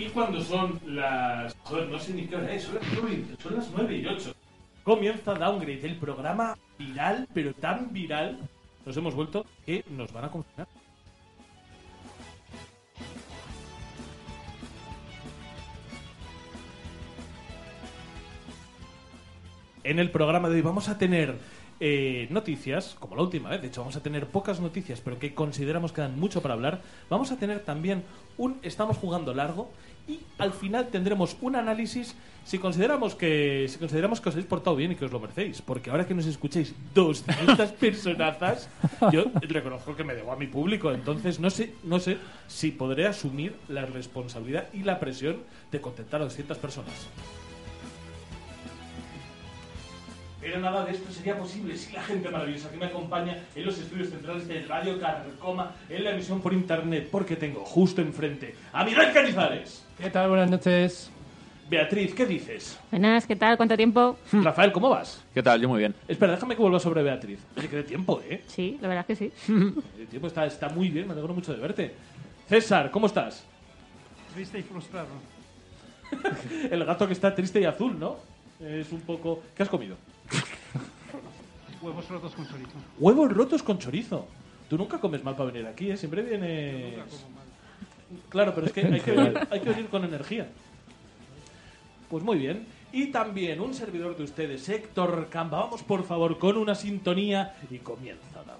Y cuando son las... Joder, no sé ni qué hora es, son las 9, y- son las 9 y 8. Comienza Downgrade, el programa viral, pero tan viral, nos hemos vuelto que nos van a confinar. En el programa de hoy vamos a tener eh, noticias, como la última vez, de hecho vamos a tener pocas noticias, pero que consideramos que dan mucho para hablar. Vamos a tener también un Estamos jugando largo y al final tendremos un análisis si consideramos que si consideramos que os habéis portado bien y que os lo merecéis, porque ahora que nos escuchéis 200 personazas, yo reconozco que me debo a mi público, entonces no sé no sé si podré asumir la responsabilidad y la presión de contentar a 200 personas. Pero nada de esto sería posible si la gente maravillosa que me acompaña en los estudios centrales de Radio Carcoma en la emisión por internet, porque tengo justo enfrente a Miguel Canizares. ¿Qué tal? Buenas noches. Beatriz, ¿qué dices? Buenas, ¿qué tal? ¿Cuánto tiempo? Rafael, ¿cómo vas? ¿Qué tal? Yo muy bien. Espera, déjame que vuelva sobre Beatriz. Oye, que de tiempo, ¿eh? Sí, la verdad es que sí. El tiempo está, está muy bien, me alegro mucho de verte. César, ¿cómo estás? Triste y frustrado. El gato que está triste y azul, ¿no? Es un poco... ¿Qué has comido? Huevos rotos con chorizo. Huevos rotos con chorizo. Tú nunca comes mal para venir aquí, ¿eh? Siempre vienes... Claro, pero es que hay que venir, hay que venir con energía. Pues muy bien. Y también un servidor de ustedes, Héctor Camba. Vamos, por favor, con una sintonía y comienza Downgrade.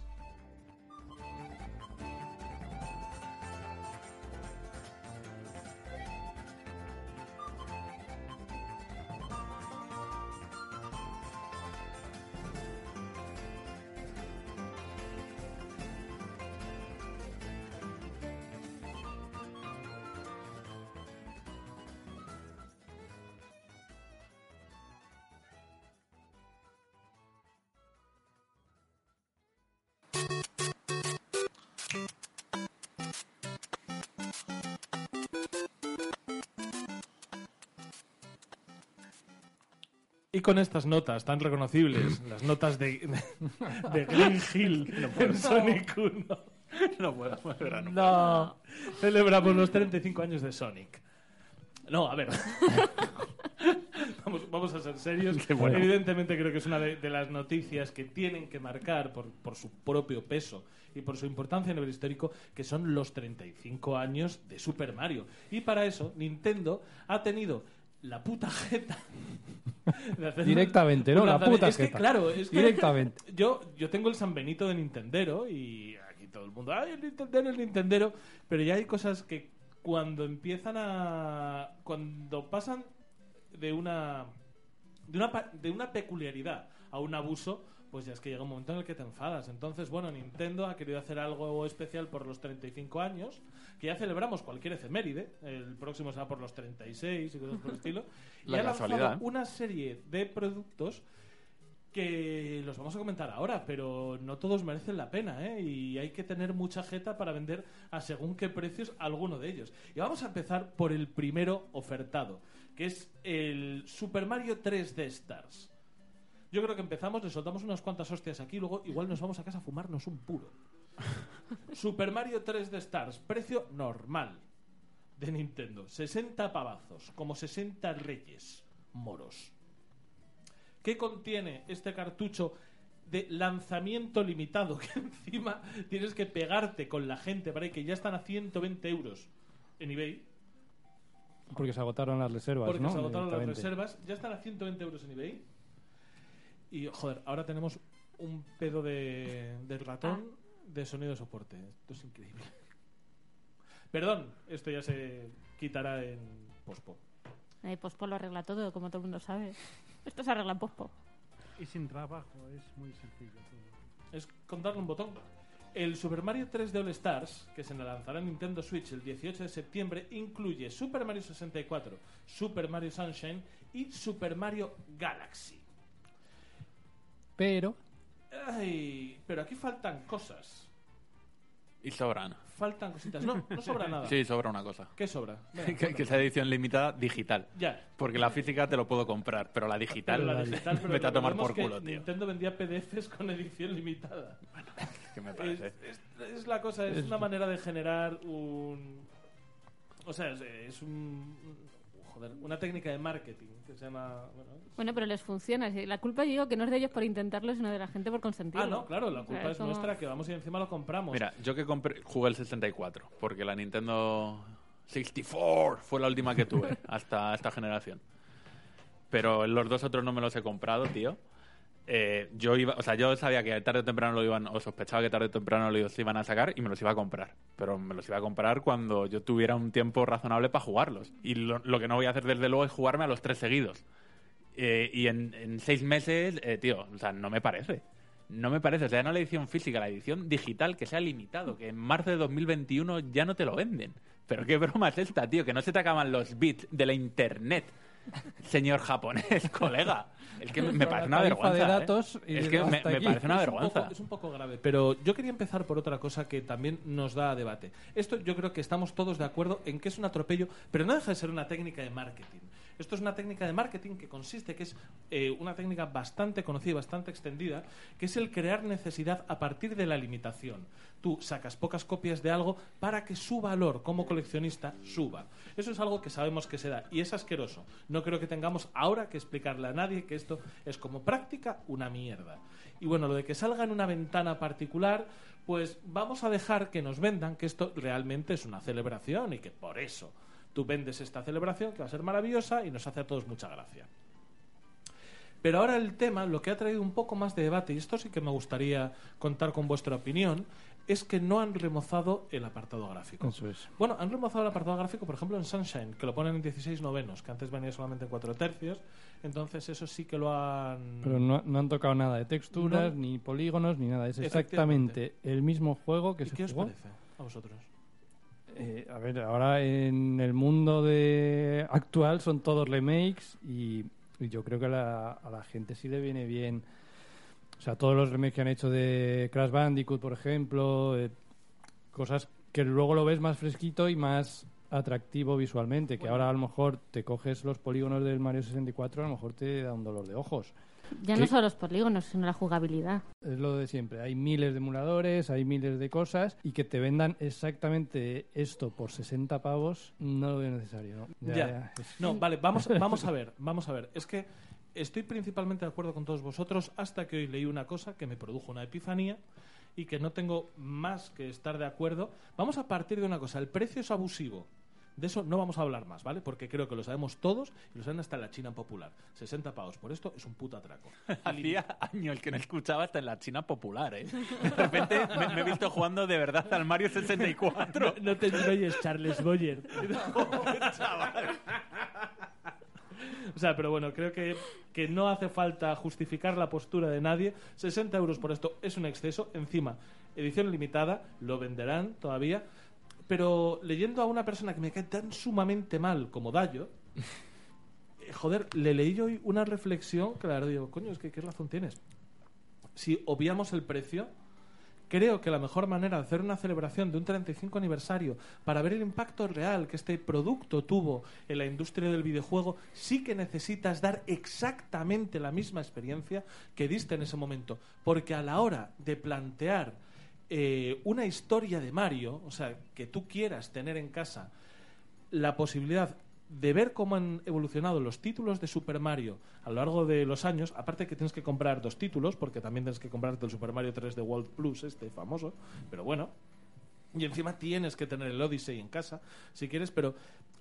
Y con estas notas tan reconocibles, las notas de, de, Green Hill en Sonic 1, No puedo, de verdad, no. no, celebramos los 35 años de Sonic. No, a ver. vamos, vamos a ser serios. Evidentemente creo que es una de, de las noticias que tienen que marcar por, por su propio peso y por su importancia a nivel histórico, que son los 35 años de Super Mario. Y para eso Nintendo ha tenido la puta jeta Directamente, ¿no? La puta es que, jeta. claro, es que Directamente. yo, yo tengo el San Benito de Nintendero y aquí todo el mundo, ¡ay, el Nintendero, el Nintendero! Pero ya hay cosas que cuando empiezan a... cuando pasan de una de una, de una peculiaridad a un abuso, pues ya es que llega un momento en el que te enfadas. Entonces, bueno, Nintendo ha querido hacer algo especial por los 35 años, que ya celebramos cualquier efeméride, el próximo será por los 36 y cosas por el estilo, y ha lanzado una serie de productos que los vamos a comentar ahora, pero no todos merecen la pena, ¿eh? Y hay que tener mucha jeta para vender a según qué precios alguno de ellos. Y vamos a empezar por el primero ofertado, que es el Super Mario 3D Stars. Yo creo que empezamos, le soltamos unas cuantas hostias aquí, luego igual nos vamos a casa a fumarnos un puro. Super Mario 3D Stars, precio normal de Nintendo, 60 pavazos, como 60 reyes moros. ¿Qué contiene este cartucho de lanzamiento limitado? Que encima tienes que pegarte con la gente para que ya están a 120 euros en eBay. Porque se agotaron las reservas, Porque ¿no? se agotaron las reservas. Ya están a 120 euros en eBay. Y, joder, ahora tenemos un pedo de, del ratón de sonido de soporte. Esto es increíble. Perdón, esto ya se quitará en pospo. Eh, Pospo lo arregla todo, como todo el mundo sabe. Esto se arregla en Pospo. Y sin trabajo, es muy sencillo todo. Es con darle un botón. El Super Mario 3D All Stars, que se lanzará en Nintendo Switch el 18 de septiembre, incluye Super Mario 64, Super Mario Sunshine y Super Mario Galaxy. Pero Ay, pero aquí faltan cosas. Y sobran. Faltan cositas. No, no sobra nada. Sí, sobra una cosa. ¿Qué sobra? Venga, que, que sea edición limitada digital. Ya. Porque la física te lo puedo comprar, pero la digital, Pero la digital, pero vete a tomar por que culo, tío. Nintendo vendía PDFs con edición limitada. ¿Qué me Es, parece? es- es la cosa, es una manera de generar un. O sea, es, es un. Joder, una técnica de marketing que se llama. Bueno, Bueno, pero les funciona. La culpa digo que no es de ellos por intentarlo, sino de la gente por consentirlo. ah, no, claro, la O sea, culpa es como- nuestra que vamos y encima lo compramos. Mira, yo que compré, jugué el 64, porque la Nintendo 64 fue la última que tuve hasta esta generación. Pero los dos otros no me los he comprado, tío. Eh, yo iba, o sea, yo sabía que tarde o temprano lo iban, o sospechaba que tarde o temprano los iban a sacar y me los iba a comprar. Pero me los iba a comprar cuando yo tuviera un tiempo razonable para jugarlos. Y lo, que no voy a hacer desde luego es jugarme a los tres seguidos. Eh, y en, en seis meses, eh, tío, o sea, no me parece. No me parece, o sea, no la edición física, la edición digital que sea limitado, que en marzo de 2021 ya no te lo venden. Pero qué broma es esta, tío, que no se te acaban los bits de la internet, señor japonés, colega. Es que me, parece una de vergüenza. ¿eh? Es que me, parece una es un, vergüenza. poco, es un poco grave, pero yo quería empezar por otra cosa que también nos da debate. Esto yo creo que estamos todos de acuerdo en que es un atropello, pero no deja de ser una técnica de marketing. Esto es una técnica de marketing que consiste, que es eh, una técnica bastante conocida, y bastante extendida, que es el crear necesidad a partir de la limitación. Tú sacas pocas copias de algo para que su valor como coleccionista suba. Eso es algo que sabemos que se da y es asqueroso. No creo que tengamos ahora que explicarle a nadie que esto es como práctica una mierda. Y bueno, lo de que salga en una ventana particular, pues vamos a dejar que nos vendan que esto realmente es una celebración y que por eso tú vendes esta celebración que va a ser maravillosa y nos hace a todos mucha gracia. Pero ahora el tema, lo que ha traído un poco más de debate, y esto sí que me gustaría contar con vuestra opinión, es que no han remozado el apartado gráfico. Eso es. Bueno, han remozado el apartado gráfico, por ejemplo, en Sunshine, que lo ponen en 16 novenos, que antes venía solamente en 4 tercios. Entonces, eso sí que lo han. Pero no, no han tocado nada de texturas, No. ni polígonos, ni nada. Es exactamente el mismo juego que ¿Y se qué os parece a vosotros? Eh, a ver, ahora en el mundo de actual son todos remakes y, y yo creo que a la, a la gente sí le viene bien. O sea, todos los remakes que han hecho de Crash Bandicoot, por ejemplo, eh, cosas que luego lo ves más fresquito y más atractivo visualmente, que ahora a lo mejor te coges los polígonos del Mario 64, a lo mejor te da un dolor de ojos. Ya ¿Qué? no solo los polígonos, sino la jugabilidad. Es lo de siempre. Hay miles de emuladores, hay miles de cosas y que te vendan exactamente esto por 60 pavos no lo veo necesario. ¿no? Ya. es- No, vale, vamos, vamos a ver, vamos a ver. Es que estoy principalmente de acuerdo con todos vosotros hasta que hoy leí una cosa que me produjo una epifanía y que no tengo más que estar de acuerdo. Vamos a partir de una cosa, el precio es abusivo. De eso no vamos a hablar más, ¿vale? Porque creo que lo sabemos todos y lo saben hasta en la China popular. 60 pavos por esto es un puto atraco. Hacía años que no escuchaba hasta en la China popular, ¿eh? De repente me, me he visto jugando de verdad al Mario 64. No te enrolles, Charles Boyer. O sea, pero bueno, creo que, que no hace falta justificar la postura de nadie. 60 euros por esto es un exceso. Encima, edición limitada, lo venderán todavía. Pero leyendo a una persona que me cae tan sumamente mal como Dayo, eh, joder, le leí yo hoy una reflexión verdad digo, coño, es que qué razón tienes. Si obviamos el precio, creo que la mejor manera de hacer una celebración de un 35 aniversario para ver el impacto real que este producto tuvo en la industria del videojuego, sí que necesitas dar exactamente la misma experiencia que diste en ese momento. Porque a la hora de plantear eh, una historia de Mario, o sea, que tú quieras tener en casa la posibilidad de ver cómo han evolucionado los títulos de Super Mario a lo largo de los años, aparte que tienes que comprar dos títulos, porque también tienes que comprarte el Super Mario 3 de World Plus, este famoso, pero bueno. Y encima tienes que tener el Odyssey en casa, si quieres, pero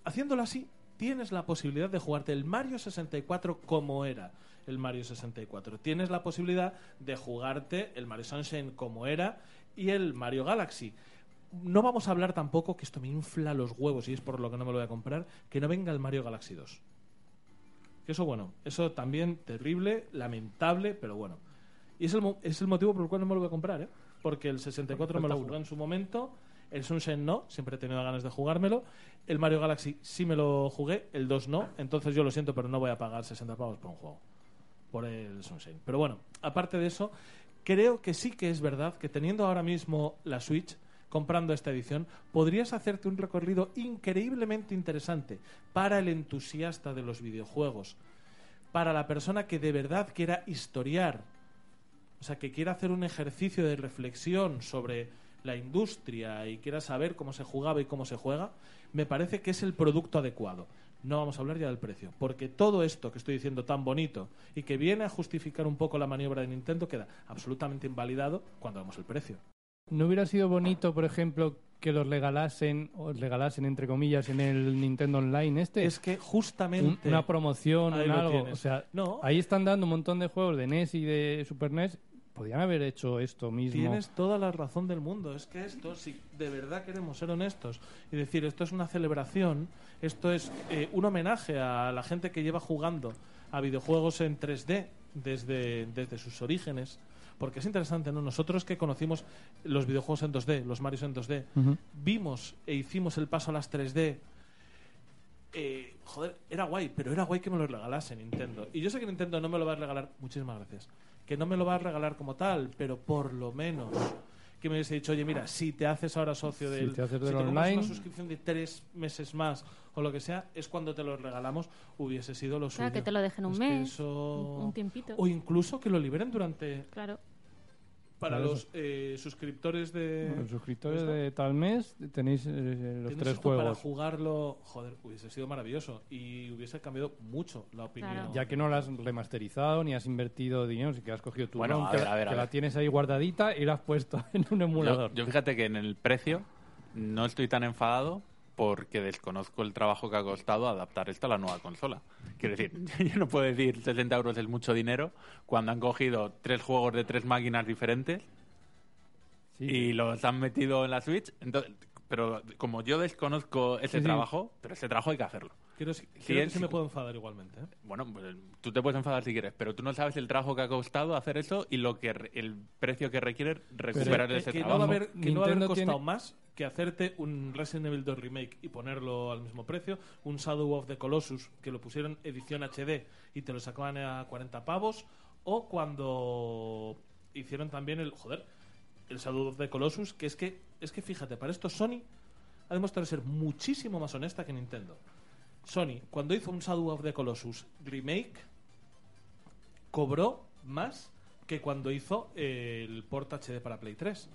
haciéndolo así, tienes la posibilidad de jugarte el Mario 64 como era el Mario 64. Tienes la posibilidad de jugarte el Mario Sunshine como era y el Mario Galaxy. No vamos a hablar tampoco, que esto me infla los huevos y es por lo que no me lo voy a comprar, que no venga el Mario Galaxy 2. Que eso, bueno, eso también terrible, lamentable, pero bueno. Y es el, mo- es el motivo por el cual no me lo voy a comprar, ¿eh? Porque el 64 me lo jugué en su momento, el Sunshine no, siempre he tenido ganas de jugármelo. El Mario Galaxy sí me lo jugué, el 2 no, entonces yo lo siento, pero no voy a pagar 60 pavos por un juego, por el Sunshine. Pero bueno, aparte de eso, creo que sí que es verdad que teniendo ahora mismo la Switch, comprando esta edición, podrías hacerte un recorrido increíblemente interesante para el entusiasta de los videojuegos, para la persona que de verdad quiera historiar, o sea, que quiera hacer un ejercicio de reflexión sobre la industria y quiera saber cómo se jugaba y cómo se juega, me parece que es el producto adecuado. No vamos a hablar ya del precio, porque todo esto que estoy diciendo tan bonito y que viene a justificar un poco la maniobra de Nintendo queda absolutamente invalidado cuando vemos el precio. ¿No hubiera sido bonito, por ejemplo, que los regalasen, o regalasen entre comillas, en el Nintendo Online este? Es que Un- justamente una promoción, un algo. tienes. O sea, No. ahí están dando un montón de juegos de NES y de Super NES. Podrían haber hecho esto mismo. Tienes toda la razón del mundo. Es que esto, si de verdad queremos ser honestos y decir esto es una celebración, esto es eh, un homenaje a la gente que lleva jugando a videojuegos en 3D desde, desde sus orígenes. Porque es interesante, ¿no? Nosotros que conocimos los videojuegos en 2D, los Marios en 2D, Ujú. vimos e hicimos el paso a las 3D. eh, joder, era guay, pero era guay que me lo regalase Nintendo. Y yo sé que Nintendo no me lo va a regalar, muchísimas gracias, que no me lo va a regalar como tal, pero por lo menos que me hubiese dicho, oye, mira, si te haces ahora socio Si del, te haces si del te online. una suscripción de tres meses más o lo que sea, es cuando te lo regalamos, hubiese sido lo Claro, suyo. que te lo dejen un Es mes, eso- un tiempito. O incluso que lo liberen durante Claro. Para Claro, los eh, suscriptores de Los suscriptores ¿Esto? de tal mes tenéis eh, los tres esto para juegos. jugarlo, joder, hubiese sido maravilloso y hubiese cambiado mucho la opinión. Claro. Ya que no la has remasterizado ni has invertido dinero, si que has cogido tu Bueno, ROM, a que, ver, a ver, que a la tienes ahí guardadita y la has puesto en un emulador. Yo, yo fíjate que en el precio no estoy tan enfadado porque desconozco el trabajo que ha costado adaptar esto a la nueva consola. Quiero decir, yo no puedo decir 60 euros es mucho dinero cuando han cogido tres juegos de tres máquinas diferentes Sí. y los han metido en la Switch. Entonces, pero como yo desconozco ese Sí, sí. trabajo, pero ese trabajo hay que hacerlo. Quiero, Sí, creo que sí me puedo enfadar igualmente. ¿eh? Bueno, pues, tú te puedes enfadar si quieres, pero tú no sabes el trabajo que ha costado hacer eso y lo que re- el precio que requiere recuperar que, ese que no trabajo. va a haber, que no va a haber Nintendo costado tiene- más que hacerte un Resident Evil 2 Remake y ponerlo al mismo precio, un Shadow of the Colossus que lo pusieron edición HD y te lo sacaban a 40 pavos, o cuando hicieron también el, joder, el Shadow of the Colossus, que es que, es que fíjate, para esto Sony ha demostrado ser muchísimo más honesta que Nintendo. Sony, cuando hizo un Shadow of the Colossus Remake, cobró más que cuando hizo el port HD para Play 3.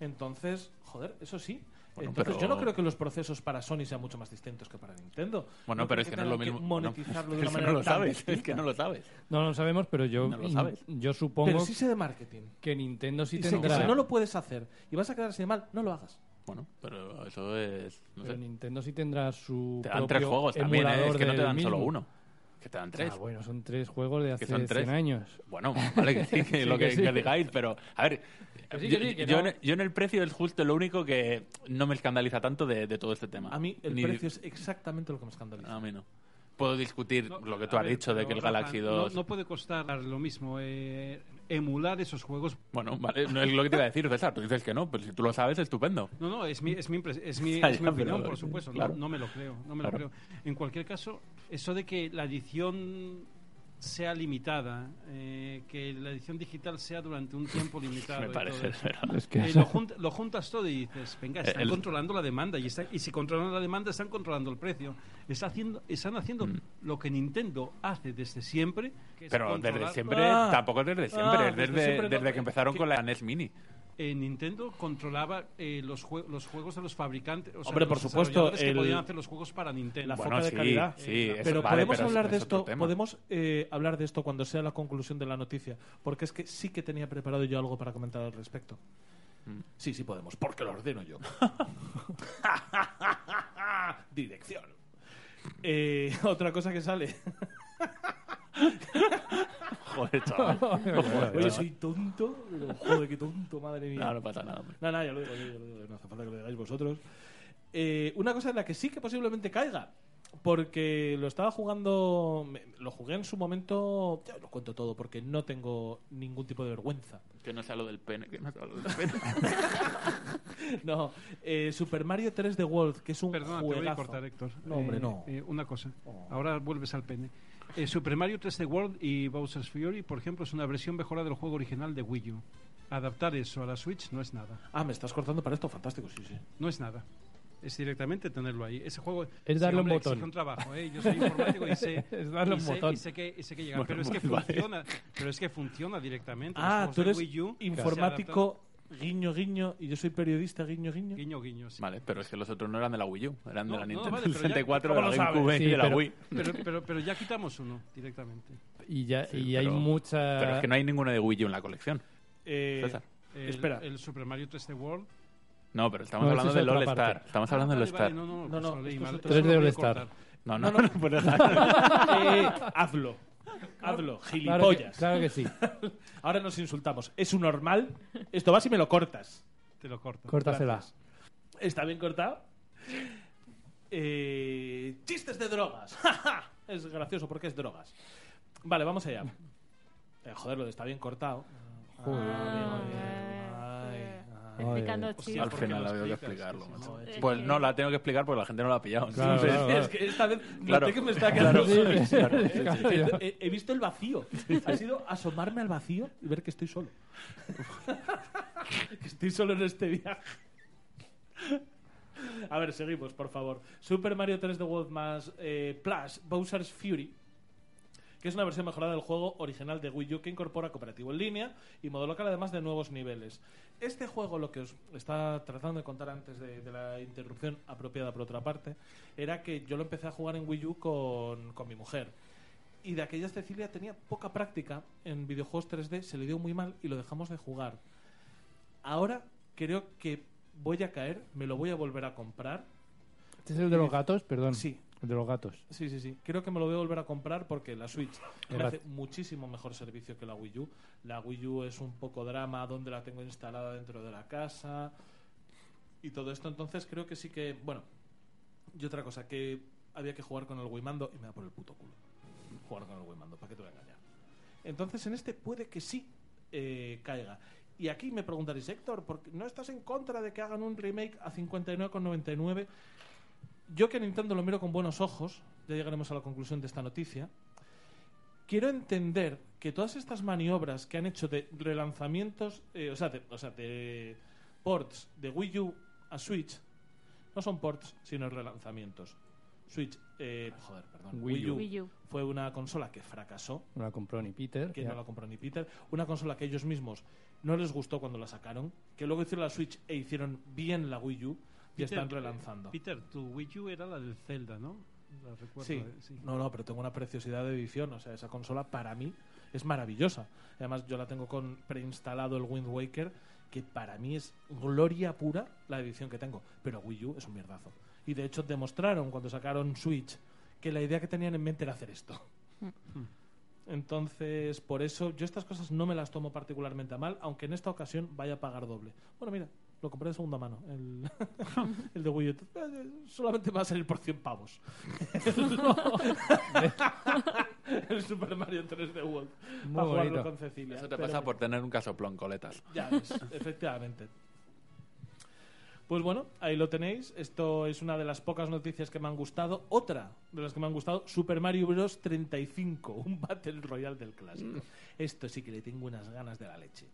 Entonces, joder, eso sí. Bueno, Entonces, pero- yo no creo que los procesos para Sony sean mucho más distintos que para Nintendo. Bueno, No pero es que que no es lo mismo. monetizarlo de es una que manera no lo sabes, es que distinta. no lo sabes. No lo sabemos, pero yo, No lo sabes. yo supongo Pero sí sé de marketing. que Nintendo sí Y tendrá. si no lo puedes hacer y vas a quedar de mal, no lo hagas. Bueno, pero eso es. No pero sé. Nintendo sí tendrá su. Te dan propio tres juegos también, ¿eh? es que no te dan solo mismo. uno. Que te dan tres. Ah, bueno, son tres juegos de Que hace son tres. 100 años. Bueno, vale que sí, que Sí, lo que, que sí. que digáis, pero a ver, Que sí, yo, que sí, que yo no. en, yo en el precio es justo lo único que no me escandaliza tanto de, de todo este tema. A mí el Ni- precio es exactamente lo que me escandaliza. A mí no. Puedo discutir No, lo que tú has ver, dicho de que el Galaxy no- 2... No, puede costar lo mismo eh, emular esos juegos. Bueno, vale, no es lo que te iba a decir, César. Tú dices que no, pero si tú lo sabes, estupendo. No, no, es mi, es mi, es mi, es mi opinión, pero- por supuesto. no- claro. No, me lo creo, no me Claro. lo creo. En cualquier caso, eso de que la edición sea limitada, eh, que la edición digital sea durante un tiempo limitado. Me y parece, todo. Es que Eh, lo, jun- lo juntas todo y dices, venga, están El- controlando la demanda y, está- y si controlan la demanda están controlando el precio. Está haciendo, están haciendo Mm. lo que Nintendo hace desde siempre. que es Pero controlar- desde siempre, Ah. tampoco es desde siempre, Ah, es desde desde, siempre no. desde que empezaron Que- con la NES Mini. Eh, Nintendo controlaba eh, los, jue- los juegos de los fabricantes. O sea, Hombre, los por supuesto, que el- podían hacer los juegos para Nintendo. La Bueno, foca de sí, calidad. sí, eso- pero vale, podemos pero hablar de es esto, podemos eh, hablar de esto cuando sea la conclusión de la noticia, porque es que sí que tenía preparado yo algo para comentar al respecto. Mm. Sí, sí podemos, porque lo ordeno yo. Dirección. Eh, otra cosa que sale. Joder, chaval. Oye, soy tonto. pero Joder, qué tonto, madre mía. No, no pasa nada. hombre. No, no, ya lo digo, yo, ya lo digo, no hace falta que lo digáis vosotros. Eh, una cosa en la que sí que posiblemente caiga. porque lo estaba jugando, me- lo jugué en su momento, ya os lo cuento todo, porque no tengo ningún tipo de vergüenza. Que no sea lo del pene. Que no sea lo del pene. No, eh, Super Mario 3D World, que es un Perdona, te voy a juegazo. cortar, Héctor. No, hombre, Eh, no. eh, una cosa. Oh. Ahora vuelves al pene. Eh, Super Mario 3D World y Bowser's Fury, por ejemplo, es una versión mejorada del juego original de Wii U. Adaptar eso a la Switch no es nada. Ah, me estás cortando para esto, fantástico, sí, sí. No es nada. Es directamente tenerlo ahí. Ese juego Es darle un hombre, botón. un trabajo, ¿eh? Yo soy informático y sé, Es darle y un sé- botón. y sé que, y sé que llega. Bueno, pero es que vale. funciona. Pero es que funciona directamente. Ah, tú eres Wii U se informático, guiño, guiño, y yo soy periodista, guiño, guiño. Guiño, guiño. sí. Vale, pero es que los otros no eran de la Wii U, eran No, de la no, Nintendo vale, pero ya- 64, de ¿cómo la lo sabes? GameCube Sí, y de la pero- Wii. Pero, pero, pero ya quitamos uno directamente. Y, ya, Sí, y hay pero- mucha... Pero es que no hay ninguno de Wii U en la colección. Eh, César. El, Espera. El Super Mario 3D World. No, pero estamos No, hablando es del otra All parte. Star. Estamos hablando Ah, del vale, All Star. vale, no, no, No, pues no, lo leí esto es mal. otro- Eso lo 3D voy a All Star. No, no, No, no. pues deja- Eh, hazlo. Hazlo, Claro que, gilipollas. claro que sí. Ahora nos insultamos. ¿Es un normal? Esto vas y me lo cortas. Te lo corto. Córtasela. Gracias. ¿Está bien cortado? Eh, chistes de drogas. Es gracioso porque es drogas. Vale, vamos allá. Eh, joder, lo de está bien cortado. Joder. Ah, bien, eh, Hostia. Al ¿por qué final la veo que explicarlo. Sí, sí, macho. sí. Es Pues que- no, la tengo que explicar porque la gente no la ha pillado. Claro, Entonces, claro, claro. Es que esta vez Claro. noté que me está quedando solo. sí, Claro, sí, sí, sí. claro, ya. He, he visto el vacío. Ha sido asomarme al vacío y ver que estoy solo. que estoy solo en este viaje. A ver, seguimos, por favor. Super Mario 3D World más eh, Plus Bowser's Fury, que es una versión mejorada del juego original de Wii U que incorpora cooperativo en línea y modo local, además de nuevos niveles. Este juego, lo que os estaba tratando de contar antes de, de la interrupción apropiada por otra parte, era que yo lo empecé a jugar en Wii U con, con mi mujer. Y de aquella Cecilia tenía poca práctica en videojuegos 3D, se le dio muy mal y lo dejamos de jugar. Ahora creo que voy a caer, me lo voy a volver a comprar. ¿Este es el de los gatos? Perdón. Sí, El de los gatos. Sí, sí, sí. Creo que me lo voy a volver a comprar porque la Switch me hace muchísimo mejor servicio que la Wii U. La Wii U es un poco drama donde la tengo instalada dentro de la casa y todo esto. Entonces creo que sí que, bueno, y otra cosa, que había que jugar con el Wii Mando y me da por el puto culo. Jugar con el Wii Mando, ¿para qué te voy a engañar? Entonces en este puede que sí eh, caiga. Y aquí me preguntaréis, Héctor, ¿por qué ¿no estás en contra de que hagan un remake a 59,99? Yo que Nintendo lo miro con buenos ojos, ya llegaremos a la conclusión de esta noticia, quiero entender que todas estas maniobras que han hecho de relanzamientos, eh, o, sea, de, o sea, de ports de Wii U a Switch, no son ports, sino relanzamientos. Switch, eh, joder, perdón, Wii Wii, U. Wii U. fue una consola que fracasó, No la compró ni Peter. que no la compró ni Peter, una consola que ellos mismos no les gustó cuando la sacaron, que luego hicieron la Switch e hicieron bien la Wii U y Peter, están relanzando. Peter, tu Wii U era la del Zelda, ¿no? La recuerdo, Sí. eh, sí. No, no, pero tengo una preciosidad de edición. O sea, esa consola para mí es maravillosa. Además, yo la tengo con preinstalado el Wind Waker, que para mí es gloria pura la edición que tengo. Pero Wii U es un mierdazo. Y de hecho demostraron cuando sacaron Switch que la idea que tenían en mente era hacer esto. Entonces, por eso yo estas cosas no me las tomo particularmente a mal, aunque en esta ocasión vaya a pagar doble. Bueno, mira, lo compré de segunda mano, el, el de Wii U. Eh, Solamente va a salir por 100 pavos. el Super Mario 3D World. Muy para jugarlo bonito. con Cecilia. Eso te pasa por tener un casoplón, coletas. Ya ves, efectivamente. Pues bueno, ahí lo tenéis. Esto es una de las pocas noticias que me han gustado. Otra de las que me han gustado, Super Mario Bros. 35, un Battle Royale del clásico. Esto sí que le tengo unas ganas de la leche.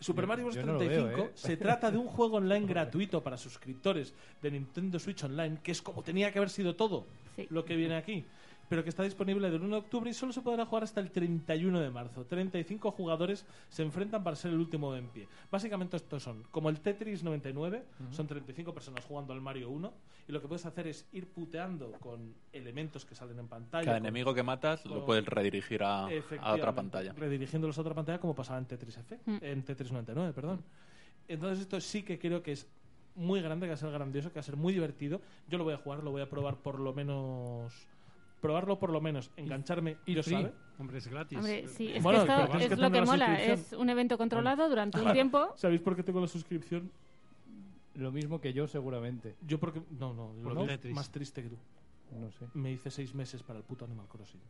Super Mario Bros. yo no lo 35 veo, ¿eh? se trata de un juego online gratuito para suscriptores de Nintendo Switch Online, que es como tenía que haber sido todo Sí. lo que viene aquí. Pero que está disponible del 1 de octubre y solo se podrá jugar hasta el 31 de marzo. 35 jugadores se enfrentan para ser el último en pie. Básicamente estos son, como el Tetris 99, son 35 personas jugando al Mario 1 y lo que puedes hacer es ir puteando con elementos que salen en pantalla. Cada con- enemigo que matas lo puedes redirigir a, otra pantalla. Redirigiéndolos a otra pantalla como pasaba en Tetris F, Mm. en Tetris 99, perdón. Entonces esto sí que creo que es muy grande, que va a ser grandioso, que va a ser muy divertido. Yo lo voy a jugar, lo voy a probar por lo menos probarlo por lo menos, engancharme y lo free. sabe. Hombre, es gratis. Hombre, sí, es Bueno, que esto tienes que es lo que mola. Es un evento controlado durante un tiempo. ¿Sabéis por qué tengo la suscripción? Lo mismo que yo, seguramente. Yo porque no, no, Por lo- Tetris. más triste que tú. No sé. Me hice seis meses para el puto Animal Crossing.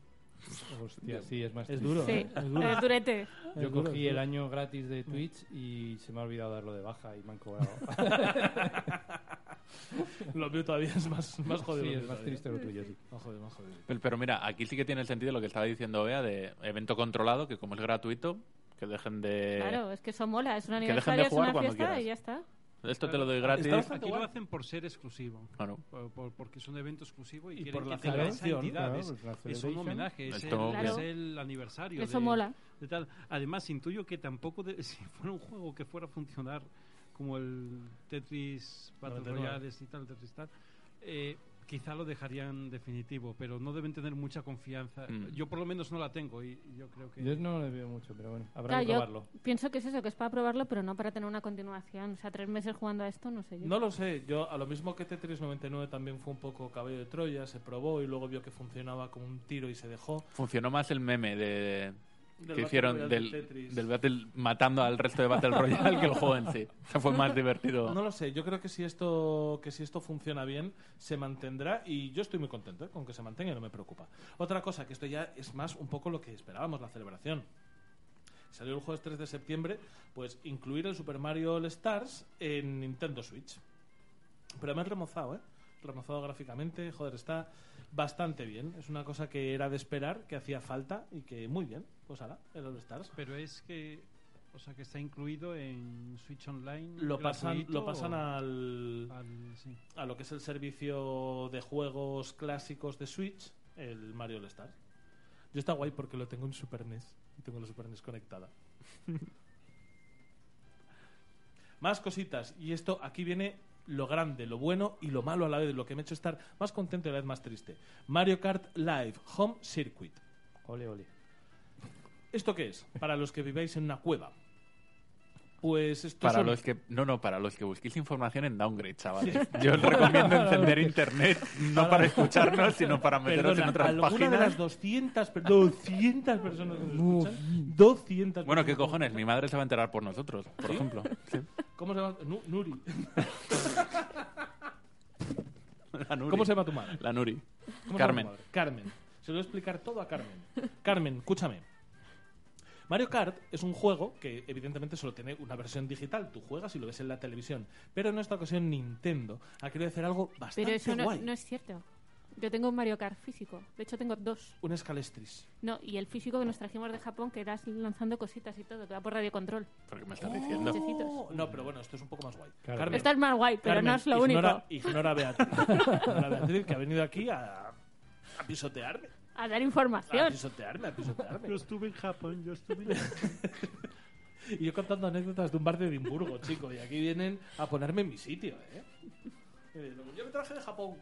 Hostia, sí, es más Es triste. duro, Sí, ¿eh? Es duro. es durete. Yo Es duro, cogí es el año gratis de Twitch y se me ha olvidado darlo de baja y me han cobrado. Lo mío todavía es más, más jodido. sí, es más todavía. triste lo tuyo, sí. Más jodido, más jodido. Pero, pero mira, aquí sí que tiene el sentido lo que estaba diciendo Bea de evento controlado, que como es gratuito, que dejen de... Claro, es que eso mola. Es un dejen de aniversario, es jugar una cuando fiesta quieras. y ya está. Esto te lo doy gratis. Está Aquí lo hacen por ser exclusivo. Claro. Por- por- porque es un evento exclusivo y, Y quieren por la que tenga esa entidad. claro, es, pues la es un homenaje, es, Esto- el, Claro. es el aniversario. Eso de- mola. de tal. Además, intuyo que tampoco, de- si fuera un juego que fuera a funcionar como el Tetris Battle 99. Royales y tal, Tetris tal, eh, quizá lo dejarían definitivo, pero no deben tener mucha confianza. Mm. Yo por lo menos no la tengo y, yo creo que... Yo no le veo mucho, pero bueno, habrá Claro, que yo probarlo. pienso que es eso, que es para probarlo, pero no para tener una continuación. O sea, tres meses jugando a esto, no sé yo. No lo sé, yo a lo mismo que Tetris 99 también fue un poco caballo de Troya, se probó y luego vio que funcionaba como un tiro y se dejó. Funcionó más el meme de que hicieron del, Battle matando al resto de Battle Royale que el juego en sí. O sea, fue más divertido. No lo sé, yo creo que si esto que si esto funciona bien se mantendrá y yo estoy muy contento ¿eh? con que se mantenga y no me preocupa. Otra cosa que esto ya es más un poco lo que esperábamos la celebración. Salió el jueves 3 de septiembre, pues incluir el Super Mario All Stars en Nintendo Switch. Pero me han remozado, ¿eh? Remozado gráficamente, joder, está bastante bien. Es una cosa que era de esperar, que hacía falta y que muy bien. Pues ahora, el All Stars. Pero es que... O sea, que está incluido en Switch Online. Lo pasan, lo pasan al, al- sí. a lo que es el servicio de juegos clásicos de Switch, el Mario All Stars. Yo está guay porque lo tengo en Super NES y tengo la Super NES conectada. más cositas y esto aquí viene lo grande, lo bueno y lo malo a la vez, lo que me ha hecho estar más contento y a la vez más triste. Mario Kart Live Home Circuit. Ole, ole. ¿Esto qué es? Para los que viváis en una cueva. Pues esto Para son- los que no, no, para los que busquéis información en Downgrade, chavales. Yo os recomiendo encender internet no para escucharnos, sino para meteros Perdona, en otras alguna de páginas. las 200, per- 200 personas que nos escuchan, 200 Bueno, ¿qué cojones? Mi madre se va a enterar por nosotros, por ejemplo. Sí. ¿Cómo se llama? Nu- Nuri. La Nuri. ¿Cómo se llama tu madre? La Nuri. ¿Cómo se Carmen. llama tu madre? Carmen. Se lo voy a explicar todo a Carmen. Carmen, escúchame. Mario Kart es un juego que evidentemente solo tiene una versión digital. Tú juegas y lo ves en la televisión. Pero en esta ocasión Nintendo ha querido hacer algo bastante Pero eso no, guay. no es cierto. Yo tengo un Mario Kart físico. De hecho, tengo dos. Un Scalestris. No, y el físico que nos trajimos de Japón, que irás lanzando cositas y todo, que va por radio control. ¿Por qué me estás diciendo? Oh, no, pero bueno, esto es un poco más guay. Claro. Carmen, Esto es más guay, pero Carmen, no es lo ignora, único. Ignora a Beatriz. Ignora a Beatriz, que ha venido aquí a, a pisotearme. A dar A información. pisotearme, a pisotearme. Yo estuve en Japón, yo estuve en Japón. Y yo contando anécdotas de un bar de Edimburgo, chico. Y aquí vienen a ponerme en mi sitio, ¿eh? Eh, Yo me traje de Japón.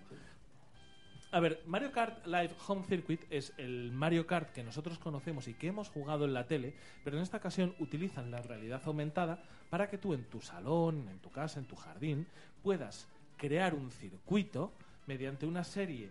A ver, Mario Kart Live Home Circuit es el Mario Kart que nosotros conocemos y que hemos jugado en la tele, pero en esta ocasión utilizan la realidad aumentada para que tú en tu salón, en tu casa, en tu jardín, puedas crear un circuito mediante una serie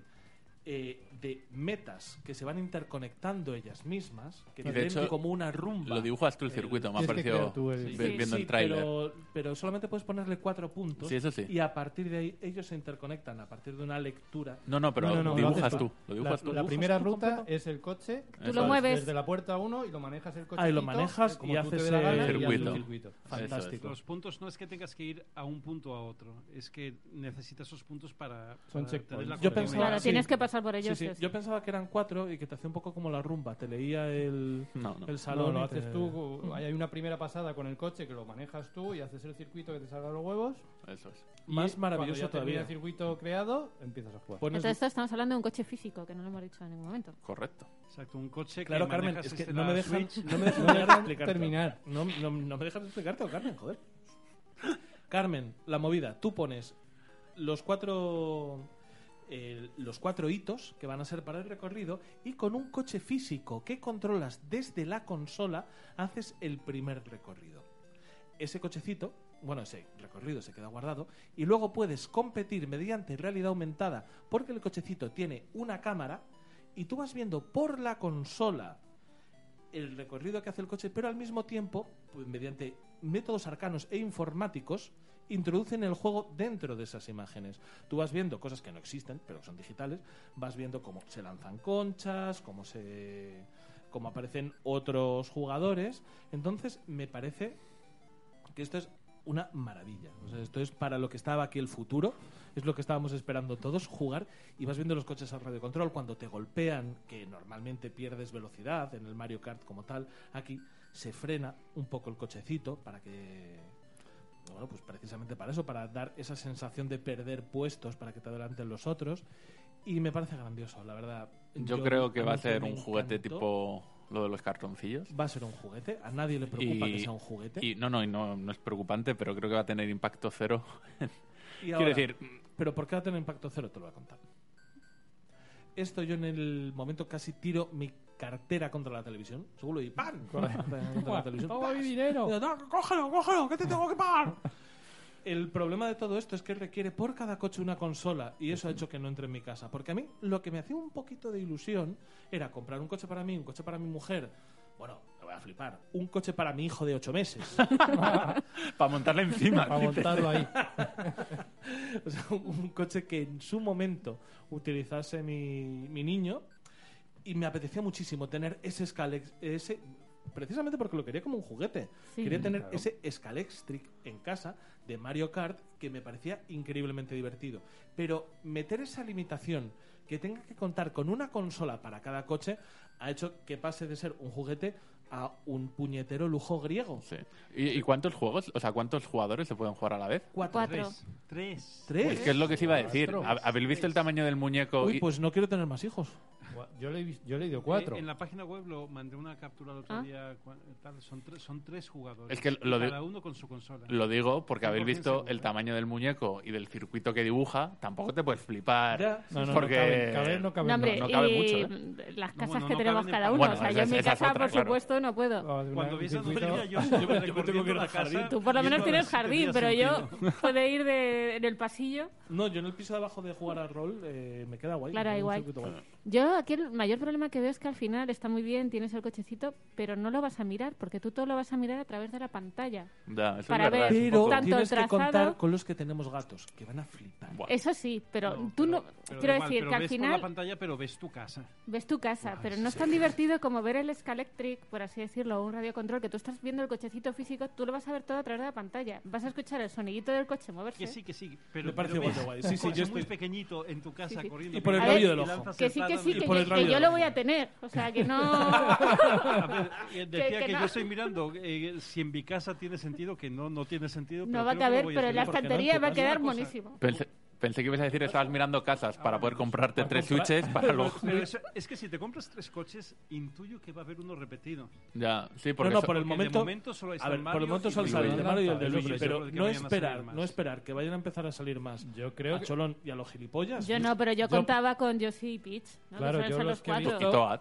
eh, de metas que se van interconectando ellas mismas, que tienen hecho, como una rumba. Lo dibujas tú el El- circuito, me ha parecido el- Sí. viendo Sí, el tráiler. Pero, pero solamente puedes ponerle cuatro puntos. Sí, eso sí. Y a partir de ahí ellos se interconectan a partir de una lectura. No, no, pero No, no, dibujas tú. Lo La, dibujas tú. la primera tú ruta completo? es el coche. Tú lo es. mueves. Desde la puerta 1 y lo manejas el coche. Ah, y lo manejas y haces el circuito. circuito. Fantástico. Los puntos no es que tengas que ir a un punto a otro, es que necesitas esos puntos para, Son para checkpoints. tener la Yo pensaba- tienes que pasar por Sí, ellos. sí. sí. Yo pensaba que eran cuatro y que te hacía un poco como la rumba. Te leía el, No, no. el No, salón. lo haces te- tú. Hay una primera pasada con el coche que lo manejas tú y haces el circuito que te salga los huevos. Eso es. y Más maravilloso todavía. el circuito creado, empiezas a jugar. Pones- Entonces, esto estamos hablando de un coche físico, que no lo hemos dicho en ningún momento. Correcto. Exacto, un coche Claro, que Carmen, es que no la me dejan, no me dejan terminar. No, no, no me dejas explicarte, Carmen, joder. Carmen, la movida. Tú pones los cuatro los cuatro hitos que van a ser para el recorrido y con un coche físico que controlas desde la consola haces el primer recorrido. Ese cochecito, bueno, ese recorrido se queda guardado y luego puedes competir mediante realidad aumentada porque el cochecito tiene una cámara y tú vas viendo por la consola el recorrido que hace el coche, pero al mismo tiempo, pues, mediante métodos arcanos e informáticos, introducen el juego dentro de esas imágenes. Tú vas viendo cosas que no existen, pero son digitales, vas viendo cómo se lanzan conchas, cómo se cómo aparecen otros jugadores. Entonces, me parece que esto es una maravilla. O sea, esto es para lo que estaba aquí el futuro, es lo que estábamos esperando todos, jugar y vas viendo los coches al radio control cuando te golpean, que normalmente pierdes velocidad en el Mario Kart como tal, aquí se frena un poco el cochecito para que bueno, pues precisamente para eso, para dar esa sensación de perder puestos para que te adelanten los otros y me parece grandioso, la verdad. Yo, creo que va a ser un juguete encantó. tipo lo de los cartoncillos. Va a ser un juguete, a nadie le preocupa que sea un juguete. y no, no, y no, no es preocupante, pero creo que va a tener impacto cero. Quiero decir, Pero ¿por qué va a tener impacto cero? Te lo voy a contar. Esto yo en el momento casi tiro mi cartera contra la televisión. Seguro y ¡pam! Contra la televisión. Toma mi dinero. Digo, "No, cógelo, cógelo, que te tengo que pagar. El problema de todo esto es que requiere por cada coche una consola y eso ha hecho que no entre en mi casa. Porque a mí lo que me hacía un poquito de ilusión era comprar un coche para mí, un coche para mi mujer. Bueno, a flipar. Un coche para mi hijo de ocho meses. para montarle encima. Para montarlo ahí. O sea, un coche que en su momento utilizase mi, mi niño y me apetecía muchísimo tener ese Scalex, ese precisamente porque lo quería como un juguete. Sí. Quería tener Claro. ese Scalextric en casa de Mario Kart que me parecía increíblemente divertido. Pero meter esa limitación que tenga que contar con una consola para cada coche ha hecho que pase de ser un juguete a un puñetero lujo griego. Sí. ¿Y, y cuántos juegos, o sea, cuántos jugadores se pueden jugar a la vez? Cuatro. Cuatro. Tres. Tres. Tres. Es que es lo que se iba a decir. Cuatro. ¿Ha- ¿Habéis visto el tamaño del muñeco? Uy, y- pues no quiero tener más hijos. Yo le he, yo le he ido cuatro. Eh, en la página web lo mandé una captura el otro Ah. día. cua- tal, son, tres, son tres jugadores. Es que lo de- cada uno con su consola. Lo digo porque habéis 100% visto seguro. el tamaño del muñeco y del circuito que dibuja. Tampoco te puedes flipar. No, no, porque... no cabe, caber no cabe. No, hombre, no cabe y mucho, ¿eh? las No, casas bueno, que no tenemos cada uno. Bueno, o sea, esa yo en mi casa, otra, por claro. supuesto, no puedo. Ah, Cuando un veis a Noelia, yo tengo que ir la al jardín. casa. Tú por lo menos a tienes jardín, pero yo puedo ir de, en el pasillo. No, yo en el piso de abajo de jugar al rol eh, me queda guay. Claro, igual. Yo aquí el mayor problema que veo es que al final está muy bien, tienes el cochecito, pero no lo vas a mirar, porque tú todo lo vas a mirar a través de la pantalla. Ya, eso Para es verdad. ver Pero tanto tienes el que contar trazado- con los que tenemos gatos, que van a flipar. Buah. Eso sí, pero No, tú pero- no... pero quiero igual, decir pero que al ves por la final pantalla, pero ves tu casa. ves tu casa, pero no es tan divertido como ver el Scalectric, por así decirlo, o un radiocontrol, que tú estás viendo el cochecito físico, tú lo vas a ver todo a través de la pantalla. Vas a escuchar el sonidito del coche moverse. Que sí, que sí. Pero, Me parece pero igual ves de guay. Sí, yo muy estoy- pequeñito en tu casa Sí, sí. corriendo. Y por el rabillo del ojo. Que sí, que sí, y- que, yo, que lo voy a tener. O sea, que no... A ver, decía Que- que, que yo estoy mirando eh, si en mi casa tiene sentido, que no, no tiene sentido. No pero va a caber, pero en la estantería va a quedar monísimo. Pensé, pensé que ibas a decir estabas mirando casas para poder comprarte tres switches para luego. Pero eso- es que si te compras tres coches, intuyo que va a haber uno repetido. Ya, sí, No, porque no, eso- por el Porque de momento... momento solo A está ver, por el momento y solo Luigi. sale el de Mario y el de Luigi, pero que no vayan a esperar, salir más. no esperar que vayan a empezar a salir más. Yo creo a que... Cholón y a los gilipollas. Yo no, pero yo, yo- contaba con Yoshi y Peach. ¿no? Claro, que yo los los que he cuatro. visto- y Toad.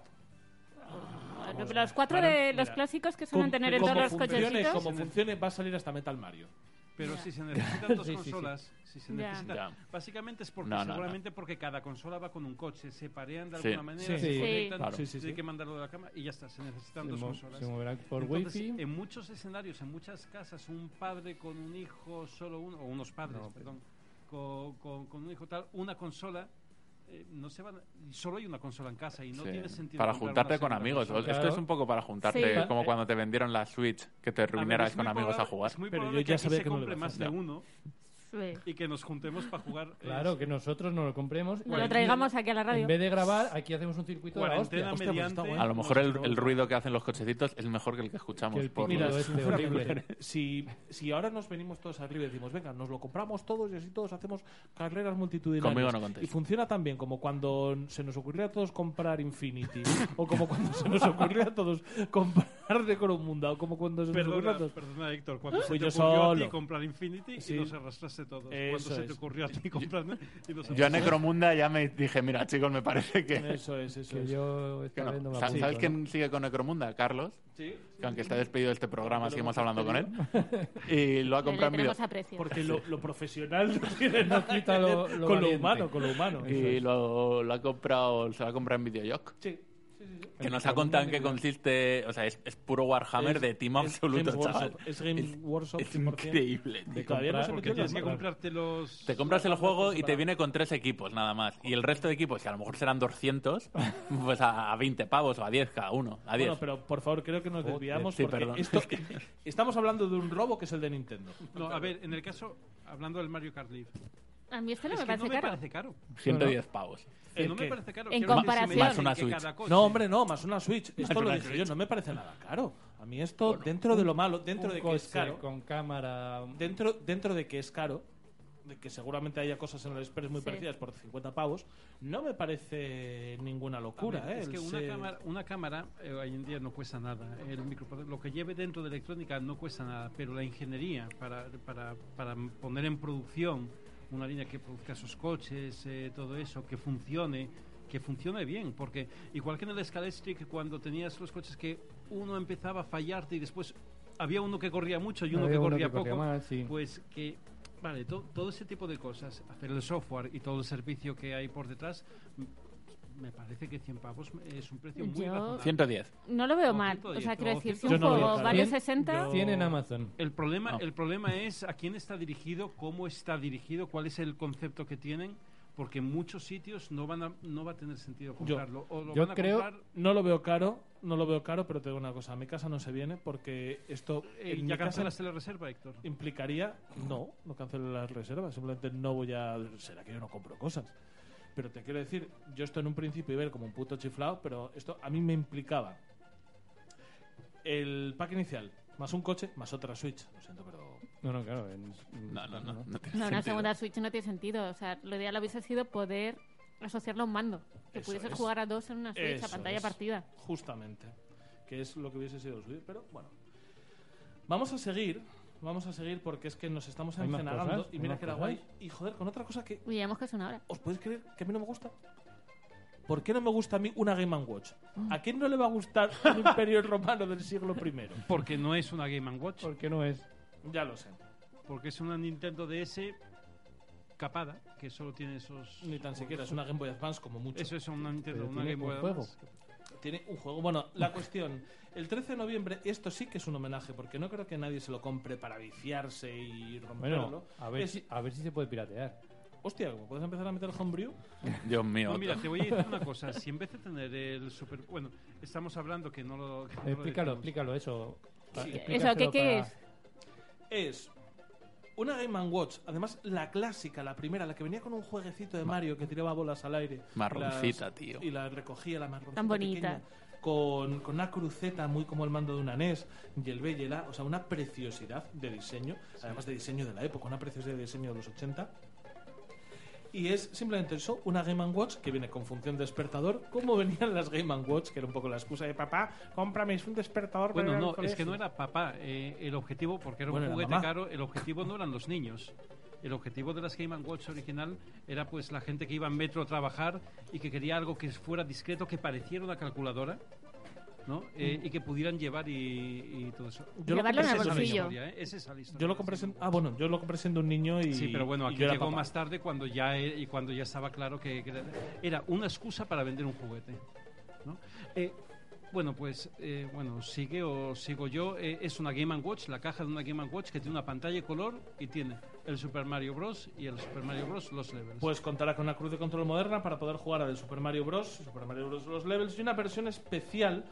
Los- Los cuatro Claro, de los mira, clásicos que suelen tener en todos los cochecitos. Como funcione, va a salir hasta Metal Mario. Pero si se necesitan dos Sí, sí, sí. consolas, si se necesita, básicamente es porque No, no, no. seguramente porque cada consola va con un coche, se parean de Sí. alguna manera, Sí. se Sí. conectan, Claro. Sí, sí, sí. hay que mandarlo de la cama y ya está, se necesitan Se, dos consolas. se moverán por Entonces, wifi. en muchos escenarios, en muchas casas, un padre con un hijo, solo uno, o unos padres, No, pero- perdón, con, con- con un hijo tal, una consola, eh, no se van, solo hay una consola en casa y no Sí, tiene sentido. Para juntarte con amigos. consola. Esto Claro. es un poco para juntarte, Sí. como cuando te vendieron la Switch, que te A es con amigos a probable- jugar. Es muy Pero yo ya sabía se que no a más de uno Sí. y que nos juntemos para jugar. eh, Claro, que nosotros nos lo compremos. No y lo traigamos aquí a la radio. En vez de grabar, aquí hacemos un circuito de la cuarentena hostia. hostia, pues está mediante. guay. A lo mejor el, ruido que hacen los cochecitos es mejor que el que escuchamos. Que el por pitido los- este horrible. Si, si ahora nos venimos todos arriba y decimos, venga, nos lo compramos todos y así todos hacemos carreras multitudinarias. Conmigo no contéis. Y funciona tan bien como cuando se nos ocurrió a todos comprar Infinity, o como cuando se nos ocurrió a todos comprar Necromunda, o como cuando se nos ocurrió a Perdona, todos. perdona, Héctor, cuando se Fui te yo ocurrió a solo. ti comprar Infinity Sí. y nos arrastraste todos. Eso cuando se te es. ocurrió a ti comprar y nos Yo a. Necromunda ya me dije, mira chicos, me parece que... Eso es, eso Que es. yo esta no. vez no me Sa- apunto, ¿Sabes ¿no? quién sigue con Necromunda? Carlos. Sí. Que aunque está despedido de este programa, Lo seguimos hemos hablando con él. Y lo ha comprado en video. Porque lo, lo profesional no tiene nada que quita ver lo- lo con lo humano, con lo humano. Y lo, lo ha comprado, se lo ha comprado en Videojoc. Sí. Que nos ha contado en qué consiste. O sea, es, es puro Warhammer Es- de team es absoluto, chaval. Workshop, es Game Workshop es 100%. increíble. Y todavía no se metió en tienes que comprarte los... Te compras el juego y te viene con tres equipos nada más. Y el resto de equipos, que a lo mejor serán 200, pues a, a 20 pavos o a 10 cada uno. A 10. Bueno, pero por favor, creo que nos desviamos sí, porque perdón. esto- estamos hablando de un robo que es el de Nintendo. No, a ver, en el caso, hablando del Mario Kart Live, A mí este no es me que parece no me caro. parece caro. 110 pavos. Eh, ¿El no me parece caro. En comparación. Más una Switch. No, hombre, no, más una Switch. Esto lo dije yo, no me parece nada caro. A mí esto, dentro de lo malo, dentro de que es caro, con cámara. dentro, dentro de que es caro, de que seguramente haya cosas en el Express muy Sí. parecidas por 50 pavos, no me parece ninguna locura. ver, ¿eh? es que una cámara, una cámara eh, hoy en día no cuesta nada. El microproce- lo que lleve dentro de electrónica no cuesta nada, pero la ingeniería para, para, para poner en producción una línea que produzca esos coches, eh, todo eso, que funcione, que funcione bien, porque igual que en el Scalestric cuando tenías los coches que uno empezaba a fallarte y después había uno que corría mucho y uno Había que uno corría poco, sí. pues que vale, to- todo ese tipo de cosas, hacer el software y todo el servicio que hay por detrás, me parece que 100 pavos es un precio muy Yo- razonable. 110. No lo veo O mal. 110, O sea, quiero decir, si 100. un Yo no lo juego veo vale caro. 60, Yo- 100 en Amazon. El problema, No. el problema es a quién está dirigido, cómo está dirigido, cuál es el concepto que tienen, porque en muchos sitios no van a, no va a tener sentido comprarlo. o lo yo van a creo- comprar, No lo veo caro, no lo veo caro, pero te digo una cosa, a mi casa no se viene porque esto eh, en mi ya casa cancelaste la reserva, Héctor. implicaría no, no cancelo las reservas, simplemente no voy a será que yo no compro cosas. Pero te quiero decir, yo esto en un principio iba a ver como un puto chiflado, pero esto a mí me implicaba el pack inicial más un coche más otra Switch. Lo siento, pero No, no, claro. en- No, no, no. no tiene no, una segunda Switch no tiene sentido. O sea, lo ideal hubiese sido poder asociarlo a un mando. Que Eso pudieses es. jugar a dos en una Switch Eso a pantalla es. partida. justamente, que es lo que hubiese sido subir, pero bueno. Vamos a seguir, vamos a seguir porque es que nos estamos ¿Hay más encenagando cosas? y ¿Hay mira más que era cosas? guay. Y joder, con otra cosa que Uy, llevamos casi una hora. ¿Os podéis creer que a mí no me gusta? ¿Por qué no me gusta a mí una Game Watch? ¿A quién no le va a gustar un imperio romano del siglo I? Porque no es una Game Watch, ¿Por qué no es? Ya lo sé. porque es una Nintendo DS capada, que solo tiene esos... Ni tan siquiera, es una Game Boy Advance como mucho. Eso es una Nintendo, Pero una tiene Game Boy un juego. Advance. Tiene un juego. Bueno, la cuestión. El 13 de noviembre, esto sí que es un homenaje, porque no creo que nadie se lo compre para viciarse y romperlo. Bueno, a ver, Es- a ver si se puede piratear. Hostia, ¿cómo puedes empezar a meter homebrew? Dios mío. No, mira, te voy a decir una cosa. Si en vez de tener el super... Bueno, estamos hablando que no lo... que no lo Explícalo, explícalo, eso. Sí. ¿Eso qué, qué para- es? Es una Game Watch, además la clásica, la primera, la que venía con un jueguecito de Mario que tiraba bolas al aire. Marroncita, Las- tío. Y la recogía, la marroncita Tan bonita. pequeña, Con, con una cruceta muy como el mando de una NES y el B y el A, o sea, una preciosidad de diseño, además de diseño de la época, una preciosidad de diseño de los 80. Y es simplemente eso, una Game Watch que viene con función despertador, como venían las Game Watch, que era un poco la excusa de papá, cómprame un despertador. Bueno, no, es colegio". que no era papá. eh, el objetivo, porque era Bueno, un juguete caro, el objetivo no eran los niños. El objetivo de las Game Watch original era pues la gente que iba en metro a trabajar y que quería algo que fuera discreto, que pareciera una calculadora, ¿no? Eh, y que pudieran llevar y, y todo eso. Yo lo Llevarlo en compré el bolsillo. historia, ¿eh? Esa es la historia Yo lo de compré siendo, ah, bueno, yo lo compré siendo un niño y. Sí, pero bueno, aquí llegó papá. más tarde cuando ya e- y cuando ya estaba claro que, que era- era una excusa para vender un juguete. ¿no? Eh, bueno, pues eh, bueno, sigue o sigo yo. Eh, es una Game Watch, la caja de una Game Watch que tiene una pantalla de color y tiene el Super Mario Bros. y el Super Mario Bros. los levels. Pues contará con una cruz de control moderna para poder jugar al Super Mario Bros. Super Mario Bros. Los Levels y una versión especial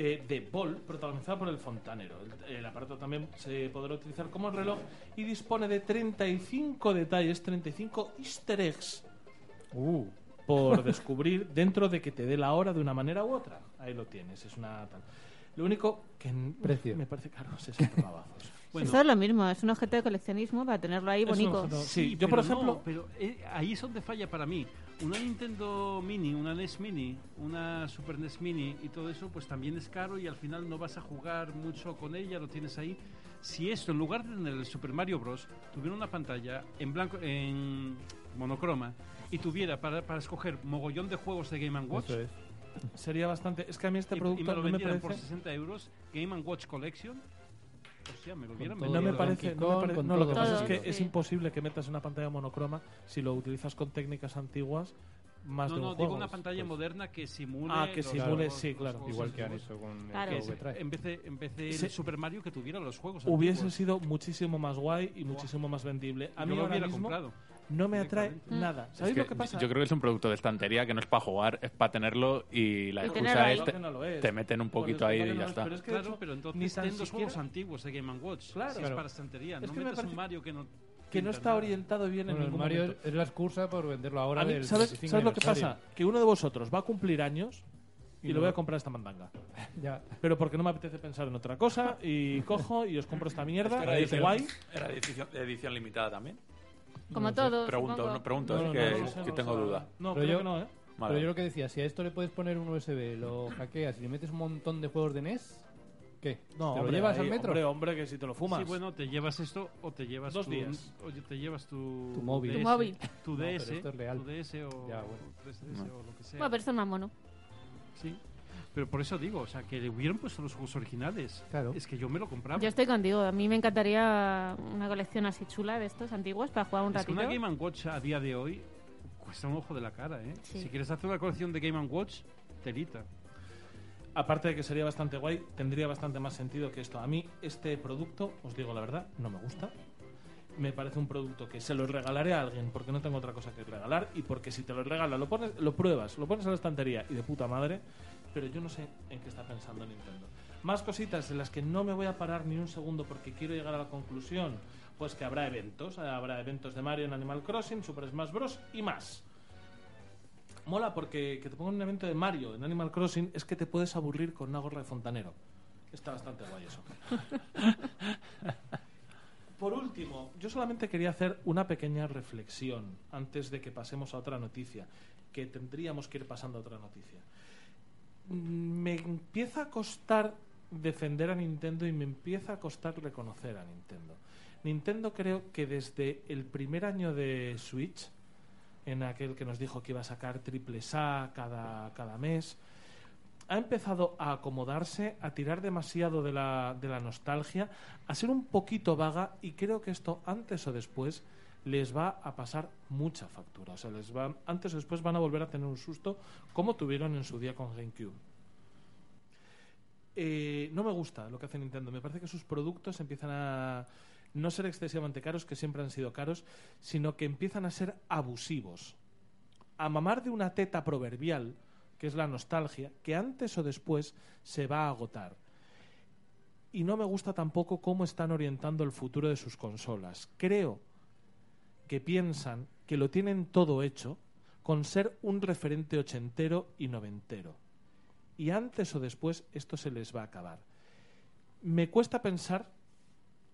eh, de Ball protagonizada por el fontanero. El, el aparato también se podrá utilizar como reloj y dispone de 35 detalles, 35 easter eggs Uh, por descubrir dentro de que te dé la hora de una manera u otra. Ahí lo tienes, es una. Lo único que Precio. me parece caro, 60 pavazos. Bueno, Eso es lo mismo, es un objeto de coleccionismo para tenerlo ahí bonito. objeto- Sí, Sí, yo pero por no, ejemplo, pero eh, ahí es donde falla para mí. Una Nintendo Mini, una NES Mini, una Super NES Mini y todo eso, pues también es caro y al final no vas a jugar mucho con ella, lo tienes ahí. Si esto, en lugar de tener el Super Mario Bros, tuviera una pantalla en blanco, en monocroma y tuviera para, para escoger mogollón de juegos de Game Watch eso es. sería bastante. Es que a mí este y, y producto me lo no me parece. por 60 euros, Game Watch Collection, hostia, me lo hubieran todo No me parece. No, me Kong, pare- con no, lo que todo. pasa es que es sí. imposible que metas una pantalla monocroma si lo utilizas con técnicas antiguas más No, de no, un digo juego. una pantalla pues- moderna que simule. Ah, que los- simule, los- sí, los claro. juegos Igual que han hecho con Claro. el Que juego que trae. en vez de, en vez de Sí. el Super Mario que tuviera los juegos Hubiese antiguos. sido muchísimo más guay y muchísimo más vendible. A Yo mí lo ahora hubiera mismo comprado. No me atrae directamente. nada. Es ¿Sabéis que lo que pasa? Yo creo que es un producto de estantería que no es para jugar, es para tenerlo y la excusa es te, Que no lo es. te meten un poquito ahí y ya es, está. pero es que Claro, pero ni entonces tan ten los siquiera- juegos antiguos de Game Watch. Claro. Si es para estantería. Es no que me metas un Mario que no. que no está orientado bien en Bueno, el ningún Mario momento. es la excusa por venderlo ahora mí, del ¿sabes, 25 ¿sabes lo que pasa? Que uno de vosotros va a cumplir años y, Y lo no voy a comprar esta mandanga. Ya. Pero porque no me apetece pensar en otra cosa y cojo y os compro esta mierda. Era es edición- guay. ¿Era edición, de edición limitada también? Como todo. Pregunto, supongo. no pregunto, No, es no, que, no sé, que no tengo sé. duda. No, Pero creo yo- que no, ¿eh? Vale. Pero yo lo que decía, si a esto le puedes poner un USB, lo hackeas y le metes un montón de juegos de NES, ¿qué? No, ¿Te hombre, lo llevas ahí, al metro? Hombre, hombre, que si te lo fumas. Sí, bueno, te llevas esto o te llevas Dos tu, días. o te llevas tu, Tu móvil. DS, Tu móvil. tu No, pero DS, esto es real. tu DS o Ya, bueno. 3DS o lo que sea. Bueno, pero esto es más mono. Sí. Pero por eso digo, o sea, que le hubieran puesto los juegos originales. Claro. Es que yo me lo compraba. Yo estoy contigo. A mí me encantaría una colección así chula de estos antiguos para jugar un Es que ratito. una Game Watch a día de hoy cuesta un ojo de la cara, ¿eh? Sí. Si quieres hacer una colección de Game Watch, telita. Aparte de que sería bastante guay, tendría bastante más sentido que esto. A mí, este producto, os digo la verdad, no me gusta. Me parece un producto que se lo regalaré a alguien porque no tengo otra cosa que regalar y porque si te lo regala, lo pones, lo pruebas, lo pones en la estantería y de puta madre, pero yo no sé en qué está pensando Nintendo. Más cositas en las que no me voy a parar ni un segundo porque quiero llegar a la conclusión, pues que habrá eventos, habrá eventos de Mario en Animal Crossing, Super Smash Bros. y más. Mola porque que te pongan un evento de Mario en Animal Crossing es que te puedes aburrir con una gorra de fontanero. Está bastante guay eso. Por último, yo solamente quería hacer una pequeña reflexión antes de que pasemos a otra noticia, que tendríamos que ir pasando a otra noticia. Me empieza a costar defender a Nintendo y me empieza a costar reconocer a Nintendo. Nintendo creo que desde el primer año de Switch, en aquel que nos dijo que iba a sacar triple A cada, cada mes, ha empezado a acomodarse, a tirar demasiado de la, de la nostalgia, a ser un poquito vaga y creo que esto antes o después les va a pasar mucha factura. O sea, les va, antes o después van a volver a tener un susto como tuvieron en su día con GameCube. Eh, no me gusta lo que hace Nintendo. Me parece que sus productos empiezan a no ser excesivamente caros, que siempre han sido caros, sino que empiezan a ser abusivos. A mamar de una teta proverbial, que es la nostalgia, que antes o después se va a agotar. Y no me gusta tampoco cómo están orientando el futuro de sus consolas. Creo que piensan que lo tienen todo hecho con ser un referente ochentero y noventero. Y antes o después esto se les va a acabar. Me cuesta pensar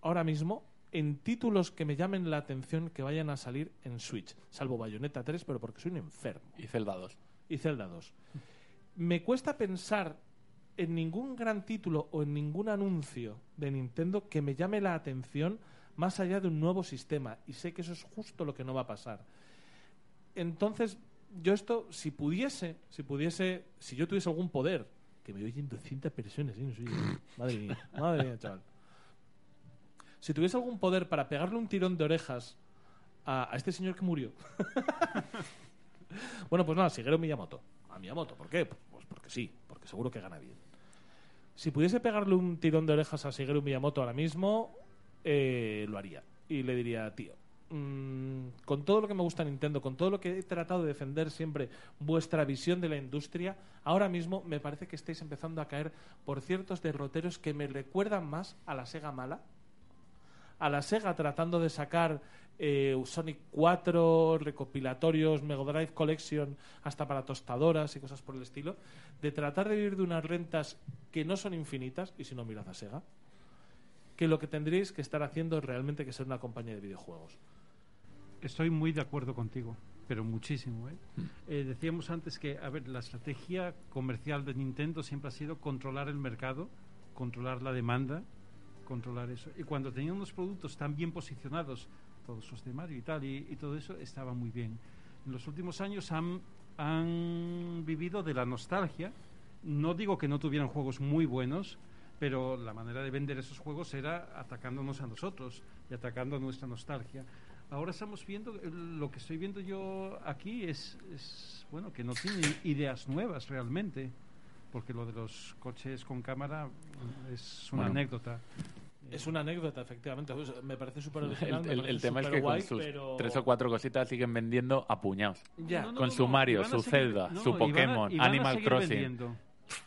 ahora mismo en títulos que me llamen la atención que vayan a salir en Switch, salvo Bayonetta 3, pero porque soy un enfermo Y Zelda 2. y Zelda 2. Me cuesta pensar en ningún gran título o en ningún anuncio de Nintendo que me llame la atención más allá de un nuevo sistema. Y sé que eso es justo lo que no va a pasar. Entonces, yo esto, si pudiese, si pudiese, si yo tuviese algún poder, que me oyen 200 personas, ¿eh? No soy yo. Madre mía, madre mía, chaval. Si tuviese algún poder para pegarle un tirón de orejas a, a este señor que murió, bueno, pues nada, Shigeru Miyamoto. A Miyamoto, ¿por qué? Pues porque sí, porque seguro que gana bien. Si pudiese pegarle un tirón de orejas a Shigeru Miyamoto ahora mismo, eh, lo haría. Y le diría, tío, mm, con todo lo que me gusta Nintendo, con todo lo que he tratado de defender siempre vuestra visión de la industria, ahora mismo me parece que estáis empezando a caer por ciertos derroteros que me recuerdan más a la Sega mala, a la Sega tratando de sacar eh, Sonic 4, recopilatorios, Mega Drive Collection, hasta para tostadoras y cosas por el estilo, de tratar de vivir de unas rentas que no son infinitas, y si no mirad a Sega, que lo que tendréis que estar haciendo es realmente que ser una compañía de videojuegos. Estoy muy de acuerdo contigo, pero muchísimo. ¿eh? Eh, decíamos antes que, a ver, la estrategia comercial de Nintendo siempre ha sido controlar el mercado, controlar la demanda, controlar eso. Y cuando tenían unos productos tan bien posicionados, todos los de Mario y tal, y, y todo eso, estaba muy bien. En los últimos años han, han vivido de la nostalgia. No digo que no tuvieran juegos muy buenos, pero la manera de vender esos juegos era atacándonos a nosotros y atacando a nuestra nostalgia. Ahora estamos viendo, eh, lo que estoy viendo yo aquí es, es, bueno, que no tiene ideas nuevas realmente, porque lo de los coches con cámara mm, es una Bueno. anécdota. Es una anécdota, efectivamente. Me parece súper original. El, tema es que con sus pero- tres o cuatro cositas siguen vendiendo a puñados. Ya. No, no, Con no, su no, Mario, y van a su seguir- Zelda, no, su Pokémon, Animal Crossing. vendiendo.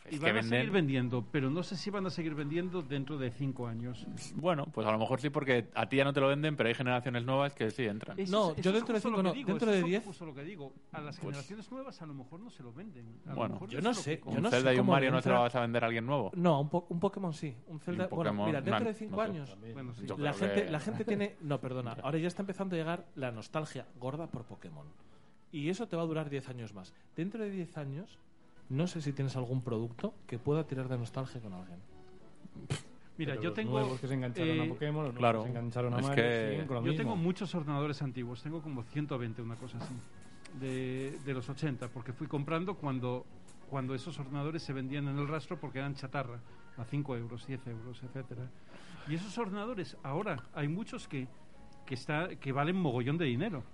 Es y que van a seguir vendiendo, pero no sé si van a seguir vendiendo dentro de cinco años. Bueno, pues a lo mejor sí, porque a ti ya no te lo venden, pero hay generaciones nuevas que sí entran. Eso No, yo dentro de cinco no, digo, dentro de diez- lo que digo. A las Pues- generaciones nuevas a lo mejor no se lo venden. A lo Bueno. mejor Yo no sé, que yo un no Zelda sé y un Mario no se lo vas a vender a alguien nuevo. No, un, po- un Pokémon sí. Un Zelda. bueno, Pokémon, mira, dentro no, de cinco no sé. años. Bueno, sí. Yo La gente, que- la gente tiene. No, perdona. Ahora ya está empezando a llegar la nostalgia gorda por Pokémon. Y eso te va a durar 10 años más. Dentro de 10 años, no sé si tienes algún producto que pueda tirar de nostalgia con alguien. Mira, Pero yo los tengo. nuevos que se engancharon eh, a Pokémon, los claro, que se engancharon a es Mario, que Yo mismo. tengo muchos ordenadores antiguos, tengo como 120, una cosa así, de, de los 80, porque fui comprando cuando, cuando esos ordenadores se vendían en el rastro porque eran chatarra, a 5 euros, 10 euros, etcétera. Y esos ordenadores, ahora hay muchos que, que, está, que valen mogollón de dinero,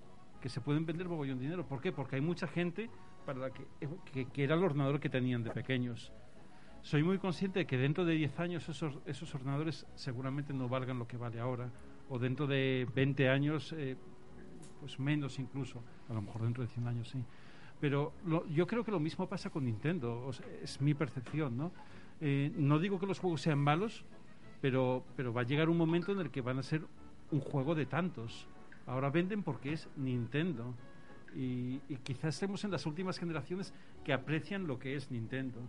que se pueden vender mogollón de dinero. ¿Por qué? Porque hay mucha gente para que, que, que era el ordenador que tenían de pequeños. Soy muy consciente de que dentro de 10 años esos, esos ordenadores seguramente no valgan lo que vale ahora, o dentro de 20 años, eh, pues menos incluso, a lo mejor dentro de 100 años sí. Pero yo creo que lo mismo pasa con Nintendo, es mi percepción, ¿no? Eh, no digo que los juegos sean malos, pero, pero va a llegar un momento en el que van a ser un juego de tantos. Ahora venden porque es Nintendo. Y, y quizás estemos en las últimas generaciones que aprecian lo que es Nintendo.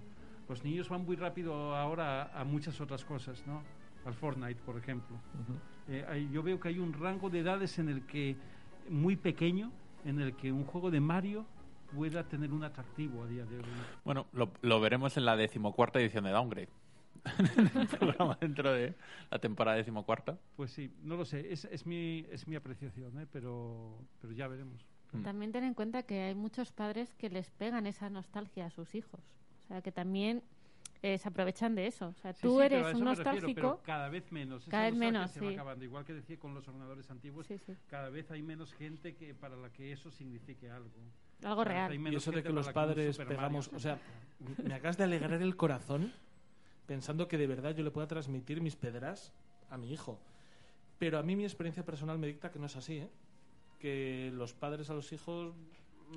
Los niños van muy rápido ahora a, a muchas otras cosas, ¿no? Al Fortnite, por ejemplo. Eh, hay- yo veo que hay un rango de edades en el que muy pequeño, en el que un juego de Mario pueda tener un atractivo a día de hoy. Bueno, lo, lo veremos en la decimocuarta edición de Downgrade. en el programa dentro de la temporada decimocuarta. Pues sí, no lo sé, es, es mi, es mi apreciación, ¿eh? pero, pero ya veremos. Mm. También ten en cuenta que hay muchos padres que les pegan esa nostalgia a sus hijos. O sea, que también eh, se aprovechan de eso. O sea, Sí, tú sí, eres un refiero, nostálgico. pero cada vez menos. Esa Cada vez menos, se va sí. acabando. Igual que decía con los ordenadores antiguos, Sí, sí. cada vez hay menos gente que para la que eso signifique algo. Algo Cada real. Y eso de que los padres Mario pegamos. O sea, me acabas de alegrar el corazón pensando que de verdad yo le pueda transmitir mis pedras a mi hijo. Pero a mí mi experiencia personal me dicta que no es así, ¿eh? Que los padres a los hijos,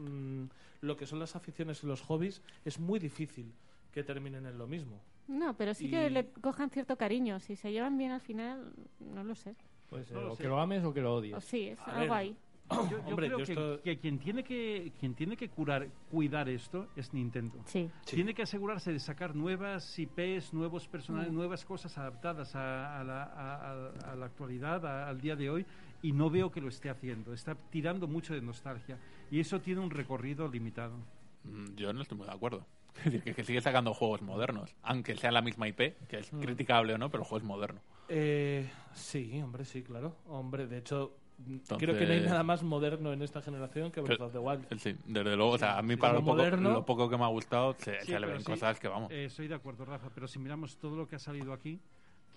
mm, lo que son las aficiones y los hobbies, es muy difícil que terminen en lo mismo. No, pero sí Y- que le cojan cierto cariño. Si se llevan bien al final, no lo sé. Puede ser, No lo o sé. que lo ames o que lo O odies. sí, es A algo ver, ahí. Yo, yo Hombre, creo yo que, esto- que quien tiene que quien tiene que curar, cuidar esto es Nintendo. Sí. Sí. Tiene que asegurarse de sacar nuevas IPs, nuevos personajes, nuevas cosas adaptadas a, a la, a- a- a la actualidad, a- al día de hoy, y no veo que lo esté haciendo. Está tirando mucho de nostalgia y eso tiene un recorrido limitado. Mm, Yo no estoy muy de acuerdo. Es decir, que, que sigue sacando juegos modernos, aunque sea la misma IP, que es criticable o no, pero el juego es moderno. Eh, sí, hombre, sí, claro. Hombre, de hecho, mm, Entonces- creo que no hay nada más moderno en esta generación que Breath of the Wild. Sí, desde luego, o sea, a mí para lo lo poco, lo poco que me ha gustado se, Sí, se le ven sí, cosas que vamos. eh, estoy de acuerdo, Rafa, pero si miramos todo lo que ha salido aquí,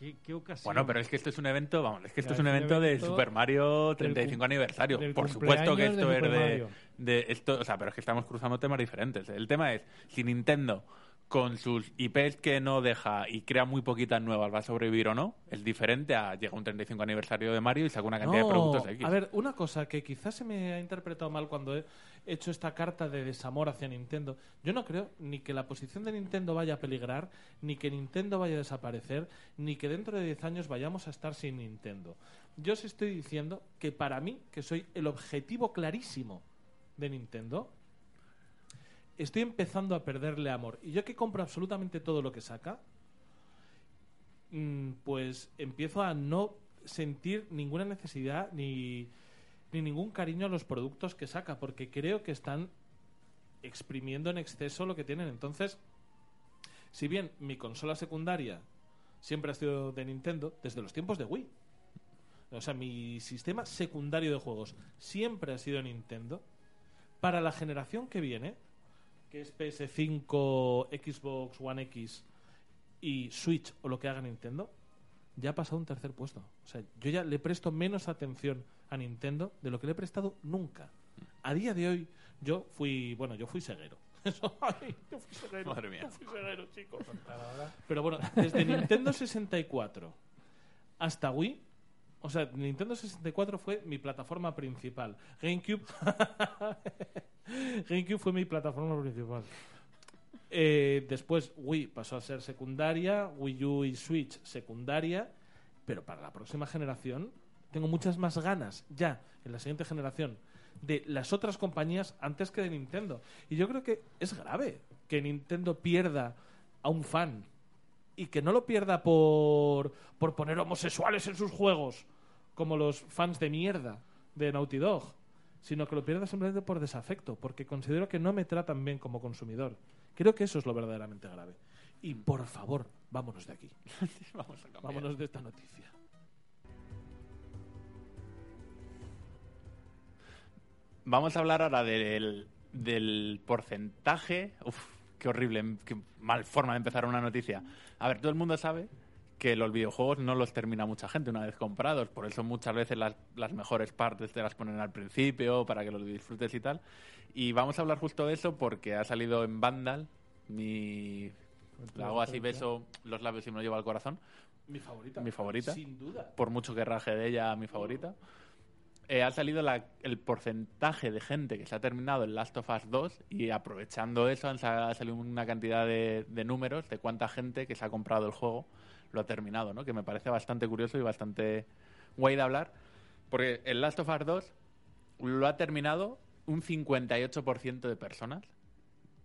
¿qué, qué ocasión? Bueno, pero es que esto es un evento, vamos, es que esto Ya, es un evento de Super Mario 35 cum- aniversario. Por supuesto que esto de es de esto, o sea, pero es que estamos cruzando temas diferentes. El tema es si Nintendo con sus IPs que no deja y crea muy poquitas nuevas va a sobrevivir o no, es diferente a llega un 35 aniversario de Mario y saca una cantidad de productos X. A ver, una cosa que quizás se me ha interpretado mal cuando he hecho esta carta de desamor hacia Nintendo. Yo no creo ni que la posición de Nintendo vaya a peligrar, ni que Nintendo vaya a desaparecer, ni que dentro de 10 años vayamos a estar sin Nintendo. Yo os estoy diciendo que para mí, que soy el objetivo clarísimo de Nintendo, estoy empezando a perderle amor. Y yo que compro absolutamente todo lo que saca, mm, pues empiezo a no sentir ninguna necesidad ni, ni ningún cariño a los productos que saca, porque creo que están exprimiendo en exceso lo que tienen. Entonces, si bien mi consola secundaria siempre ha sido de Nintendo, desde los tiempos de Wii, o sea, mi sistema secundario de juegos siempre ha sido Nintendo, para la generación que viene, que es PS5, Xbox One X y Switch o lo que haga Nintendo, ya ha pasado un tercer puesto. O sea, yo ya le presto menos atención a Nintendo de lo que le he prestado nunca. A día de hoy, yo fui, bueno, yo fui ceguero. Eso, ay, yo fui ceguero. Madre mía. Yo fui ceguero, chicos. Pero bueno, desde Nintendo 64 hasta Wii, o sea, Nintendo 64 fue mi plataforma principal. GameCube, GameCube fue mi plataforma principal. Eh, después Wii pasó a ser secundaria, Wii U y Switch secundaria, pero para la próxima generación tengo muchas más ganas ya en la siguiente generación de las otras compañías antes que de Nintendo. Y yo creo que es grave que Nintendo pierda a un fan y que no lo pierda por, por poner homosexuales en sus juegos, como los fans de mierda de Naughty Dog, sino que lo pierda simplemente por desafecto, porque considero que no me tratan bien como consumidor. Creo que eso es lo verdaderamente grave. Y por favor, vámonos de aquí. Cambiar. Vámonos de esta noticia. Vamos a hablar ahora del, del porcentaje. Uf, qué horrible, qué mal forma de empezar una noticia. A ver, todo el mundo sabe que los videojuegos no los termina mucha gente una vez comprados, por eso muchas veces las, las mejores partes te las ponen al principio para que los disfrutes y tal. Y vamos a hablar justo de eso porque ha salido en Vandal, mi... Le hago así, beso los labios y me lo llevo al corazón, Mi favorita. Mi favorita. Sin duda. por mucho que raje de ella mi favorita. Eh, ha salido la- el porcentaje de gente que se ha terminado el Last of Us 2 y aprovechando eso han ha salido una cantidad de, de números de cuánta gente que se ha comprado el juego lo ha terminado, ¿no? Que me parece bastante curioso y bastante guay de hablar. Porque el Last of Us 2 lo ha terminado un 58% de personas.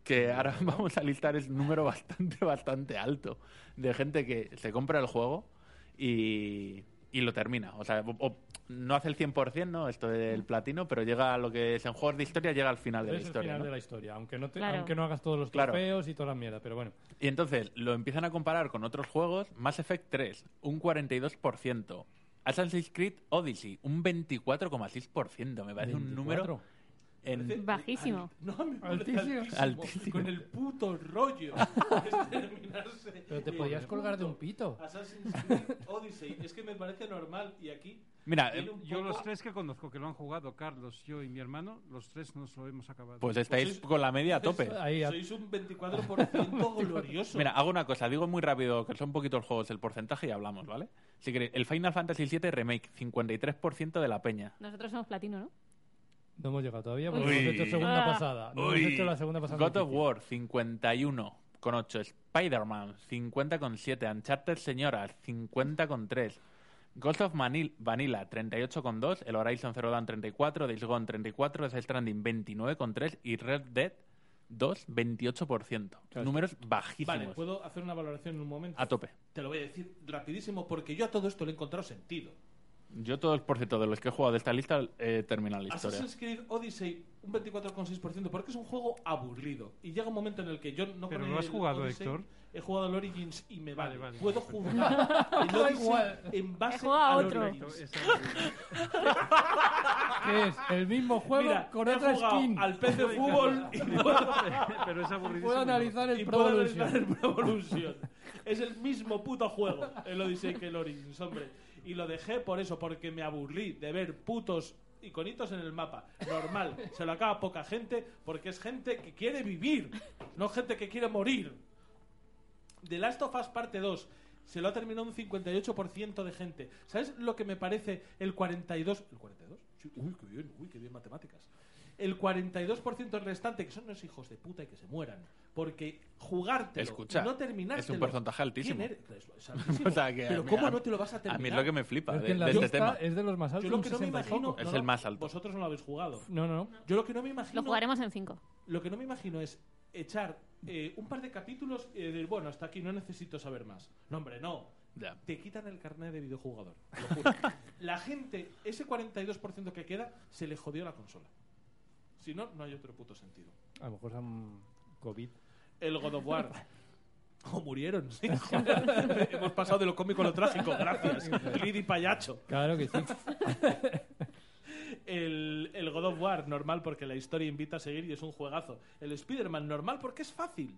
Que ahora vamos a listar es un número bastante, bastante alto de gente que se compra el juego y, y lo termina. O sea, o- o no hace el 100%, ¿no? Esto del platino, pero llega a lo que es en juegos de historia, llega al final de la historia. final ¿no? de la historia, aunque no, te- Claro. aunque no hagas todos los Claro. trofeos y toda la mierda, pero bueno. Y entonces lo empiezan a comparar con otros juegos. Mass Effect 3, un 42%. Assassin's Creed Odyssey, un 24,6%. Me parece un número 24. en... Bajísimo. al- no, me parece Altísimo. altísimo, Altísimo. Con el puto rollo. es terminarse Pero te podías colgar de un pito. Assassin's Creed Odyssey. Es que me parece normal. Y aquí. Mira, eh, Yo los tres que conozco que lo han jugado, Carlos, yo y mi hermano, los tres nos lo hemos acabado. pues estáis Pues sois- con la media a tope. Ahí a- Sois un 24% glorioso. Mira, hago una cosa, digo muy rápido que son poquitos juegos el porcentaje y hablamos, ¿vale? Si queréis, el Final Fantasy VII Remake, 53% de la peña. Nosotros somos platino, ¿no? No hemos llegado todavía porque Uy. hemos hecho segunda Ah. pasada. No hemos hecho la segunda pasada. God of. War, 51 con 8. Spider-Man, 50 con 7. Uncharted Señoras, 50 con 3. Ghost of Manil- Vanilla, 38 con 2. El Horizon Zero Dawn, 34. Days Gone, 34. Death Stranding, 29 con 3. Y Red Dead 2, 28%. Números bajísimos. Vale, puedo hacer una valoración en un momento. A tope. Te lo voy a decir rapidísimo porque yo a todo esto le he encontrado sentido. Yo todos, por cierto, de los que he jugado de esta lista, he terminado la historia. Assassin's Creed Odyssey, un 24,6%, porque es un juego aburrido. Y llega un momento en el que yo no ¿Pero lo has el jugado, Odyssey, Héctor? He jugado al Origins y me vale. Vale, vale. Puedo jugar el Da Odyssey igual. en base a otro. Origins. ¿Qué es? El mismo juego Mira, con he otra jugado skin. al pez de fútbol y puedo, Pero es aburridísimo. Puedo analizar el y Pro puedo analizar el Pro Evolution. Es el mismo puto juego, el Odyssey que el Origins, hombre. Y lo dejé por eso, porque me aburrí de ver putos iconitos en el mapa. Normal, se lo acaba poca gente, porque es gente que quiere vivir, no gente que quiere morir. The Last of Us Parte 2 se lo ha terminado un 58% de gente. ¿Sabes lo que me parece el 42? ¿El 42? Sí, uy, qué bien, uy, qué bien matemáticas. El 42% restante, que son unos hijos de puta y que se mueran. Porque jugártelo Escucha, y no terminártelo... es un porcentaje altísimo. ¿Quién eres? Es- es altísimo. O sea, que a Pero mí- ¿cómo a- no te lo vas a terminar? A mí es lo que me flipa es de, este tema. es de los más altos. Yo lo un que no me 60 y imagino... Es no, el no, más alto. Vosotros no lo habéis jugado. No, no, no. Yo lo que no me imagino... Lo jugaremos en 5. Lo que no me imagino es echar eh, un par de capítulos y decir, bueno, hasta aquí no necesito saber más. No, hombre, no. Ya. Te quitan el carnet de videojugador. te lo juro. la gente, ese 42% que queda, se le jodió la consola. Si no, no hay otro puto sentido. A lo mejor son COVID. El God of War. O murieron, sí. joder. Hemos pasado de lo cómico a lo trágico. Gracias. Lidi Payacho. Claro que sí. El, el God of War, normal porque la historia invita a seguir y es un juegazo. El Spider-Man, normal porque es fácil.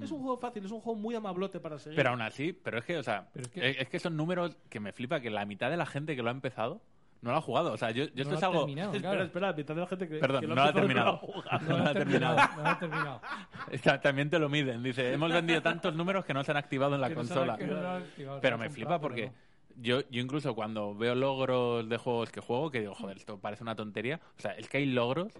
Es un juego fácil, es un juego muy amablote para seguir. Pero aún así, pero es que, o sea, es es que- que... son números que me flipa que la mitad de la gente que lo ha empezado No lo ha jugado. O sea, yo, yo esto No es lo ha algo. terminado, Espera, claro. espera, mitad de la gente que. Perdón, que no ha lo ha terminado. No lo ha terminado. No lo ha terminado. Está- También te lo miden. Dice, hemos vendido tantos números que no se han activado en la Que consola. activado, Pero me flipa porque no. yo, yo incluso cuando veo logros de juegos que juego, que digo, joder, esto parece una tontería. O sea, es que hay logros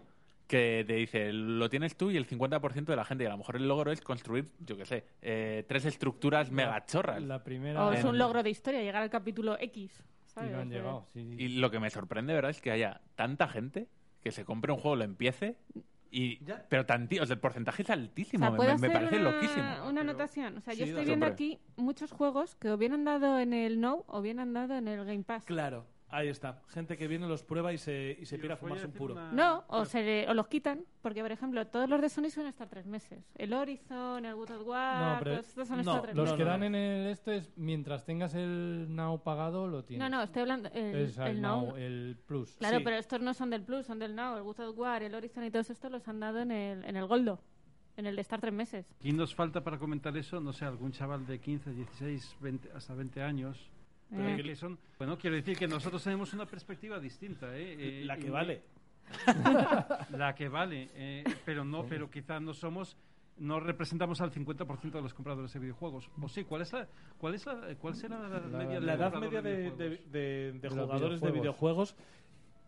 que te dice, lo tienes tú y el 50% de la gente. Y a lo mejor el logro es construir, yo qué sé, eh, tres estructuras mega chorras. La primera. O es en- un logro de historia, llegar al capítulo X. Y ¿sabes? no han O sea, llegado. sí. Y lo que me sorprende, ¿verdad? Es que haya tanta gente que se compre un juego, lo empiece y... Ya. Pero tanti, o sea, el porcentaje es O altísimo. sea, me- ¿puedo me, me hacer parece una, loquísimo. una anotación? O sea, yo estoy viendo aquí muchos juegos que o bien han dado en el No o bien han dado en el Game Pass. Claro, ahí está. Gente que viene, los prueba y se, y se Y pira a fumarse un puro. una- No, o, se le- o los quitan, porque por ejemplo, todos los de Sony suelen estar tres meses. El Horizon, el God of War, No, pero- todos estos son no, estar tres Los meses. que dan en el esto es mientras tengas el Now pagado, lo tienes. No, no, estoy hablando el, Es el, el Now, Now. el Plus. Claro, Sí. pero estos no son del Plus, son del Now. El God of War, el Horizon y todos estos los han dado en el, en el Goldo, en el de estar tres meses. ¿Quién nos falta para comentar eso? No sé, algún chaval de 15, 16, 20, hasta 20 años. Eh. Eh, que son, bueno, quiero decir que nosotros tenemos una perspectiva distinta. ¿eh? Eh, La que y- vale. La que vale, eh, pero no, pero quizá no somos, no representamos al 50% de los compradores de videojuegos. O sí, ¿cuál es la, cuál es la, cuál será la, edad La- media? La edad media de, de- videojuegos? de- de De los jugadores de videojuegos.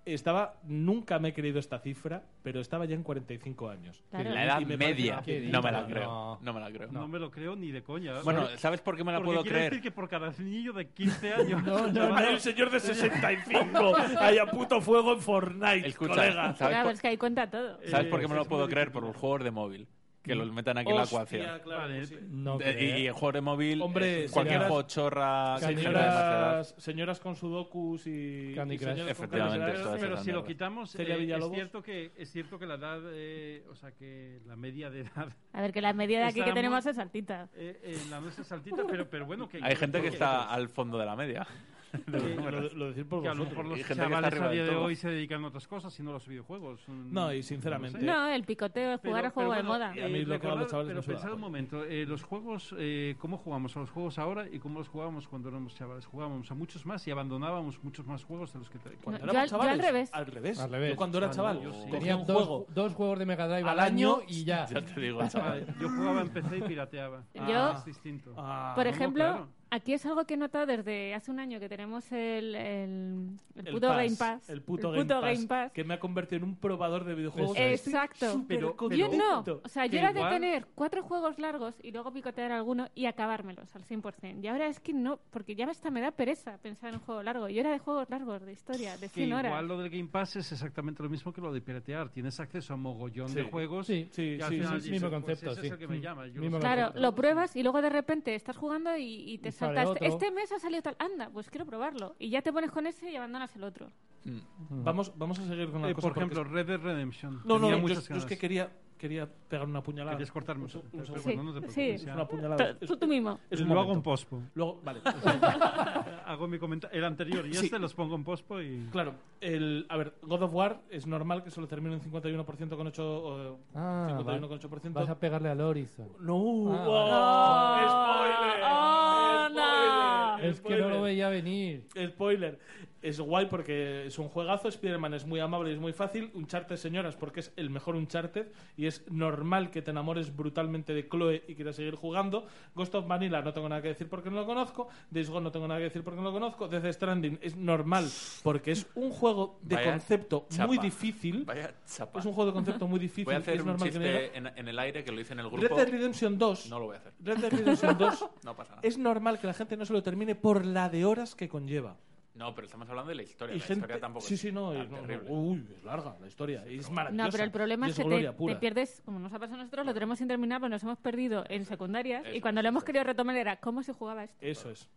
Estaba, nunca me he creído esta cifra, pero estaba ya en 45 años. Claro. La edad Y me parece media. ¿Qué No me la creo. No. No me la creo. No me lo creo ni de coña. Bueno, Porque- ¿sabes por qué me la porque puedo quiere creer? decir que por cada niño de 15 años... No, no, chaval, el señor de 65 haya puto fuego en Fortnite, Escucha, colega. ¿sabes, Claro, por, es que ahí cuenta todo. ¿sabes Eh, por qué me lo es puedo muy creer? Por los juegos de móvil. Que los metan aquí en la ecuación. claro, Vale, sí. No De- y, y creo. en juegos de móvil, Hombre, eh, cualquier señoras- juego chorra... Señoras, señoras con sudokus y, Candy Crush. con Efectivamente, Candy Crush. todas pero si lo quitamos, eh, es cierto que es cierto que la edad, eh, o sea que la media de edad, A ver, que la media de aquí que tenemos es altita. eh, eh, la nuestra es altita, pero, pero bueno que Hay gente que que- está al fondo de la media. Lo, lo decir por los chavales a día de hoy se dedican a otras cosas y no a los videojuegos. Mm, No, y sinceramente-. No, el picoteo es jugar Pero- al juego pero de bueno, moda. Y a mí eh, lo que los chavales pero suda pensad un momento, eh, los juegos, eh, ¿cómo jugamos a los juegos ahora y cómo los jugábamos cuando éramos chavales? Jugábamos a muchos más y abandonábamos muchos más juegos de los que... Cuando No, éramos yo al- yo al chavales, revés. Al revés. Al revés. Yo cuando era Ah, no, chaval, yo sí. Tenía un dos, juego. dos juegos de Mega Drive al año y ya. Ya te digo, chaval. yo jugaba en PC y pirateaba. Yo- Ah, es distinto. Ah, Por no, ejemplo. Aquí es algo que he notado desde hace un año que tenemos el, el, el el puto Pass, Game Pass. El puto, el puto Game, Pass, que me ha convertido en un probador de videojuegos. Exacto. Pero-. Yo no. O sea, yo era de igual- tener cuatro juegos largos y luego picotear alguno y acabármelos al 100%. Y ahora es que no, porque ya hasta me da pereza pensar en un juego largo. Yo era de juegos largos, de historia, de Que 100 horas. igual lo del Game Pass es exactamente lo mismo que lo de piratear. Tienes acceso a un mogollón Sí. de juegos. Sí, Sí, sí, final sí, mismo pues concepto, ese sí. es el que me llama. yo Mismo lo sé. Claro, concepto. lo pruebas y luego de repente estás jugando y, y te Otro. Este mes ha salido tal. Anda, pues quiero probarlo. Y ya te pones con ese y abandonas el otro. Mm. Vamos, vamos a seguir con la Eh, cosa. por ejemplo, Red Dead Redemption. No, no, Tenía no, yo, yo es que quería, quería pegar una puñalada. Querías cortarme. Un, un pero segundo. Sí, bueno, no te sí. preocupes, Es ya. una puñalada. Tú, tú mismo. Es un lo hago en pospo. Luego, vale. Hago mi comentario. El anterior y Sí. este los pongo en pospo y. Claro, el, a ver, God of War es normal que solo termine en 51% con 8, o, Ah, 51 va- con 8%. Vas a pegarle al Horizon. No, Ah, vale. spoiler, ¡Oh, spoiler, Es que no lo veía venir. Spoiler. Es guay porque es un juegazo. Spider-Man es muy amable y es muy fácil. Uncharted, señoras, porque es el mejor Uncharted. Y es normal que te enamores brutalmente de Chloe y quieras seguir jugando. Ghost of Vanilla no tengo nada que decir porque no lo conozco. Days Gone no tengo nada que decir porque no lo conozco. Death Stranding es normal porque es un juego de Vaya concepto muy difícil. Vaya chapa. Es un juego de concepto muy difícil. Voy a hacer es un normal que chiste en, en el aire que lo hice en el Red grupo. Dead Redemption 2. No lo voy a hacer. Red Dead Redemption 2 No pasa nada. es normal que la gente no se lo termine por la de horas que conlleva. No, pero estamos hablando de la historia. Y la gente- historia tampoco sí, es sí, no, y- no, no. Uy, es larga la historia. Es maravillosa. No, pero el problema es que te, pierdes, como nos ha pasado a nosotros, lo tenemos sin terminar, pero nos hemos perdido en secundarias. y cuando es, lo hemos eso querido retomar era, ¿cómo se jugaba esto? Eso es.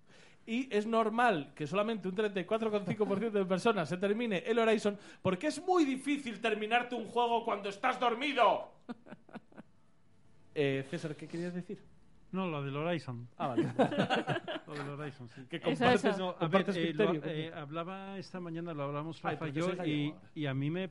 Y es normal que solamente un 34,5% de personas se termine el Horizon porque es muy difícil terminarte un juego cuando estás dormido. Eh, César, ¿qué querías decir? No, lo del Horizon. Ah, vale. Lo del Horizon, sí. que compartes, eso. No, a ver, compartes eh, lo- eh, hablaba esta mañana, lo hablamos Ay, Rafa y yo, y, a mí me.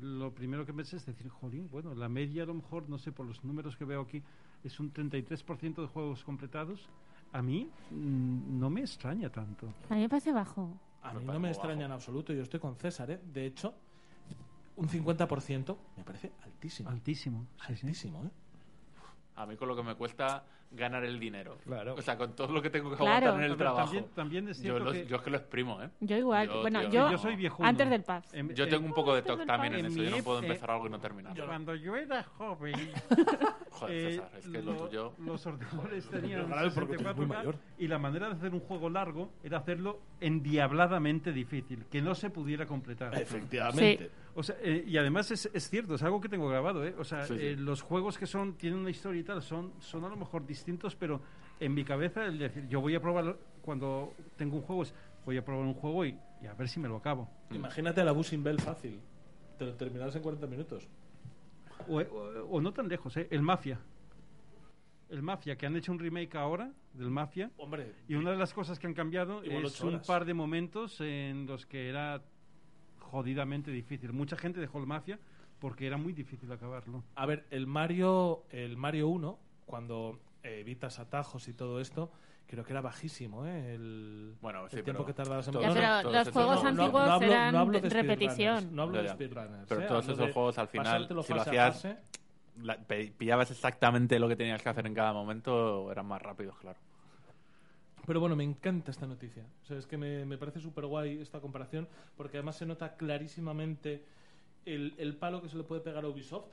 Lo primero que pensé es decir, jolín, bueno, la media a lo mejor, no sé, por los números que veo aquí, es un 33% de juegos completados. A mí mm, no me extraña tanto. A mí me parece bajo. A mí no me extraña bajo. en absoluto. Yo estoy con César, ¿eh? De hecho, un 50% me parece altísimo. Altísimo. Sí, sí. Altísimo, ¿eh? A mí con lo que me cuesta ganar el dinero. Claro. O sea, con todo lo que tengo que Claro. aguantar en el trabajo. También, también es yo, cierto lo- que yo es que lo exprimo, ¿eh? Yo igual. Yo, bueno, tío, yo, yo soy viejuno. antes del pub. en- Yo en- tengo un poco de del también en En eso. Yo no puedo empezar algo y no terminarlo. Cuando yo era joven, Joder, eh, César, es que lo tuyo... los ordenadores tenían Claro, porque tú eres muy 64K mayor. y la manera de hacer un juego largo era hacerlo endiabladamente difícil, que no se pudiera completar. Efectivamente. O sea, eh, y además es, es cierto, es algo que tengo grabado, ¿eh? O sea, Sí, sí. eh, los juegos que son tienen una historia y tal son, son a lo mejor distintos, pero en mi cabeza el decir, yo voy a probar cuando tengo un juego, es, voy a probar un juego y, y a ver si me lo acabo. Imagínate la Bushing Bell fácil. Te lo terminarás en 40 minutos. O, o- o no tan lejos, ¿eh? El Mafia. El Mafia, que han hecho un remake ahora del Mafia. Hombre, Y una de las cosas que han cambiado es un par de momentos en los que era jodidamente difícil. Mucha gente dejó el Mafia porque era muy difícil acabarlo. a ver, el Mario, el Mario 1, cuando evitas atajos y todo esto, creo que era bajísimo, ¿eh? El, Bueno, sí, el tiempo que tardabas en Ya, No, pero los juegos no, antiguos hablo- eran hablo de repetición. No hablo de speedrunners. Pero ¿eh? todos Hablo esos juegos al final, si lo hacías- la- pillabas exactamente lo que tenías que hacer en cada momento, eran más rápidos, claro. Pero bueno, me encanta esta noticia. O sea, es que me, me parece súper guay esta comparación, porque además se nota clarísimamente el, el palo que se le puede pegar a Ubisoft,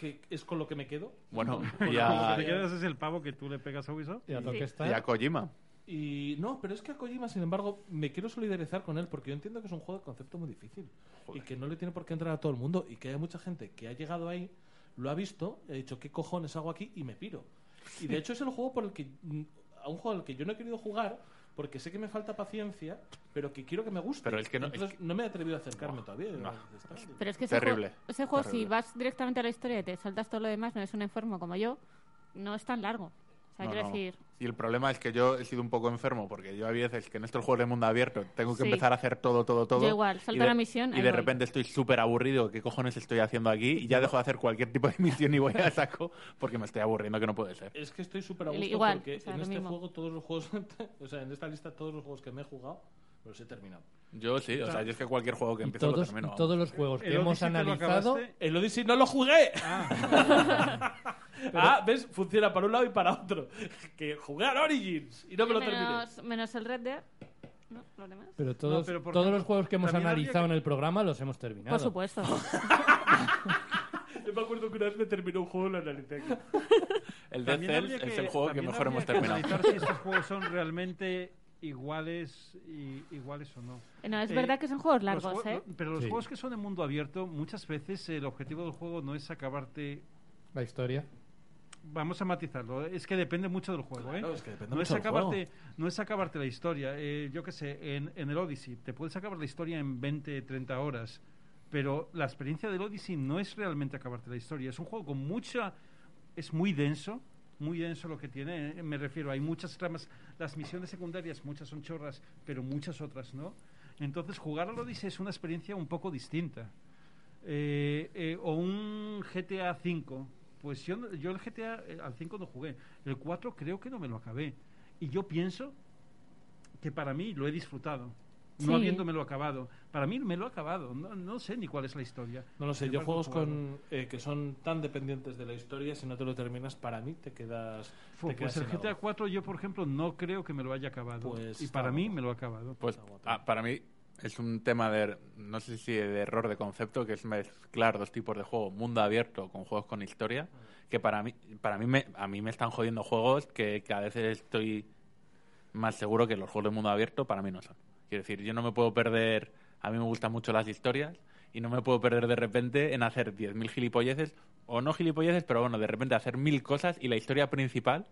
que es con lo que me quedo. Bueno, Lo y que a, te quedas es el pavo que tú le pegas a Ubisoft. Y a lo Sí. que está. y a Kojima. Y no, pero es que a Kojima, sin embargo, me quiero solidarizar con él, porque yo entiendo que es un juego de concepto muy difícil Joder. y que no le tiene por qué entrar a todo el mundo y que hay mucha gente que ha llegado ahí, lo ha visto, ha dicho, ¿qué cojones hago aquí? Y me piro. Y de hecho es el juego por el que, mm, a un juego al que yo no he querido jugar, porque sé que me falta paciencia, pero que quiero que me guste. Pero es que no- Entonces no me he atrevido a acercarme todavía. no. Pero es que ese Terrible, juego, ese juego si vas directamente a la historia y te saltas todo lo demás, no eres un enfermo como yo, no es tan largo. O sea, No, quiero no. decir, Y el problema es que yo he sido un poco enfermo, porque yo hay veces que en estos juegos de mundo abierto tengo que Sí. empezar a hacer todo, todo, todo. Yo igual, salto y de, la misión, Y de voy. repente estoy súper aburrido, ¿qué cojones estoy haciendo aquí? Y ya dejo de hacer cualquier tipo de misión y voy a saco porque me estoy aburriendo, que no puede ser. Es que estoy súper a Igual, porque o sea, en este mismo. juego todos los juegos, o sea, en esta lista todos los juegos que me he jugado los he terminado. Yo sí, o sea, yo es que cualquier juego que empiezo lo todos, termino. y todos los juegos que hemos Odyssey lo analizado. El Odyssey no lo jugué. Ah, Ah, ¿ves? Funciona para un lado y para otro. Que jugué al Origins y no me lo terminé. menos, menos el Red Dead, ¿no? Los demás. Pero todos, pero por todos los juegos que hemos analizado que- en el programa los hemos terminado. Por supuesto. Yo me acuerdo que una vez me terminó un juego y lo analicé. El Dead Cells es que- el juego que mejor hemos terminado. analizar si estos juegos son realmente iguales y iguales o no. No, es Eh, verdad que son juegos Los largos, jue- ¿eh? Pero los Sí. juegos que son en mundo abierto, muchas veces el objetivo del juego no es acabarte. La historia. Vamos a matizarlo. Es que depende mucho del juego, Claro, ¿eh? es que depende No es, mucho del acabarte, no es acabarte la historia. Eh, yo qué sé, en, en el Odyssey te puedes acabar la historia en 20, 30 horas. Pero la experiencia del Odyssey no es realmente acabarte la historia. Es un juego con mucha. Es muy denso. Muy denso lo que tiene. eh, Me refiero, hay muchas tramas. Las misiones secundarias, muchas son chorras, pero muchas otras no. Entonces, jugar al Odyssey es una experiencia un poco distinta. Eh, eh, o un GTA V. Pues yo, yo el GTA eh, al 5 no jugué. El 4 creo que no me lo acabé. Y yo pienso que para mí lo he disfrutado. No Sí. habiéndomelo acabado. Para mí me lo he acabado. No, no sé ni cuál es la historia. No lo sé, yo juegos con, eh, que son tan dependientes de la historia, si no te lo terminas, para mí te quedas. Fu, te pues el GTA agua. 4 yo, por ejemplo, no creo que me lo haya acabado. Pues y para mí me lo he acabado. Pues ah, para mí es un tema de, no sé si de error de concepto, que es mezclar dos tipos de juego, mundo abierto con juegos con historia, que para mí, para mí me, a mí me están jodiendo juegos que cada vez estoy más seguro que los juegos de mundo abierto para mí no son. Quiero decir, yo no me puedo perder, a mí me gustan mucho las historias y no me puedo perder de repente en hacer 10.000 gilipolleces, o no gilipolleces, pero bueno, de repente hacer mil cosas y la historia principal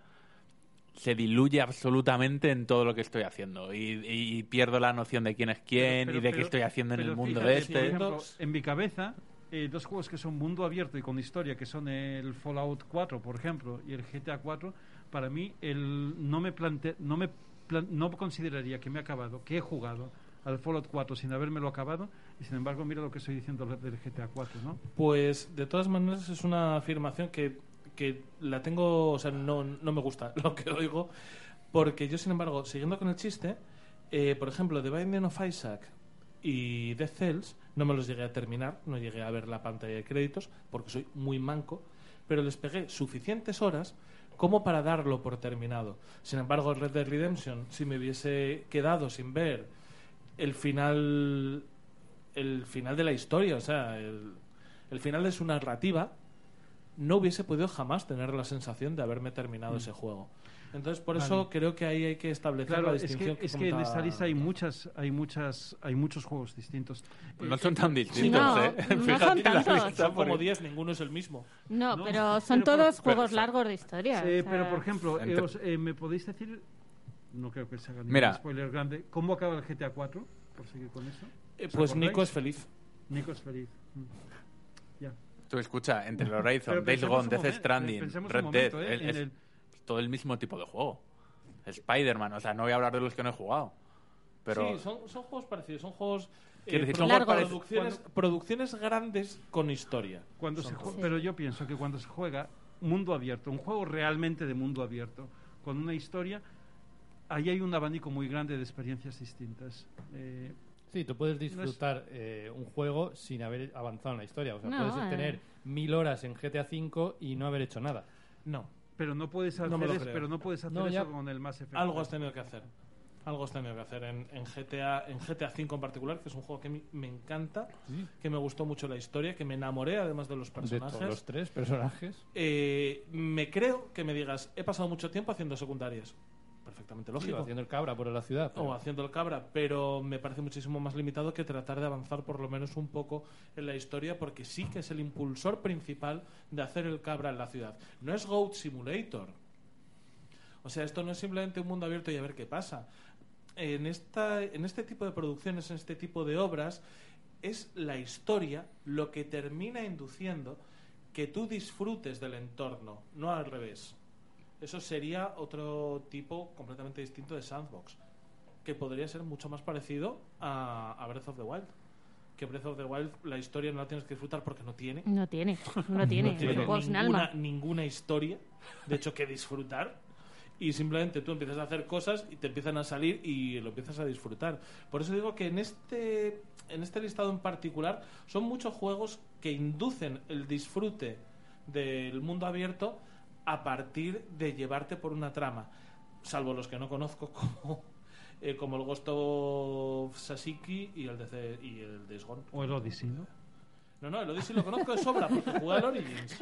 se diluye absolutamente en todo lo que estoy haciendo y, y pierdo la noción de quién es quién Pero- y de pero- qué estoy haciendo en pero el mundo fíjate, de por este. ejemplo, en mi cabeza, eh, dos juegos que son mundo abierto y con historia, que son el Fallout 4, por ejemplo, y el GTA 4, para mí el, no me plante, no me no consideraría que me he acabado, que he jugado al Fallout 4 sin habérmelo acabado, y sin embargo mira lo que estoy diciendo del GTA 4, ¿no? Pues de todas maneras es una afirmación que, que la tengo, o sea, no, no me gusta lo que oigo, porque yo, sin embargo, siguiendo con el chiste, Eh, por ejemplo, The Binding of Isaac y Death Cells no me los llegué a terminar, no llegué a ver la pantalla de créditos porque soy muy manco, pero les pegué suficientes horas como para darlo por terminado. Sin embargo, Red Dead Redemption, si me hubiese quedado sin ver el final el final de la historia, o sea, el, el final de su narrativa, no hubiese podido jamás tener la sensación de haberme terminado ese juego. Entonces, por eso. Vale. creo que ahí hay que establecer Claro, la es que, distinción es que en esta lista hay muchas, hay muchas, hay muchos juegos distintos. Pues no Eh, son tan distintos, No, ¿eh? no son Fíjate en la tantos. lista, Son como porque- 10, ninguno es el mismo. No, No, pero son pero por- todos juegos pero- largos de historia. Eh, o sea, pero por ejemplo, eh, Entre- os- eh, ¿me podéis decir? No creo que se haga ningún Mira. spoiler grande. ¿Cómo acaba el GTA 4? Por seguir con eso. Eh, ¿Os pues acordáis? Nico es feliz. Nico es feliz. Mm. Ya. Tú escucha, entre el Horizon, Days Gone, Death Stranding, Red momento, Dead, todo el mismo tipo de juego. Spider-Man, o sea, no voy a hablar de los que no he jugado. Pero Sí, son, son juegos parecidos, son juegos... eh, Quiero decir, son juegos producciones, producciones grandes con historia. Cuando se. Pero yo pienso que cuando se juega mundo abierto, un juego realmente de mundo abierto, con una historia, ahí hay un abanico muy grande de experiencias distintas. Eh, Sí, tú puedes disfrutar eh, un juego sin haber avanzado en la historia. O sea, No, puedes eh. tener mil horas en GTA V y no haber hecho nada. No, pero no puedes hacer, No me lo es- creo. pero no puedes hacer No, eso con el Mass Effect. algo has tenido que hacer. Algo has tenido que hacer en, en GTA en GTA V en particular, que es un juego que me encanta, Sí. que me gustó mucho la historia, que me enamoré además de los De personajes. todos los tres personajes. Eh, me creo que me digas, he pasado mucho tiempo haciendo secundarias. Perfectamente Sí, lógico. o haciendo el cabra por la ciudad. pero- o haciendo el cabra, pero me parece muchísimo más limitado que tratar de avanzar por lo menos un poco en la historia, porque sí que es el impulsor principal de hacer el cabra en la ciudad. No es Goat Simulator. O sea, esto no es simplemente un mundo abierto y a ver qué pasa. En, esta, en este tipo de producciones, en este tipo de obras, es la historia lo que termina induciendo que tú disfrutes del entorno, no al revés. Eso sería otro tipo completamente distinto de sandbox, que podría ser mucho más parecido a, a Breath of the Wild. Que Breath of the Wild la historia no la tienes que disfrutar porque no tiene. No tiene, no tiene. No tiene ninguna, alma. ninguna historia, de hecho, que disfrutar. Y simplemente tú empiezas a hacer cosas y te empiezan a salir y lo empiezas a disfrutar. Por eso digo que en este, en este listado en particular son muchos juegos que inducen el disfrute del mundo abierto a partir de llevarte por una trama. Salvo los que no conozco como, eh, como el Ghost of Sasiki y el de, y el. O el Odyssey, ¿no? No, no, el Odyssey lo conozco de sobra porque jugué al Origins.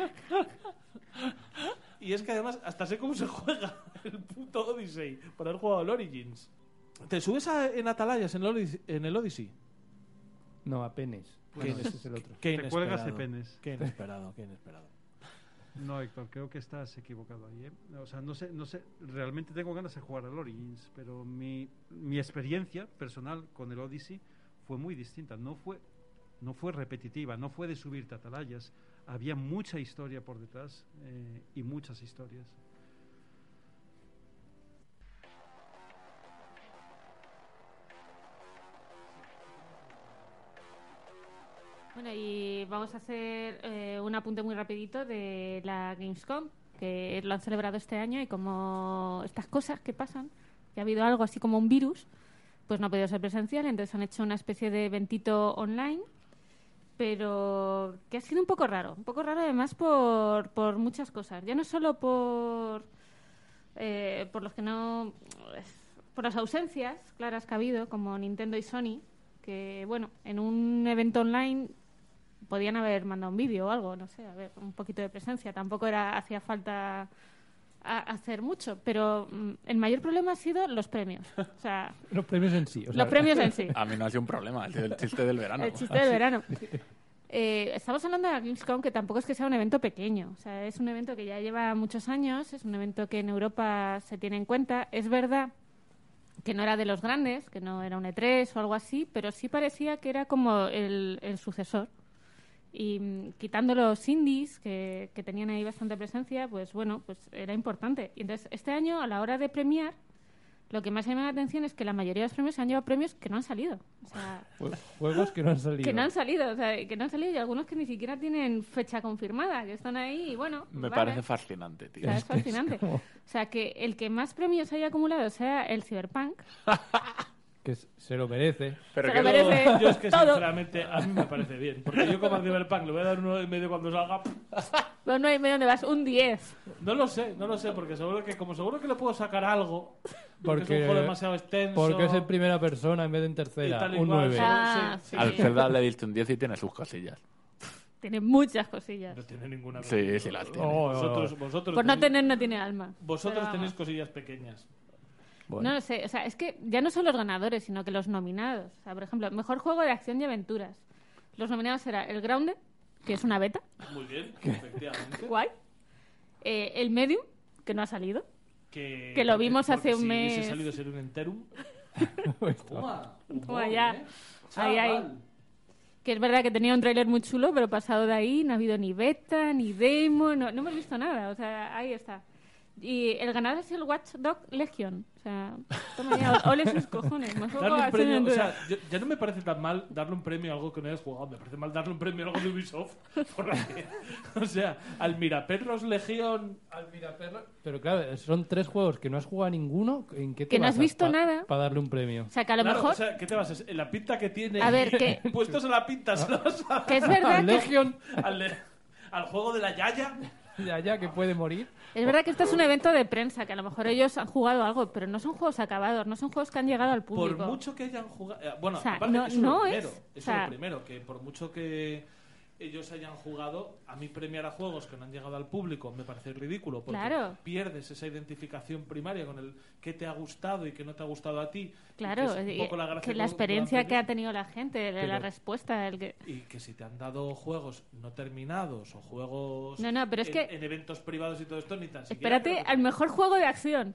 Y es que además hasta sé cómo se juega el puto Odyssey por haber jugado al Origins. ¿Te subes a- en Atalayas en el Odyssey? En el Odyssey? No, apenas. ¿Qué Ese es el otro. Qué Te cuelgas de penes. Qué inesperado, qué inesperado. No, Héctor, creo que estás equivocado ahí. ¿eh? O sea, no sé, no sé, realmente tengo ganas de jugar al Origins, pero mi, mi experiencia personal con el Odyssey fue muy distinta. No fue, no fue repetitiva, no fue de subirte a atalayas. Había mucha historia por detrás eh, y muchas historias. Bueno, y vamos a hacer eh, un apunte muy rapidito de la Gamescom, que lo han celebrado este año y como estas cosas que pasan, que ha habido algo así como un virus, pues no ha podido ser presencial, entonces han hecho una especie de eventito online, pero que ha sido un poco raro, un poco raro además por, por muchas cosas, ya no solo por, eh, por los que no, por las ausencias claras que ha habido, como Nintendo y Sony, que bueno, en un evento online podían haber mandado un vídeo o algo, no sé, a ver, un poquito de presencia. Tampoco era hacía falta a- hacer mucho, pero mm, el mayor problema ha sido los premios. O sea, Los premios en sí. o sea, los premios en sí. a mí no ha sido un problema, el chiste del verano. El chiste del verano. Eh, estamos hablando de la Gamescom, que tampoco es que sea un evento pequeño. O sea, es un evento que ya lleva muchos años, es un evento que en Europa se tiene en cuenta. Es verdad que no era de los grandes, que no era un E3 o algo así, pero sí parecía que era como el, el sucesor. Y mm, quitando los indies que, que tenían ahí bastante presencia, pues bueno, pues era importante. Y entonces, este año, a la hora de premiar, lo que más llama la atención es que la mayoría de los premios se han llevado premios que no han salido. O sea, jue- Juegos que no han salido. que no han salido, o sea, que no han salido y algunos que ni siquiera tienen fecha confirmada, que están ahí y bueno. Me vale. parece fascinante, O tío. sea, es fascinante. O sea, que el que más premios haya acumulado sea el Cyberpunk, Que se lo merece. Pero Se que lo merece. Yo es que Todo. sinceramente a mí me parece bien. Porque yo como al Cyberpunk le voy a dar uno y medio cuando salga. Pero no hay medio donde vas, un 10. No lo sé, no lo sé, porque seguro que como seguro que le puedo sacar algo. Porque, Porque, es un juego demasiado extenso. porque es en primera persona en vez de en y tercera. tal y Un cual. 9. Ah, Sí, sí. Al Zelda le diste un 10 y tiene sus cosillas. Tiene muchas cosillas. No tiene ninguna. Sí, sí las tiene. Oh, Vosotros, vosotros, Por no tenéis, tener, no tiene alma. vosotros Pero tenéis cosillas pequeñas. Bueno. No lo sé, o sea, es que ya no son los ganadores, sino que los nominados. O sea, por ejemplo, mejor juego de acción y aventuras. Los nominados será el Grounded, que es una beta, Muy bien, efectivamente. guay. Eh, el Medium, que no ha salido. Que, Que lo vimos hace un si mes. hubiese salido ser un enterum. Toma, humor, Toma ya. ¿eh? Ahí, ahí. Que es verdad que tenía un tráiler muy chulo, pero pasado de ahí no ha habido ni beta, ni demo, no, no hemos visto nada. O sea, ahí está. Y el ganador es el Watchdog Legion. O sea, toma ya, ole sus cojones. Mejor Darle un premio, o sea, yo- ya no me parece tan mal darle un premio a algo que no hayas jugado, me parece mal darle un premio a algo de Ubisoft. O sea, al Miraperros Legión. Pero claro, son tres juegos que no has jugado a ninguno. ¿En qué te Que no has visto nada. Para darle un premio. O sea, que a lo Claro, mejor... o sea, ¿qué te vas? En la pinta que tiene. A ver, que- Puestos en la pinta, se la vas a Que es verdad Al que, Legion, al, de- al juego de la Yaya. Ya, ya, que puede morir. es verdad que esto es un evento de prensa, que a lo mejor ellos han jugado algo, pero no son juegos acabados, no son juegos que han llegado al Por público. mucho que hayan jugado. eh, Bueno, O sea, aparte, no- es no es- primero. o es sea- lo primero, que por mucho que ellos hayan jugado, a mí premiar a juegos que no han llegado al público me parece ridículo. Porque Claro. pierdes esa identificación primaria con el qué te ha gustado y qué no te ha gustado a ti. Claro, que es un poco la gracia que la experiencia que ha tenido la gente, la respuesta, el que... Y que si te han dado juegos no terminados o juegos No, no, pero es en, que- en eventos privados y todo esto, ni tan siquiera. Espérate creo que- al mejor juego de acción.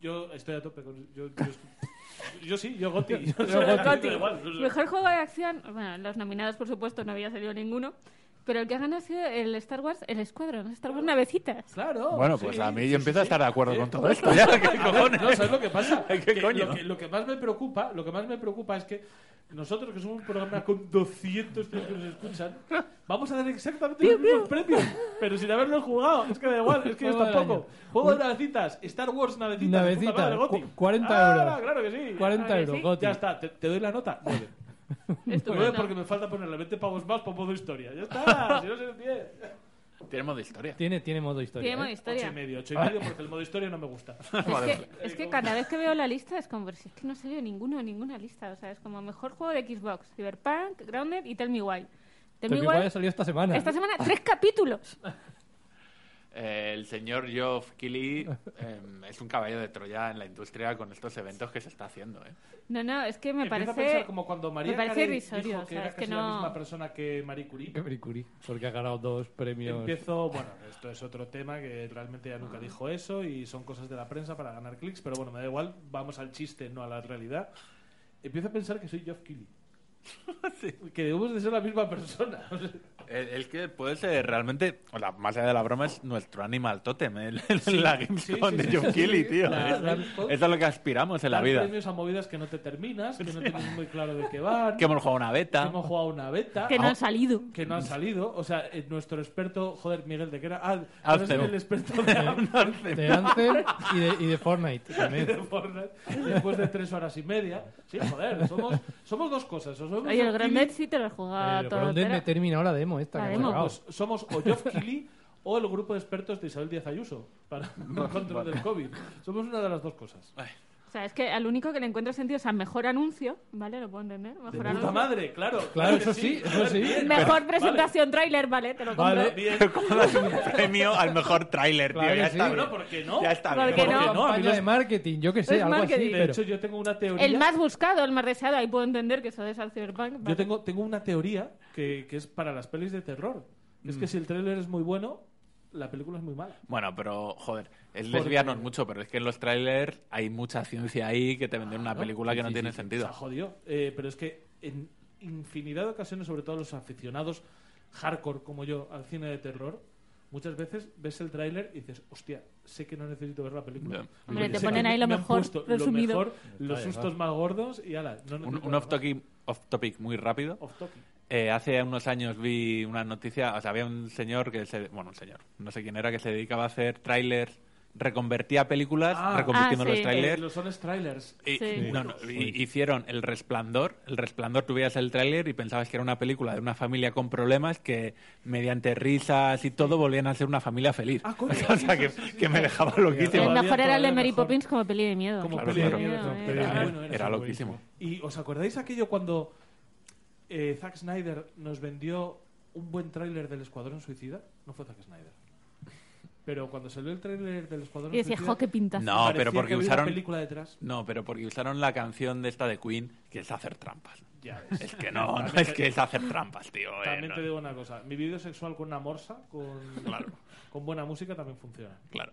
Yo estoy a tope con. Yo, yo, yo sí, yo Goti. Mejor juego de acción, bueno, los nominados por supuesto no había salido ninguno, pero el que ha ganado ha sido el Star Wars, el Escuadrón, Star Wars Navecitas. Claro. Bueno, sí, pues a mí sí, yo sí, empiezo a estar de acuerdo Sí. con todo esto. ¿ya? ¿Qué cojones? no, ¿sabes lo que pasa? ¿Qué Que coño? Lo que, lo que más me preocupa, lo que más me preocupa es que nosotros que somos un programa con 200 tíos que nos escuchan, vamos a dar exactamente los mismos premios, pero sin haberlo jugado. Es que da igual, es que yo tampoco. Juego de navecitas, Star Wars navecitas. Navecitas, puta madre, Goti. cu- 40 Ah, euros. Claro que sí. 40 que euros. Ya está, te, te doy la nota. 9. Estupendo. 9 porque me falta ponerle 20 pavos más para modo historia. Ya está, si no se 10. Tiene modo historia. Tiene, tiene modo historia. Tiene modo ¿eh? 8 historia. y medio, 8 y medio porque el modo historia no me gusta. Es que, es que cada vez que veo la lista es como, si es que no ha salido ninguno, ninguna lista. O sea, es como mejor juego de Xbox, Cyberpunk, Grounded y Tell Me Why. Tell Pero Me Why, ha salido esta semana. esta semana, tres capítulos. Eh, el señor Geoff Keighley eh, es un caballo de Troya en la industria con estos eventos que se está haciendo. ¿eh? No, no, es que me Empiezo a parece... pensar como cuando María me parece irrisorio, dijo o que sea, era es que la misma persona que Marie Curie. Que Marie Curie, porque ha ganado dos premios. Empiezo, bueno, esto es otro tema que realmente ya nunca dijo eso y son cosas de la prensa para ganar clics, pero bueno, me da igual, vamos al chiste, no a la realidad. Empiezo a pensar que soy Geoff Keighley. Que debemos de ser la misma persona. El, el que puede ser realmente, o la, más allá de la broma, es nuestro animal totem, el, el- Sí, la sí, sí, de Keighley, sí. tío. La Es- Gamescom. Eso es lo que aspiramos en la vida. premios a movidas que no te terminas, que no tienes muy claro de qué van, Que hemos jugado una que beta. hemos jugado una beta. Que no han salido. que no han salido. O sea, eh, nuestro experto, joder, Miguel, ¿de qué era? Ah, eres el experto de Anthem. De Anthem y de, y de Fortnite de también. Fortnite, después de tres horas y media. Sí, joder, somos, somos dos cosas. O somos Oye, el Grounded Keighley, sí te lo has jugado El todo entero. me he terminado la demo esta. La que demo, pues somos o Geoff Keighley o el grupo de expertos de Isabel Díaz Ayuso para el control del COVID. Somos una de las dos cosas. O sea, es que al único que le encuentro sentido, o sea, mejor anuncio, ¿vale? Lo puedo entender. De Mejor puta anuncio. madre, claro. Claro, que eso sí, eso sí. Bien, Mejor presentación tráiler, ¿vale? Te lo compro. Vale. Bien. ¿Cómo das un premio al mejor tráiler, tío? Claro ya que está sí. Bueno, ¿por qué no? Ya está ¿Por bien. qué ¿Por no? qué no? A mí Campaña los- de marketing, yo qué sé, Es algo marketing. así. De Pero hecho, yo tengo una teoría. El más buscado, el más deseado, ahí puedo entender que eso es al Cyberpunk. Yo tengo, tengo una teoría que, que es para las pelis de terror. Es Mm. que si el tráiler es muy bueno, la película es muy mala. Bueno, pero, joder, es lesbiano mucho, pero es que en los trailers hay mucha ciencia ahí que te venden una película que no Sí, tiene sí, sentido. Se ha jodido. Eh, pero es que en infinidad de ocasiones, sobre todo los aficionados hardcore como yo al cine de terror, muchas veces ves el tráiler y dices, hostia, sé que no necesito ver la película. Hombre, te ponen ahí lo me mejor resumido. Lo mejor, los sustos más gordos y ala. No Un, off, topic, off topic muy rápido. Off topic. Eh, hace unos años vi una noticia, o sea, había un señor que se, bueno, un señor, no sé quién era, que se dedicaba a hacer trailers reconvertía películas Ah. reconvirtiendo Ah, los sí. trailers. Eh, los son trailers. Y- Sí. no, no, y- hicieron El Resplandor. El Resplandor, tú veías el tráiler y pensabas que era una película de una familia con problemas que mediante risas y todo volvían a ser una familia feliz. Ah, coño. o sea, que, que me dejaba loquísimo. El mejor era el de Mary. Poppins como peli de miedo. Como Claro, peli de miedo. Eh, Era eso. loquísimo. ¿Y os acordáis aquello cuando eh, Zack Snyder nos vendió un buen tráiler del Escuadrón Suicida? No fue Zack Snyder. Pero cuando salió el tráiler del Escuadrón Y decía, Suicida... jo, qué pinta. No, pero porque que usaron- una película detrás. No, pero porque usaron la canción de esta de Queen, que es hacer trampas. Ya ves. Es que no, no es que es hacer trampas, tío. eh, También no. te digo una cosa. Mi vídeo sexual con una morsa, con, Claro. con buena música, también funciona. Claro.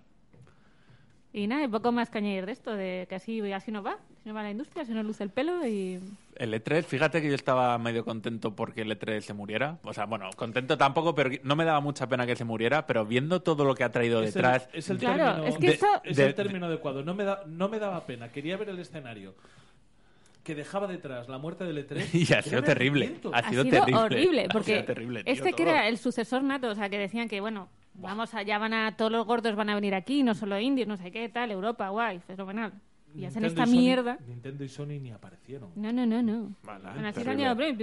Y nada, hay poco más que añadir de esto, de que así, así nos va. Así nos va la industria, así nos luce el pelo y... El E3, fíjate que yo estaba medio contento porque el E3 se muriera. O sea, bueno, contento tampoco, pero no me daba mucha pena que se muriera. Pero viendo todo lo que ha traído Es el- detrás, Es el, Claro, término, es que De- eso... es de- el término adecuado. No me, da, no me daba pena. Quería ver el escenario que dejaba detrás la muerte del E3. Y ha sido terrible. Ha ha sido sido terrible. horrible, Ha sido terrible, tío, este que todo. era el sucesor nato, o sea, que decían que, bueno, vamos allá, van a, todos los gordos van a venir aquí, no solo indios, no sé qué, tal, Europa, guay, fenomenal. Y hacen esta y Sony- mierda. Nintendo y Sony ni aparecieron. No, no, no, no. Van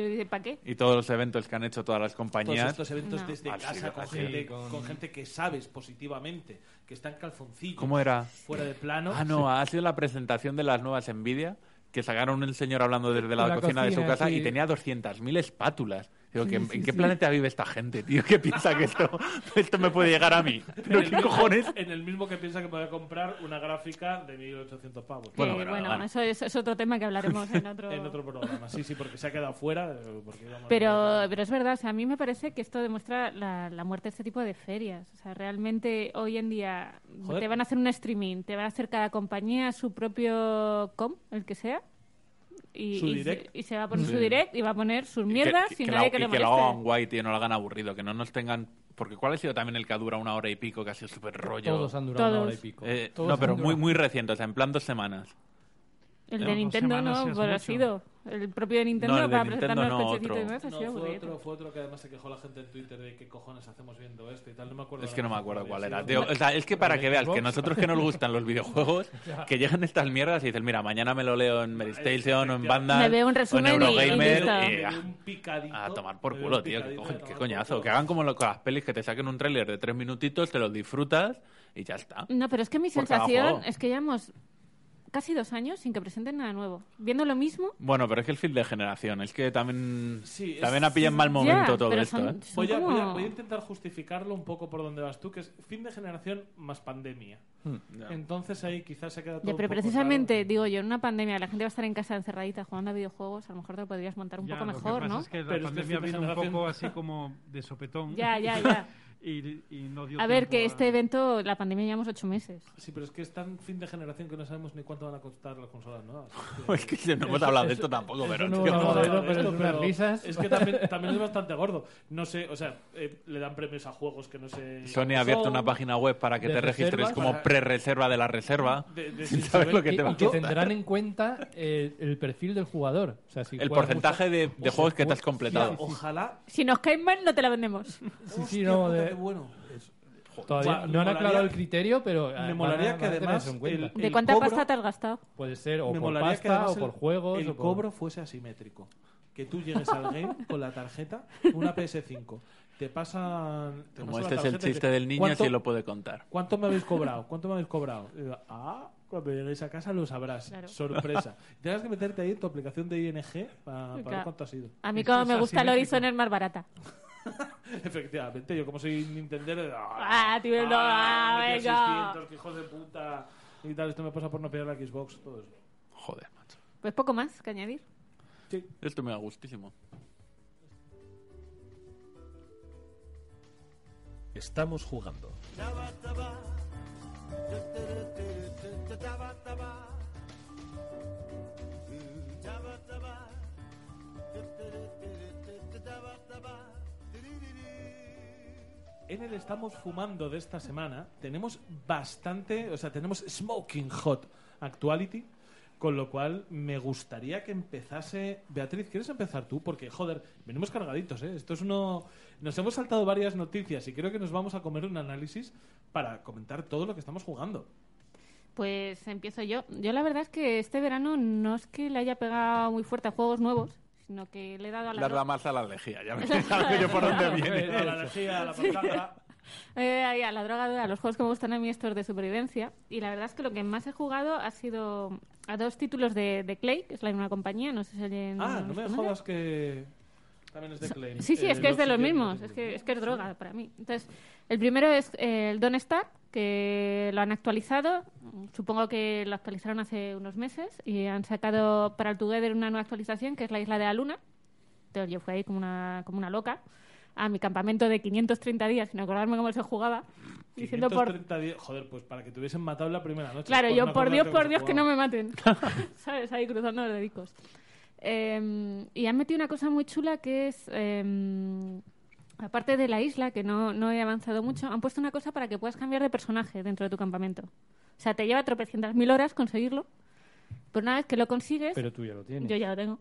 dice, ¿para qué? Y todos los eventos que han hecho todas las Todos compañías. estos eventos No. desde Ha casa con así, gente, con- con gente que sabes positivamente que está en calzoncillos. ¿Cómo era? Fuera de plano. Ah, no, ha sido la presentación de las nuevas Nvidia, que sacaron el señor hablando desde la, La cocina, de su casa sí. y tenía 200.000 espátulas. Digo, Sí, ¿que- sí, ¿en qué sí. planeta vive esta gente, tío? ¿Qué piensa que esto, esto me puede llegar a mí? En ¿Pero el qué mismo- cojones? En el mismo que piensa que puede comprar una gráfica de 1800 pavos. Que, Bueno, bueno, pero, bueno. eso es, es otro tema que hablaremos en otro... En otro programa, sí, sí, porque se ha quedado fuera. eh, Pero, pero es verdad, o sea, a mí me parece que esto demuestra la, la muerte de este tipo de ferias. O sea, realmente hoy en día Joder. te van a hacer un streaming, te van a hacer cada compañía su propio com, el que sea. Y, Su y direct. se, y se va a poner Sí. su direct y va a poner sus que- mierdas que, sin que nadie la- que y le que lo hagan moleste. guay, tío, no lo hagan aburrido, que no nos tengan... Porque ¿cuál ha sido también el que dura una hora y pico, que ha sido súper rollo? Todos han durado una hora y pico. Eh, no, pero muy, muy reciente, o sea, en plan dos semanas. El No, de Nintendo semanas no, es pues ha sido. El propio de Nintendo No, el de para Nintendo presentarnos no, y otro. demás ha No, sido fue otro, fue otro que además se quejó la gente en Twitter de qué cojones hacemos viendo esto y tal. No me acuerdo. Es que no me acuerdo cuál era. tío. O sea, es que para ¿El que veas que nosotros que nos gustan los videojuegos, que llegan estas mierdas y dices, mira, mañana me lo leo en Medistation o en Banda Me veo un o en resumen y- y Eurogamer y, dio ah, un picadito, a tomar por culo, tío. Que, a qué coñazo. Que hagan como lo- con las pelis, que te saquen un tráiler de tres minutitos, te los disfrutas y ya está. No, pero es que mi sensación es que llevamos casi dos años sin que presenten nada nuevo. Viendo lo mismo. Bueno, pero es que el fin de generación, es que también, Sí, es- también ha pillado en mal momento Ya, todo pero esto, son- ¿eh? son Voy a, voy, a, como- voy a intentar justificarlo un poco por donde vas tú, que es fin de generación más pandemia. Hmm. Entonces ahí quizás se queda todo Ya, un pero poco precisamente, raro. digo yo, en una pandemia la gente va a estar en casa encerradita jugando a videojuegos, a lo mejor te lo podrías montar un Ya, poco lo que mejor, pasa ¿no? es que la Pero pandemia de vino un generación- poco así como de sopetón. Ya, ya, ya. y, y no dio A ver, que a- este evento, la pandemia llevamos ocho meses. Sí, pero es que es tan fin de generación que no sabemos ni cuánto van a costar las consolas nuevas. Es que no hemos hablado de esto tampoco, pero... no tío, hemos No, hablado de no, ello, pero esto, es unas risas. Es que también, también es bastante gordo. No sé, o sea, eh, le dan premios a juegos que no sé. Sony ha abierto una página web para que te registres como pre-reserva de la reserva. De, de sin sin saber saber- lo que Y, te va y a que tendrán en cuenta eh, el perfil del jugador. O sea, si El porcentaje de, de o juegos que te has completado. Ojalá. Si nos caen mal, no te la vendemos. Sí, sí, no, de- qué bueno. todavía Buah, me no han molaría- aclarado el criterio, pero Me van a- molaría que además cuenta. el- ¿De cuánta cobro- pasta te has gastado? Puede ser o me por pasta o por el- juegos. el o por- cobro fuese asimétrico. Que tú llegues al game con la tarjeta, una PS5. Te pasan. te Como pasan este la es el chiste te- del niño, ¿cuánto- si lo puede contar. ¿Cuánto me habéis cobrado? ¿Cuánto me habéis cobrado? Digo, ah, cuando lleguéis a casa lo sabrás. Claro. Sorpresa. Tienes que meterte ahí en tu aplicación de ING para, para ver Claro. cuánto ha sido. A mí, como es me gusta el. Horizon, es más barata. Efectivamente, yo como soy Nintendo. Ah, tío, no, ah, metí venga. 600, que hijos de puta. Y tal, esto me pasa por no pillar la Xbox, todo eso. Joder, macho. Pues poco más que añadir. Esto me da gustísimo. Estamos jugando. En el estamos fumando de esta semana tenemos bastante, o sea, tenemos smoking hot actuality Con lo cual, me gustaría que empezase. Beatriz, ¿quieres empezar tú? Porque, joder, venimos cargaditos, ¿eh? Esto es uno. Nos hemos saltado varias noticias y creo que nos vamos a comer un análisis para comentar todo lo que estamos jugando. Pues empiezo yo. Yo la verdad es que este verano no es que le haya pegado muy fuerte a juegos nuevos, sino que le he dado a la Le has dro- dado más a la lejía, ya me yo por dónde viene. la energía, la portada. Eh, ahí, a la droga a los juegos que me gustan a mí estos de supervivencia. Y la verdad es que lo que más he jugado ha sido a dos títulos de, de Clay, que es la misma compañía, no sé si alguien Ah, no me conoce. jodas que. También es de Claim. Sí, sí, Eh, es que es de los mismos, es que, es que es droga para mí. Entonces, el primero es eh, el Don't Starve, que lo han actualizado, supongo que lo actualizaron hace unos meses, y han sacado para el Together una nueva actualización, que es la Isla de la Luna. Entonces yo fui ahí como una, como una loca a mi campamento de 530 días sin acordarme cómo se jugaba, diciendo por... 530 días- Joder, pues para que te hubiesen matado la primera noche. Claro, por yo, no por Dios, por Dios, que no me maten. ¿Sabes? Ahí cruzando los dedicos. Eh, y han metido una cosa muy chula que es, eh, aparte de la isla, que no, no he avanzado mucho, han puesto una cosa para que puedas cambiar de personaje dentro de tu campamento. O sea, te lleva tropecientas mil horas conseguirlo, pero una vez que lo consigues, Pero tú ya lo tienes. yo ya lo tengo,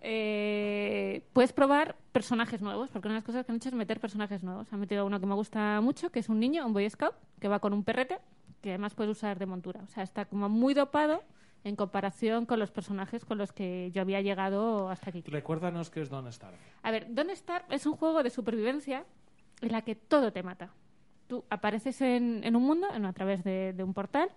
eh, puedes probar personajes nuevos, porque una de las cosas que han hecho es meter personajes nuevos. Han metido uno que me gusta mucho, que es un niño, un Boy Scout, que va con un perrete, que además puedes usar de montura. O sea, está como muy dopado en comparación con los personajes con los que yo había llegado hasta aquí. Recuérdanos que es Don't Starve. A ver, Don't Starve es un juego de supervivencia en la que todo te mata. Tú apareces en, en un mundo, en- a través de, de un portal,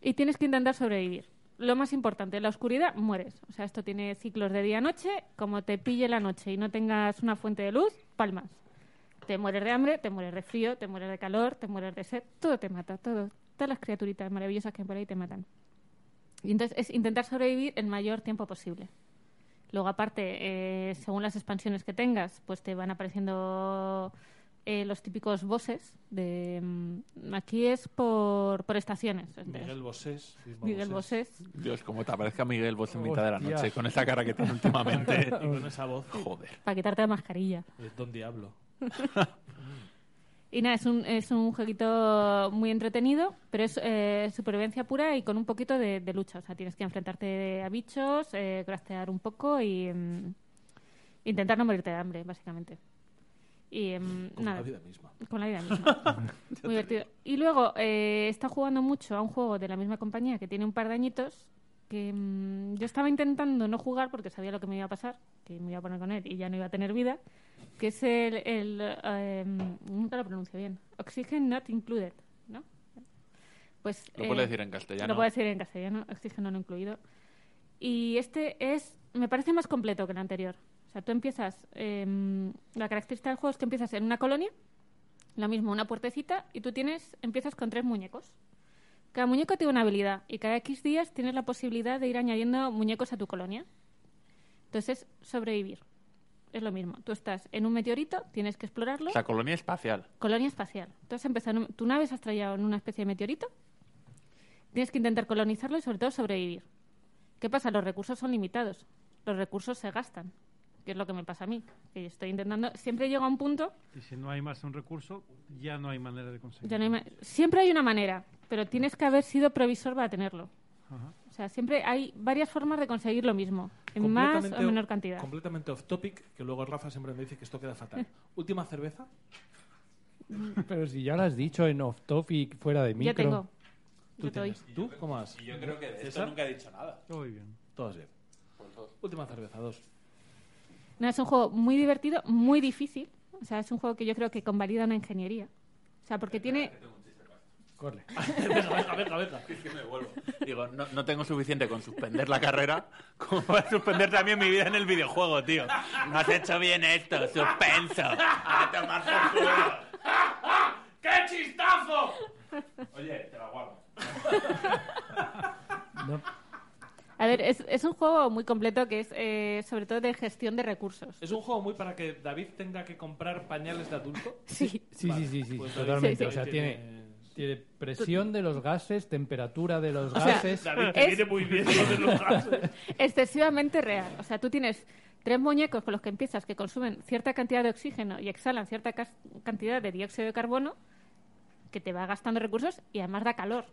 y tienes que intentar sobrevivir. Lo más importante, en la oscuridad mueres. O sea, esto tiene ciclos de día-noche. Como te pille la noche y no tengas una fuente de luz, palmas. Te mueres de hambre, te mueres de frío, te mueres de calor, te mueres de sed. Todo te mata, todo. Todas las criaturitas maravillosas que hay por ahí te matan. Y entonces es intentar sobrevivir el mayor tiempo posible. Luego, aparte, eh, según las expansiones que tengas, pues te van apareciendo eh, los típicos bosses. De, mm, aquí es por, por estaciones. Entonces, Miguel Bosés. Isma Miguel Bosés. Dios, como te aparezca Miguel vos en mitad de la Hostia. noche, con esa cara que tiene últimamente. Y con esa voz. Joder. Para quitarte la mascarilla. Es Don Diablo. Y nada, es un, es un jueguito muy entretenido, pero es eh, supervivencia pura y con un poquito de, de lucha. O sea, tienes que enfrentarte a bichos, eh, craftear un poco y mm, intentar no morirte de hambre, básicamente. Y em, Como nada. la vida misma. Con la vida misma. Muy divertido. Y luego eh, está jugando mucho a un juego de la misma compañía que tiene un par de añitos mm, yo estaba intentando no jugar porque sabía lo que me iba a pasar, que me iba a poner con él y ya no iba a tener vida, que es el... el eh, nunca lo pronuncio bien. Oxygen Not Included, ¿no? Pues, Lo eh, puedes decir en castellano. Lo puedo decir en castellano, oxígeno no incluido. Y este es, me parece más completo que el anterior. O sea, tú empiezas, em, la característica del juego es que empiezas en una colonia, lo mismo, una puertecita, y tú tienes, empiezas con tres muñecos. Cada muñeco tiene una habilidad y cada X días tienes la posibilidad de ir añadiendo muñecos a tu colonia. Entonces, sobrevivir. Es lo mismo. Tú estás en un meteorito, tienes que explorarlo. O sea, colonia espacial. Colonia espacial. Tú has empezado, en un- tu nave se ha estrellado en una especie de meteorito. Tienes que intentar colonizarlo y sobre todo sobrevivir. ¿Qué pasa? Los recursos son limitados. Los recursos se gastan. Que es lo que me pasa a mí. Que yo estoy intentando. Siempre llego a un punto. Y si no hay más un recurso, ya no hay manera de conseguirlo. ya no hay ma- siempre hay una manera, pero tienes que haber sido provisor para tenerlo. Ajá. O sea, siempre hay varias formas de conseguir lo mismo. En más o menor cantidad. Completamente off topic, que luego Rafa siempre me dice que esto queda fatal. Última cerveza. Pero si ya lo has dicho en off topic fuera de micro. Yo tengo. ¿Tú? ¿Tú cómo vas? yo creo que de César. nunca he dicho nada. Muy bien. Todos bien. Última cerveza, dos. No, es un juego muy divertido, muy difícil. O sea, es un juego que yo creo que convalida una ingeniería. O sea, porque tiene... Corre. venga, venga, venga, venga. Es que me vuelvo. Digo, no, no tengo suficiente con suspender la carrera como para suspender también mi vida en el videojuego, tío. No has hecho bien esto, suspenso. A tomar por culo. ¡Qué chistazo! Oye, te la guardo. No, A ver, es, es un juego muy completo que es eh, sobre todo de gestión de recursos. Es un juego muy para que David tenga que comprar pañales de adulto. Sí. sí, sí, sí, sí, Pues David- totalmente. Sí, sí. O sea, tiene, tiene presión de los gases, temperatura de los sea, gases. David te Es- viene muy bien lo de los gases. Excesivamente real. O sea, tú tienes tres muñecos con los que empiezas que consumen cierta cantidad de oxígeno y exhalan cierta cantidad de dióxido de carbono que te va gastando recursos y además da calor.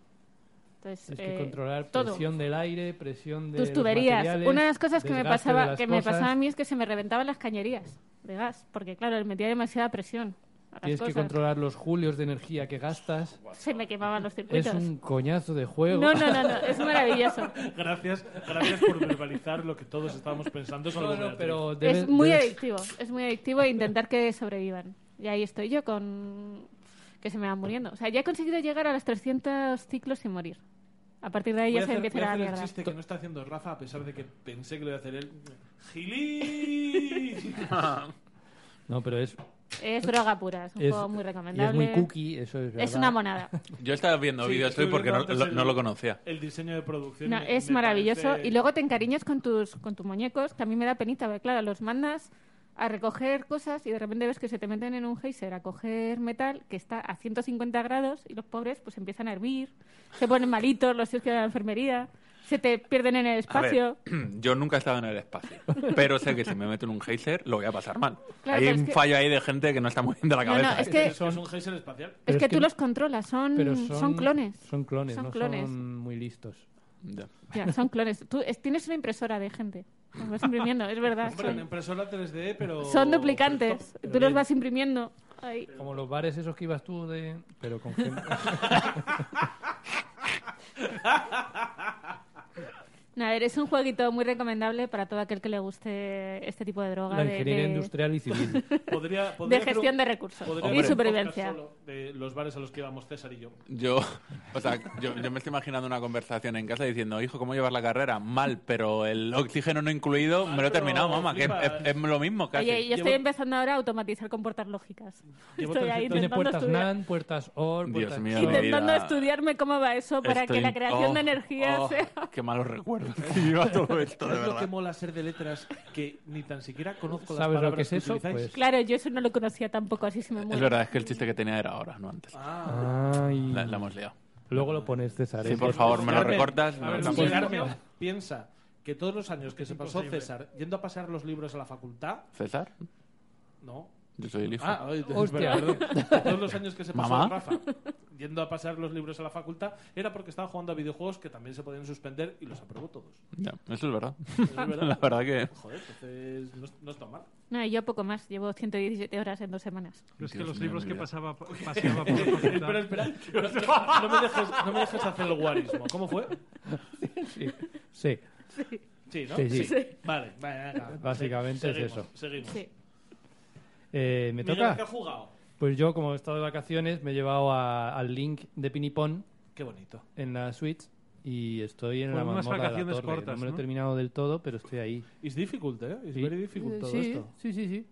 Entonces, Es que eh, controlar todo. presión del aire, presión de tus tuberías. Una de las cosas que me pasaba las que me pasaba a mí es que se me reventaban las cañerías de gas, porque claro, le metía demasiada presión a las Tienes que controlar los julios de energía que gastas. Se me quemaban los Es circuitos. un coñazo de juego. No, no, no, no, es maravilloso. Gracias, gracias por verbalizar lo que todos estábamos pensando. No, no, pero debe- es muy debes- adictivo, es muy adictivo intentar que sobrevivan. Y ahí estoy yo con que se me van muriendo. O sea, ya he conseguido llegar a los 300 ciclos sin morir. A partir de ahí ya a se hacer, empieza voy a la hacer el chiste que no está haciendo Rafa, a pesar de que pensé que lo iba a hacer él. ¡Gilí! No, pero es, Es droga pura, es un es, juego muy y recomendable. es muy cookie, eso es verdad. Es una monada. Yo estaba viendo Sí, vídeos estoy hoy porque no, lo, antes no el- lo conocía. El diseño de producción. No, me- es me maravilloso. parece- Y luego te encariñas con tus, con tus muñecos, que a mí me da penita, porque claro, los mandas a recoger cosas y de repente ves que se te meten en un geyser a coger metal que está a 150 grados y los pobres pues empiezan a hervir, se ponen malitos, los tíos que van a la enfermería, se te pierden en el ver, espacio. yo nunca he estado en el espacio, pero sé que si me meto en un geyser lo voy a pasar mal. Claro, Hay un que- fallo ahí de gente que no está muy bien de la No, no, cabeza. es que- Es, es un geyser espacial. Es que es que- tú los controlas, son, Pero son, son, clones. Son clones, Son no clones. son muy listos. Ya. Ya, son clones. Tú es- tienes una impresora de gente. Los vas imprimiendo, es verdad. Son, impresora 3D, pero. son duplicantes. pero Tú los bien. vas imprimiendo. Ahí. Como los bares esos que ibas tú de... Pero con gente... No, a ver, es un jueguito muy recomendable para todo aquel que le guste este tipo de droga. La de- ingeniería de- industrial y civil. Podría, podría de gestión un- de recursos podría y supervivencia. de los bares a los que íbamos César y yo. Yo, o sea, yo, yo me estoy imaginando una conversación en casa diciendo, hijo, ¿cómo llevar la carrera? Mal, pero el oxígeno no incluido, me lo he terminado, mamá, que es, flipas. es- es lo mismo casi. Oye, yo Llevo- estoy empezando ahora a automatizar con puertas lógicas. Llevo Estoy ahí 300 Tiene puertas estudiar, NAND, puertas OR, Dios puertas mío, XOR. mi intentando estudiarme cómo va eso para que la creación oh, de energía oh, sea... Qué malos recuerdos que lleva todo esto, de ¿Sabes lo que mola ser de letras que ni tan siquiera conozco las ¿Sabes lo que es eso? utilizáis? Pues- Claro, yo eso no lo conocía tampoco, así se me muere. Es verdad, es que el chiste que tenía era ahora, no antes. Ah. Ay. La, la hemos liado. Luego lo pones, César. Sí, ¿eh? por favor, me lo Carmen, recortas. A me ver, lo sí, tapas. Carmen, piensa que todos los años que se pasó César yendo a pasar los libros a la facultad, ¿César? no. Yo soy el hijo. Ah, ay, es Hostia. verdad, perdón. Todos los años que se pasó ¿Mamá? Rafa yendo a pasar los libros a la facultad era porque estaba jugando a videojuegos que también se podían suspender y los aprobó todos. Ya, eso es verdad. Es verdad. La verdad que... Joder, entonces no, es- no está mal. No, yo poco más. Llevo 117 horas en dos semanas. Pero es que Dios los mío, libros mi que vida. pasaba, paseaba por la facultad- espera, espera. No, no- no me dejes, no me dejes hacer el guarismo. ¿Cómo fue? Sí. Sí. Sí, ¿no? Sí, sí. Vale, vale, venga. Básicamente es Seguimos, eso. Seguimos. Sí. Eh, ¿Me toca? ¿qué ha jugado? Pues yo, como he estado de vacaciones, me he llevado a- al Link de Pinipón Qué bonito. en la Switch y estoy en la unas mazmorra de la vacaciones torre. cortas, no me lo he ¿no? terminado del todo, pero estoy ahí. Es difficult, ¿eh? Es Sí. very difficult todo sí, esto. sí, sí, sí.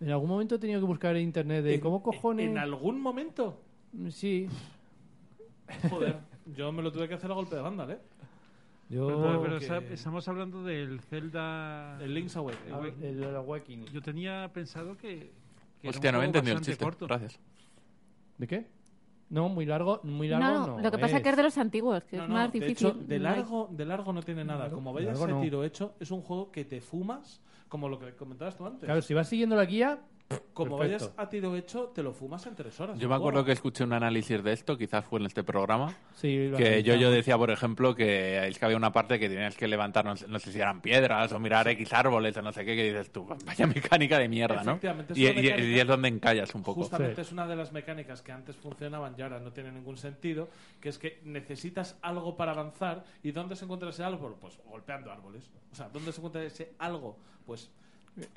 En algún momento he tenido que buscar en internet de En- cómo cojones... ¿En algún momento? Sí, Joder, yo me lo tuve que hacer a golpe de banda, ¿eh? yo... Pero, pero que- esa- estamos hablando del Zelda... El Link's Awakening. Ah, el, el Awakening. Yo tenía pensado que... que Hostia, no he entendido el chiste. corto. Gracias. ¿De qué? No, muy largo, muy largo No, no. lo que pasa es que es de los antiguos, que No, es no, más de difícil. hecho, de largo, de largo no tiene nada. Como vayas a no. tiro hecho, es un juego que te fumas, como lo que comentabas tú antes. Claro, si vas siguiendo la guía, como perfecto. vayas a tiro hecho, te lo fumas en tres horas. Yo me acuerdo que escuché un análisis de esto, quizás fue en este programa, sí, que yo, yo decía, por ejemplo, que es que había una parte que tenías que levantar, no sé, no sé si eran piedras o mirar X árboles o no sé qué, que dices tú, vaya mecánica de mierda, ¿no? Y, y es donde encallas un poco. Justamente Sí. es una de las mecánicas que antes funcionaban y ahora no tiene ningún sentido, que es que necesitas algo para avanzar y ¿dónde se encuentra ese árbol? Pues golpeando árboles. O sea, ¿dónde se encuentra ese algo? Pues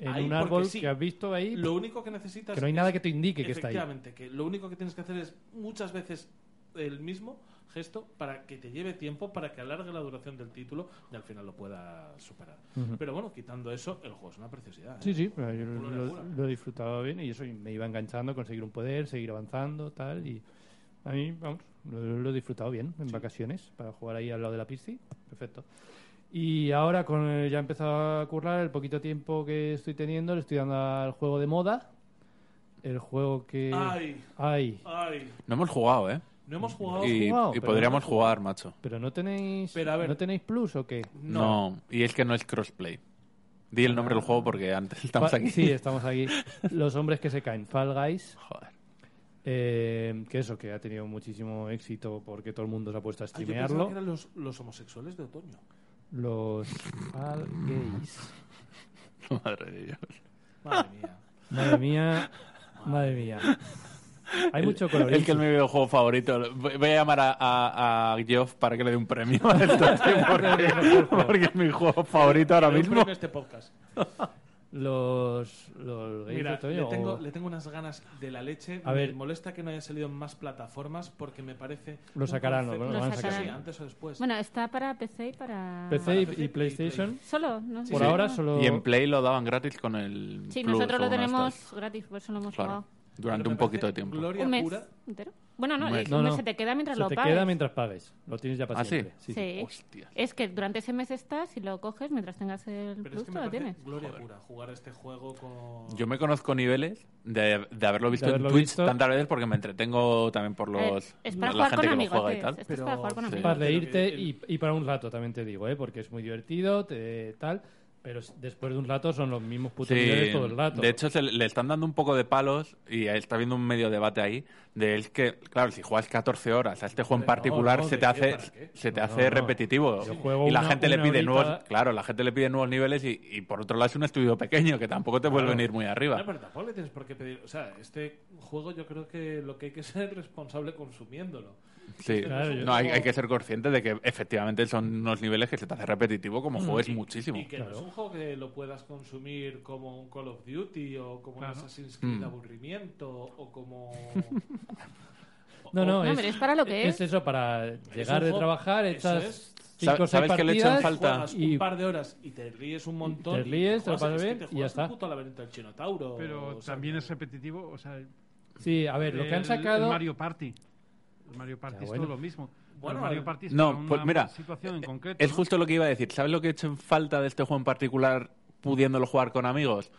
En ahí, un árbol sí. que has visto ahí, lo único que necesitas que no hay es- nada que te indique que está ahí. Efectivamente, que lo único que tienes que hacer es muchas veces el mismo gesto para que te lleve tiempo, para que alargue la duración del título y al final lo pueda superar. Pero bueno, quitando eso, el juego es una preciosidad. ¿eh? Sí, sí, pero yo lo, he disfrutado bien y eso me iba enganchando, conseguir un poder, seguir avanzando, tal. Y a mí, vamos, lo, lo he disfrutado bien en vacaciones para jugar ahí al lado de la pisci. Perfecto. Y ahora, con el- ya he empezado a currar el poquito tiempo que estoy teniendo, le estoy dando al juego de moda. El juego que. Ay, Ay, ay. No hemos jugado, ¿eh? No hemos jugado. Y, jugado, y podríamos no jugar, macho. pero no tenéis. Pero a ver. ¿No tenéis plus o qué? No. y es que no es crossplay. Di el nombre del juego porque antes estamos Fa- aquí. Sí, estamos aquí. Los hombres que se caen. Fall Guys. Joder. Eh, que eso, que ha tenido muchísimo éxito porque todo el mundo se ha puesto a Ah, yo streamearlo. que eran los, los homosexuales de otoño. Los al gays. Madre de Dios. Madre mía. Madre mía, madre mía. Hay mucho color. El que es mi videojuego favorito. Voy a llamar a, a, a Geoff para que le dé un premio a esto, porque, porque es mi juego favorito ahora mismo. premio a este podcast. Los, los Mira, le tengo, o- le tengo unas ganas de la leche. A me ver. molesta que no haya salido en más plataformas porque me parece. Lo sacarán, concepto- lo van a Sí, sacar. sí, antes o después. Bueno, está para PC y para... PC y- PC y, y PlayStation. Solo, ¿no? Por Sí. ahora solo. Y en Play lo daban gratis con el. Sí, Plus nosotros lo tenemos gratis, por eso lo hemos Claro. jugado. Durante un poquito de tiempo. Gloria Un mes pura. entero. Bueno, no, Un mes. eh, No, mes no. se te queda mientras Se lo te pagues. queda mientras pagues. Lo tienes ya para ¿Ah, sí? siempre. Sí. Hostia. Es que durante ese mes estás y lo coges mientras tengas el Pero es plus, que te me lo parece tienes. gloria pura jugar este juego con. Yo me conozco niveles de, de haberlo visto haberlo en Twitch visto. tantas veces porque me entretengo también por los. Eh, es para la jugar gente con que lo juega y tal. Esto es para jugar con Sí. amigos. Para Pero reírte que y, y para un rato, también te digo, ¿eh? porque es muy divertido, te, tal. Pero después de un rato son los mismos putos niveles todo el rato. de hecho se le le están dando un poco de palos y está habiendo un medio debate ahí de es que, claro, si juegas 14 horas a este juego en No, repetitivo y la una- gente le pide horita- nuevos, claro, la gente le pide nuevos niveles y, y por otro lado es un estudio pequeño que tampoco te vuelve a venir muy arriba. No, pero tampoco le tienes por qué pedir. O sea, este juego yo creo que lo que hay que ser responsable consumiéndolo. Sí, Claro, no, hay, hay que ser consciente de que efectivamente son unos niveles que se te hace repetitivo como juegues Y- muchísimo. Y que no es un juego que lo puedas consumir como un Call of Duty o como Claro. un Assassin's Creed Mm. aburrimiento o como. No, no, No, es, para lo que es es. eso, para llegar de trabajar, echas es. cinco o ¿Sabes seis qué le echan partidas, falta? Juegas y- un par de horas y te ríes un montón. te ríes, te lo pasas que bien y ya está. un puto laberinto del Chinotauro. Pero o sea, también es repetitivo, o sea, Sí, a ver, lo que han el- sacado... el Mario Party. El Mario Party Ya, es bueno. todo lo mismo. Bueno, el Mario el- Party es No, para una pues mira, situación en eh, concreto. Es ¿no? justo lo que iba a decir. ¿Sabes lo que he hecho en falta de este juego en particular pudiéndolo jugar con amigos?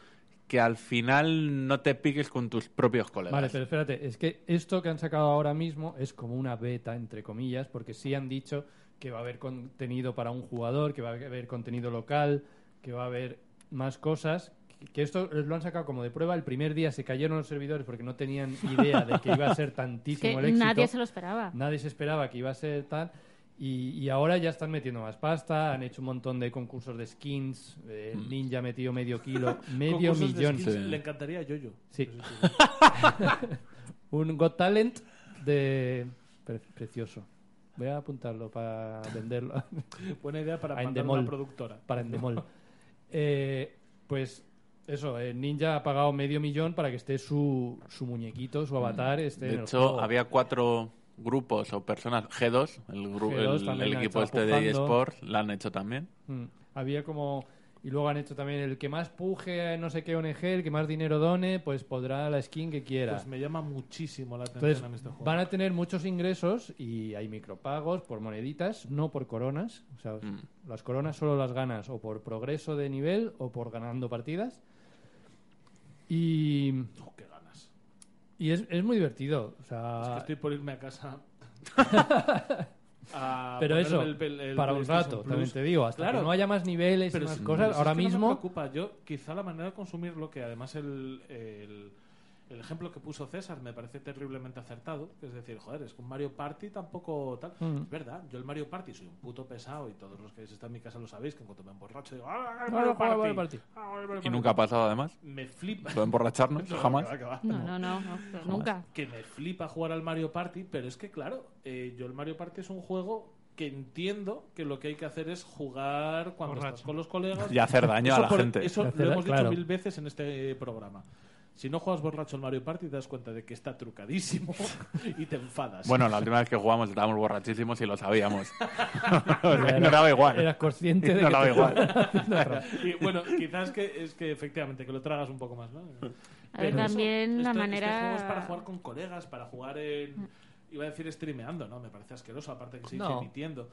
Que al final no te piques con tus propios colegas. Vale, pero espérate, es que esto que han sacado ahora mismo es como una beta, entre comillas, porque sí han dicho que va a haber contenido para un jugador, que va a haber contenido local, que va a haber más cosas. que- esto lo han sacado como de prueba. El primer día se cayeron los servidores porque no tenían idea de que iba a ser Es tantísimo que el éxito. nadie se lo esperaba. Nadie se esperaba que iba a ser tal. Y, y ahora ya están metiendo más pasta, han hecho un montón de concursos de skins. eh, el Ninja ha metido medio kilo, medio concursos de millón. skins, Sí. Le encantaría a Yoyo. Sí. Un Got Talent de pre- precioso. Voy a apuntarlo para venderlo Buena idea para Endemol. una productora. para Endemol. Eh, pues eso, eh, Ninja ha pagado medio millón para que esté su, su muñequito, su avatar. Esté en de el hecho, juego. había cuatro grupos o personas, G2, el, gru- G2 el- equipo este de eSports, la han hecho también. Mm, Había como. Y luego han hecho también el que más puje a no sé qué ONG, el que más dinero done, pues podrá la skin que quiera. Pues me llama muchísimo la atención Entonces, a este juego. van a tener muchos ingresos y hay micropagos por moneditas, no por coronas. O sea, Mm. las coronas solo las ganas o por progreso de nivel o por ganando partidas. Y, Oh, qué. Y es, es muy divertido. O Es sea, que estoy por irme a casa. a pero eso, el- el- el para un rato, también te digo, hasta Claro. que no haya más niveles y más es- cosas. pero Ahora es que no mismo, me preocupa. Yo, quizá la manera de consumirlo, que además el, el, ejemplo que puso César me parece terriblemente acertado. que Es decir, joder, es que un Mario Party tampoco tal. Mm. Es verdad, yo el Mario Party soy un puto pesado y todos los que están en mi casa lo sabéis, que en cuanto me emborracho digo, ¡ah, el Ah, Mario Party! Mario Party. Ah, Y Party". nunca ha pasado además. Me flipa. Lo emborracharnos, No, jamás. que va, que va. No, no, no, nunca. Que me flipa jugar al Mario Party, pero es que, claro, eh, yo el Mario Party es un juego que entiendo que lo que hay que hacer es jugar cuando Borracho. estás con los colegas. Y hacer daño a Eso la por- gente. Eso Hacer- lo hemos claro. dicho mil veces en este programa. Si no juegas borracho al Mario Party, te das cuenta de que está trucadísimo y te enfadas. Bueno, la última vez que jugamos estábamos borrachísimos y lo sabíamos. no daba igual. eras consciente de No que daba igual. Y bueno, quizás que es que efectivamente que lo tragas un poco más, ¿no? A ver, Pero eso, también la este- manera... Este juego es para jugar con colegas, para jugar en. Iba a decir streameando, ¿no? Me parece asqueroso, aparte que se dice No. emitiendo.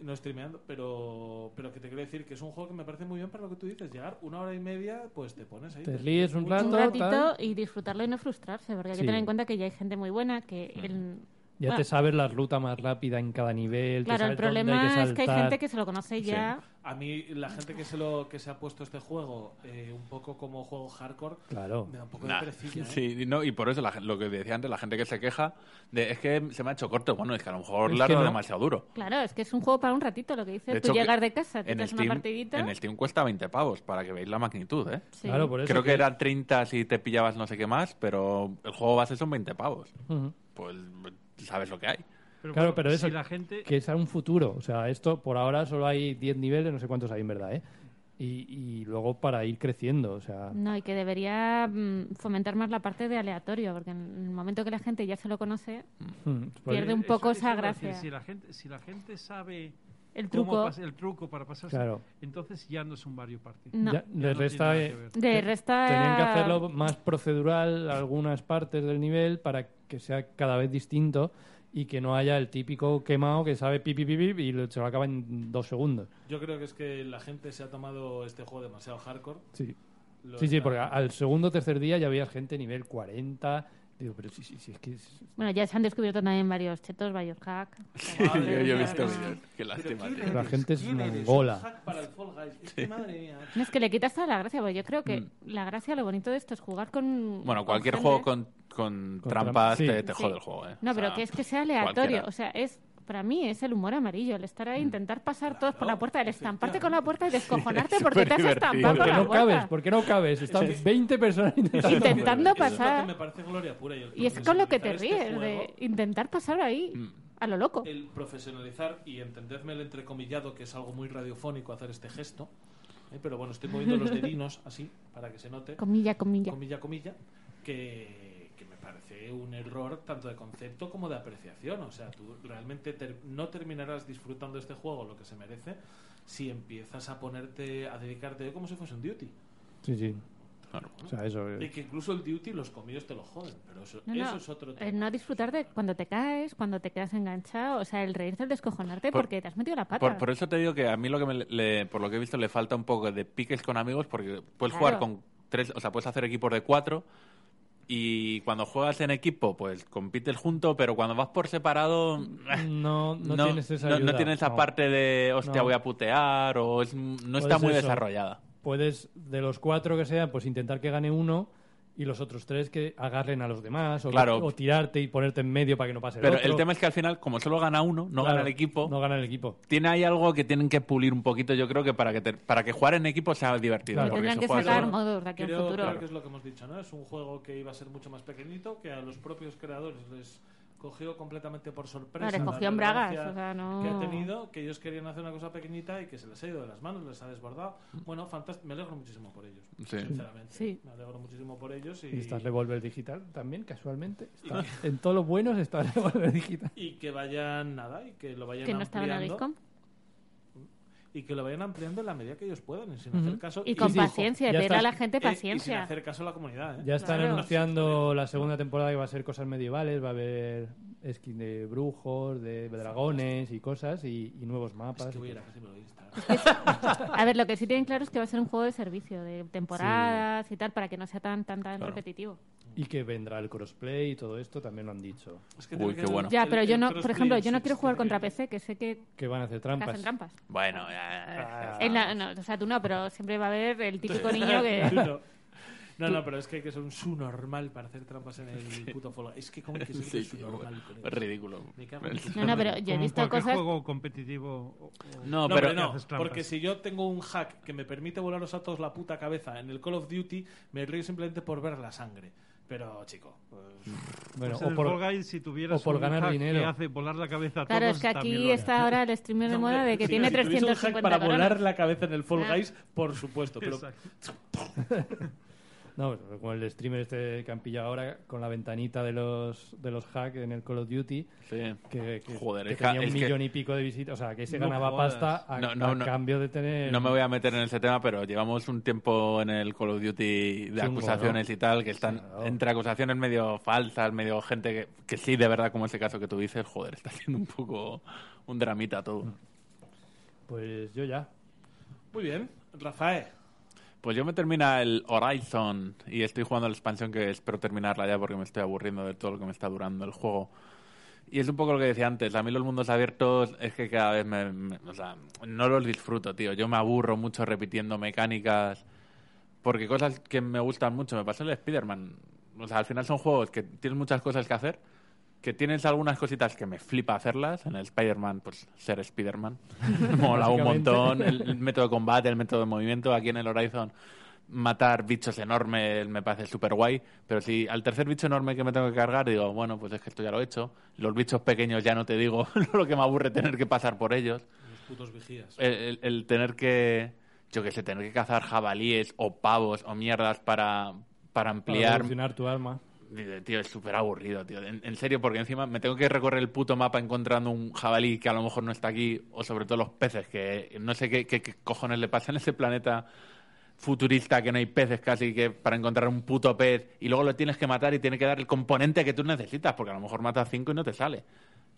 No streameando, pero, pero que te quiero decir que es un juego que me parece muy bien para lo que tú dices. Llegar una hora y media, pues te pones ahí. Te ríes un rato, un ratito tal. y disfrutarlo y no frustrarse, porque hay Sí. que tener en cuenta que ya hay gente muy buena, que Mm. el- Ya Bueno. te sabes la ruta más rápida en cada nivel. te Claro, el sabes dónde hay problema es que hay gente que se lo conoce ya. A mí, la gente que se, lo, que se ha puesto este juego eh, un poco como juego hardcore, Claro. me da un poco Nah. de perecilla. ¿eh? Sí, no, y por eso la lo que decía antes, la gente que se queja de es que se me ha hecho corto. Bueno, es que a lo mejor Es que dado no. demasiado duro. Claro, es que es un juego para un ratito, lo que dices. De Tú hecho, que llegas de casa, te en das una partidita. En el Steam cuesta 20 pavos, para que veáis la magnitud, ¿eh? Sí. Claro, por eso. Creo que eran 30 si te pillabas no sé qué más, pero el juego base son 20 pavos. Pues sabes lo que hay. Pero Claro, bueno, pero eso si la gente que es a un futuro. O sea, esto por ahora solo hay 10 niveles, no sé cuántos hay en verdad, ¿eh? Y, y luego para ir creciendo, o sea... No, y que debería mm, fomentar más la parte de aleatorio, porque en el momento que la gente ya se lo conoce, mm, pues- Pierde un poco Eso- esa eso decir, gracia. si la gente si la gente sabe el cómo truco el truco para pasarse, Claro. entonces ya no es un Mario Party. No. Ya, no resta, que de resta... Tenían que hacerlo más procedural algunas partes del nivel para que sea cada vez distinto y que no haya el típico quemado que sabe pipi pipi y lo- se lo acaba en dos segundos. Yo creo que es que la gente se ha tomado este juego demasiado hardcore. Sí, Lo sí, sí, porque al segundo o tercer día ya había gente nivel 40. Digo, pero sí, sí, sí, es que... es- Bueno, ya se han descubierto también varios chetos, varios hack. Madre yo, yo he visto vídeos. Qué pero lástima, ¿quién tío. La gente es ¿Quién eres? mongola. Un hack para el Fall Guys. Es que madre mía. No, es que le quitas toda la gracia, porque yo creo que Mm. la gracia, lo bonito de esto es jugar con. Bueno, con cualquier gente. juego con, con, Con trampas trampas, te, sí. te Sí. jode el juego, ¿eh? No, O pero sea, que es que sea aleatorio. cualquiera. O sea, es. Para mí es el humor amarillo, el estar ahí, intentar pasar todos por la puerta, el estamparte con la puerta y descojonarte Sí, porque te has estampado Porque con la no puerta. cabes, porque no cabes. Están 20 personas intentando... Intentando es pasar. que me parece gloria pura. Y, Y es con lo que te profesionalizar ríes, este de intentar pasar ahí, Mm. a lo loco. El profesionalizar y entendedme el entrecomillado, que es algo muy radiofónico hacer este gesto. ¿eh? Pero bueno, estoy moviendo los dedinos así, para que se note. Comilla, comilla. comilla, comilla, que, un error tanto de concepto como de apreciación. O sea, tú realmente ter- no terminarás disfrutando este juego lo que se merece si empiezas a ponerte, a dedicarte como si fuese un duty. Sí, sí. Claro. O sea, eso... eh, Y que incluso el duty los comidos te lo joden, pero eso, No, no, eso es otro el tema. no disfrutar de cuando te caes, cuando te quedas enganchado, o sea, el reírte, el descojonarte Por- porque te has metido la pata. Por, por eso te digo que a mí lo que me le- por lo que he visto le falta un poco de piques con amigos porque puedes Claro. jugar con tres, o sea, puedes hacer equipos de cuatro y cuando juegas en equipo pues compites junto, pero cuando vas por separado eh, No, no, tienes esa no- no tienes esa No. parte de hostia No. voy a putear o es- no está muy eso. desarrollada. Puedes, de los cuatro que sean, pues intentar que gane uno y los otros tres que agarren a los demás o, Claro. o tirarte y ponerte en medio para que no pase el Pero otro. el tema es que al final, como solo gana uno, no Claro, gana el equipo, No gana el equipo. tiene ahí algo que tienen que pulir un poquito, yo creo que para que te- para que jugar en equipo sea divertido. Claro. porque Tendrán que sacar modos de aquí Creo, al futuro. creo que es lo que hemos dicho, ¿no? Es un juego que iba a ser mucho más pequeñito, que a los propios creadores les cogió completamente por sorpresa. No, les la cogió en bragas, o sea, no- Que ha tenido, que ellos querían hacer una cosa pequeñita y que se les ha ido de las manos, les ha desbordado. Bueno, fantástico, me alegro muchísimo por ellos, Sí. sinceramente. Sí. Me alegro muchísimo por ellos y, Y está Revolver Digital también, casualmente. Está- en todos los buenos está Revolver Digital. y que vayan nada y que lo vayan que no estaba en la. Y que lo vayan ampliando en la medida que ellos puedan y sin hacer caso Y con sí, paciencia, ya pedirle a la gente Eh, y sin paciencia. hacer caso a la comunidad. ¿eh? Ya están Claro. anunciando la segunda temporada que va a ser cosas medievales, va a haber skin de brujos, de dragones y cosas y, y nuevos Es mapas. que voy a ir a casa y me lo a ver, lo que sí tienen claro es que va a ser un juego de servicio, de temporadas y tal, para que no sea tan tan tan Claro. repetitivo. Y que vendrá el crossplay y todo esto, también lo han dicho. Es que Uy, qué bueno. Ya, pero el yo no, por ejemplo, yo no quiero jugar contra que- PC, que sé que Que van a hacer que trampas. hacen trampas. Bueno, ya- En la- no, o sea, tú no, pero siempre va a haber el típico niño que... no. No, no, pero es que hay que ser un su-normal para hacer trampas en el puto Fall. Es que como que ser Sí, es eso. ridículo. Me cago en tu- No, no, pero yo he visto cosas... juego competitivo. o- No, No, pero pero no, porque si yo tengo un hack que me permite volaros a todos la puta cabeza en el Call of Duty, me río simplemente por ver la sangre. Pero, chico, pues, Bueno, Pues o por, si tuvieras o por ganar hack dinero. que hace volar la cabeza a Claro, todos, es que aquí está ahora el streamer de moda de que Sí, tiene si tuviese un hack 350 para volar la cabeza en el Fall. Guys, por supuesto. Pero Exacto. No, pero como el streamer este que han pillado ahora con la ventanita de los de los hacks en el Call of Duty, Sí. que, que- Joder, que es que- tenía un es que- millón y pico de visitas, o sea, que se No ganaba jodas. pasta a, No, no, a no. cambio de tener... No me voy a meter en ese tema, pero llevamos un tiempo en el Call of Duty de Chungo, acusaciones ¿no? y tal, que están Claro. entre acusaciones medio falsas, medio gente que, que sí, de verdad, como ese caso que tú dices, joder, está siendo un poco un dramita todo. Pues yo ya. Muy bien, Rafael. Pues yo me termina el Horizon y estoy jugando la expansión que espero terminarla ya porque me estoy aburriendo de todo lo que me está durando el juego. Y es un poco lo que decía antes. A mí los mundos abiertos es que cada vez me, o sea, no los disfruto, tío. Yo me aburro mucho repitiendo mecánicas. Porque cosas que me gustan mucho. Me pasó el Spider-Man. O sea, al final son juegos que tienes muchas cosas que hacer. Que tienes algunas cositas que me flipa hacerlas. En el Spider-Man, pues ser Spider-Man. Mola un montón. El, el método de combate, el método de movimiento. Aquí en el Horizon, matar bichos enormes me parece súper guay. Pero si al tercer bicho enorme que me tengo que cargar, digo, bueno, pues es que esto ya lo he hecho. Los bichos pequeños ya no te digo lo que me aburre tener que pasar por ellos. Los putos vigías. El, el- el tener que, yo que sé, tener que cazar jabalíes o pavos o mierdas para, para Para ampliar. evolucionar tu arma. Tío, es súper aburrido, tío. En, serio, porque encima me tengo que recorrer el puto mapa encontrando un jabalí que a lo mejor no está aquí, o sobre todo los peces, que no sé qué, cojones le pasa en ese planeta futurista que no hay peces casi que para encontrar un puto pez y luego lo tienes que matar y tiene que dar el componente que tú necesitas, porque a lo mejor matas cinco y no te sale.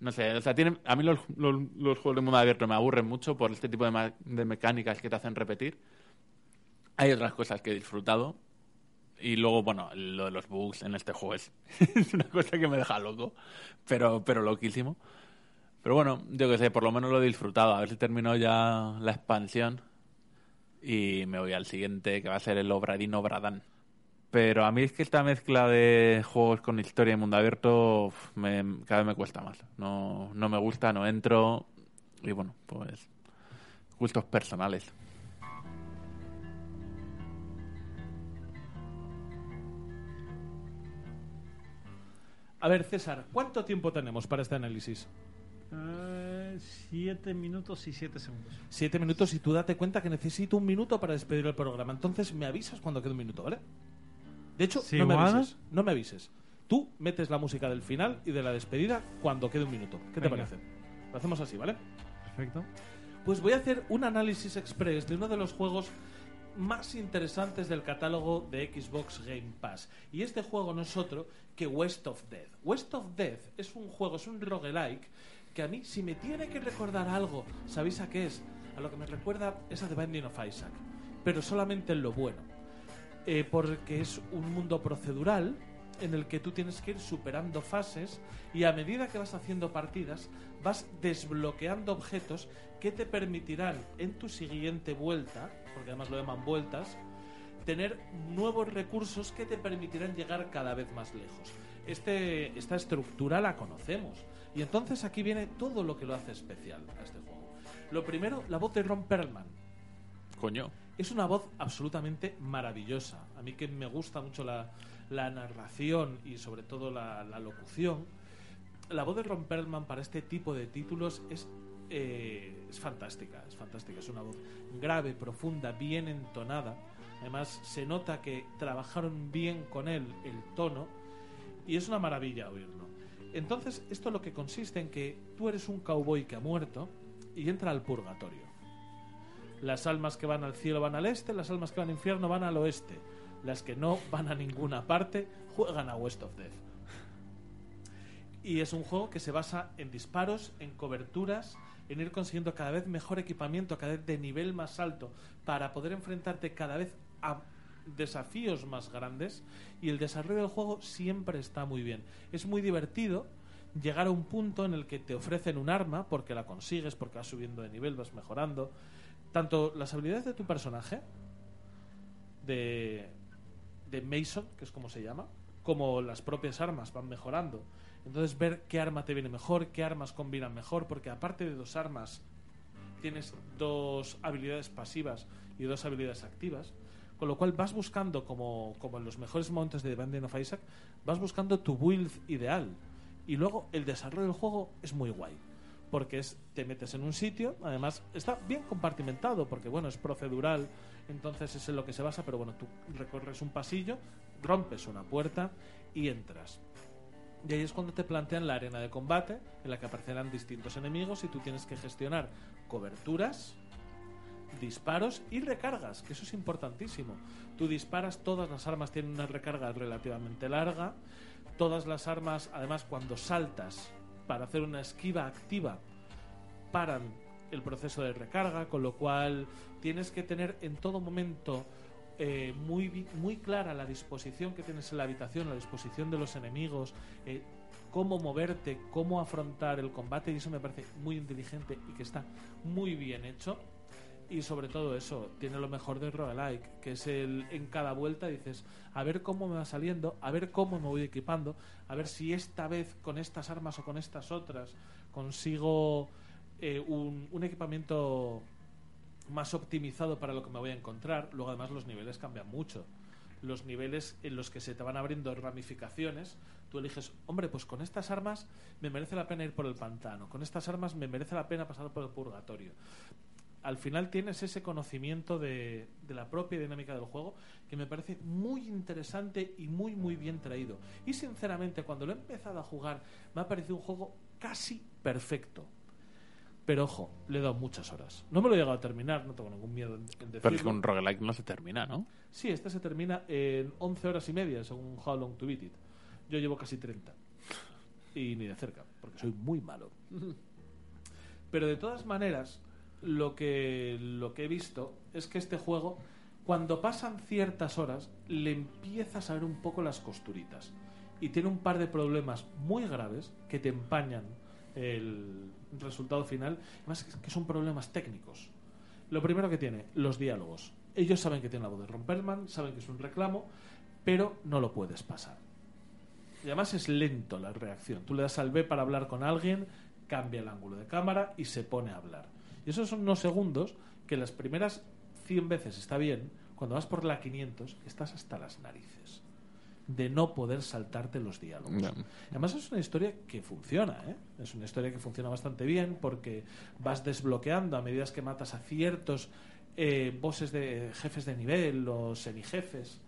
No sé, o sea, tiene, a mí los, los- los juegos de mundo abierto me aburren mucho por este tipo de, de mecánicas que te hacen repetir. Hay otras cosas que he disfrutado, y luego, bueno, lo de los bugs en este juego es, una cosa que me deja loco, pero, pero loquísimo. Pero bueno, yo que sé, por lo menos lo he disfrutado. A ver si termino ya la expansión y me voy al siguiente, que va a ser el Obradino Bradán. Pero a mí es que esta mezcla de juegos con historia y mundo abierto me- cada vez me cuesta más. No, no me gusta, no entro. Y bueno, pues gustos personales. A ver, César, ¿cuánto tiempo tenemos para este análisis? Eh, siete minutos y siete segundos. Siete minutos y tú date cuenta que necesito un minuto para despedir el programa. Entonces me avisas cuando quede un minuto, ¿vale? De hecho, Sí, no me avises. No me avises. Tú metes la música del final y de la despedida cuando quede un minuto. ¿Qué te parece? Lo hacemos así, ¿vale? Perfecto. Pues voy a hacer un análisis express de uno de los juegos más interesantes del catálogo de Xbox Game Pass. Y este juego no es otro que West of Death. West of Death es un juego, es un roguelike que a mí, si me tiene que recordar algo, ¿sabéis a qué es? A lo que me recuerda es a The Binding of Isaac. Pero solamente en lo bueno. Eh, porque es un mundo procedural en el que tú tienes que ir superando fases y a medida que vas haciendo partidas vas desbloqueando objetos que te permitirán en tu siguiente vuelta, porque además lo llaman vueltas, tener nuevos recursos que te permitirán llegar cada vez más lejos. Este, esta estructura la conocemos y entonces aquí viene todo lo que lo hace especial a este juego. Lo primero, la voz de Ron Perlman. Coño. Es una voz absolutamente maravillosa. A mí que me gusta mucho la, la narración y sobre todo la, la locución. La voz de Ron Perlman para este tipo de títulos es, eh, es fantástica. Es fantástica. Es una voz grave, profunda, bien entonada. Además, se nota que trabajaron bien con él el tono y es una maravilla oírlo. Entonces, esto lo que consiste en que tú eres un cowboy que ha muerto y entra al purgatorio. Las almas que van al cielo van al este, las almas que van al infierno van al oeste. Las que no van a ninguna parte juegan a West of Death. Y es un juego que se basa en disparos, en coberturas, en ir consiguiendo cada vez mejor equipamiento, cada vez de nivel más alto, para poder enfrentarte cada vez a desafíos más grandes. Y el desarrollo del juego siempre está muy bien. Es muy divertido llegar a un punto en el que te ofrecen un arma, porque la consigues, porque vas subiendo de nivel, vas mejorando. Tanto las habilidades de tu personaje, de, de Mason, que es como se llama, como las propias armas van mejorando. Entonces ver qué arma te viene mejor, qué armas combinan mejor, porque aparte de dos armas, tienes dos habilidades pasivas y dos habilidades activas. Con lo cual vas buscando, como, como en los mejores momentos de The Binding of Isaac, vas buscando tu build ideal. Y luego el desarrollo del juego es muy guay. Porque es, te metes en un sitio, además está bien compartimentado, porque bueno, es procedural, entonces es en lo que se basa, pero bueno, tú recorres un pasillo, rompes una puerta y entras. Y ahí es cuando te plantean la arena de combate, en la que aparecerán distintos enemigos y tú tienes que gestionar coberturas, disparos y recargas, que eso es importantísimo. Tú disparas, todas las armas tienen una recarga relativamente larga, todas las armas, además cuando saltas para hacer una esquiva activa, paran el proceso de recarga, con lo cual tienes que tener en todo momento eh, muy, muy clara la disposición que tienes en la habitación, la disposición de los enemigos, eh, cómo moverte, cómo afrontar el combate, y eso me parece muy inteligente y que está muy bien hecho. Y sobre todo eso, tiene lo mejor del roguelike, que es el en cada vuelta dices, a ver cómo me va saliendo, a ver cómo me voy equipando, a ver si esta vez con estas armas o con estas otras consigo eh, un equipamiento más optimizado para lo que me voy a encontrar. Luego además los niveles cambian mucho. Los niveles en los que se te van abriendo ramificaciones, tú eliges, hombre, pues con estas armas me merece la pena ir por el pantano, con estas armas me merece la pena pasar por el purgatorio al final tienes ese conocimiento de, la propia dinámica del juego que me parece muy interesante y muy muy bien traído. Y sinceramente cuando lo he empezado a jugar me ha parecido un juego casi perfecto. Pero ojo, le he dado muchas horas. No me lo he llegado a terminar, no tengo ningún miedo en, en decirlo. Pero es que un roguelike no se termina, ¿no? Sí, este se termina en 11 horas y media, según How Long to Beat It. Yo llevo casi 30. Y ni de cerca, porque soy muy malo. Pero de todas maneras, lo que, lo que he visto es que este juego, cuando pasan ciertas horas, le empiezas a ver un poco las costuritas. Y tiene un par de problemas muy graves que te empañan el resultado final. Además, que- son problemas técnicos. Lo primero que tiene, los diálogos. Ellos saben que tiene la voz de Ron Perlman, saben que es un reclamo, pero no lo puedes pasar. Y además es lento la reacción. Tú le das al B para hablar con alguien, cambia el ángulo de cámara y se pone a hablar. Y esos son unos segundos que las primeras 100 veces está bien, cuando vas por la 500 estás hasta las narices de no poder saltarte los diálogos. Además es una historia que funciona, ¿eh? Es una historia que funciona bastante bien porque vas desbloqueando a medida que matas a ciertos eh, bosses de jefes de nivel o semijefes.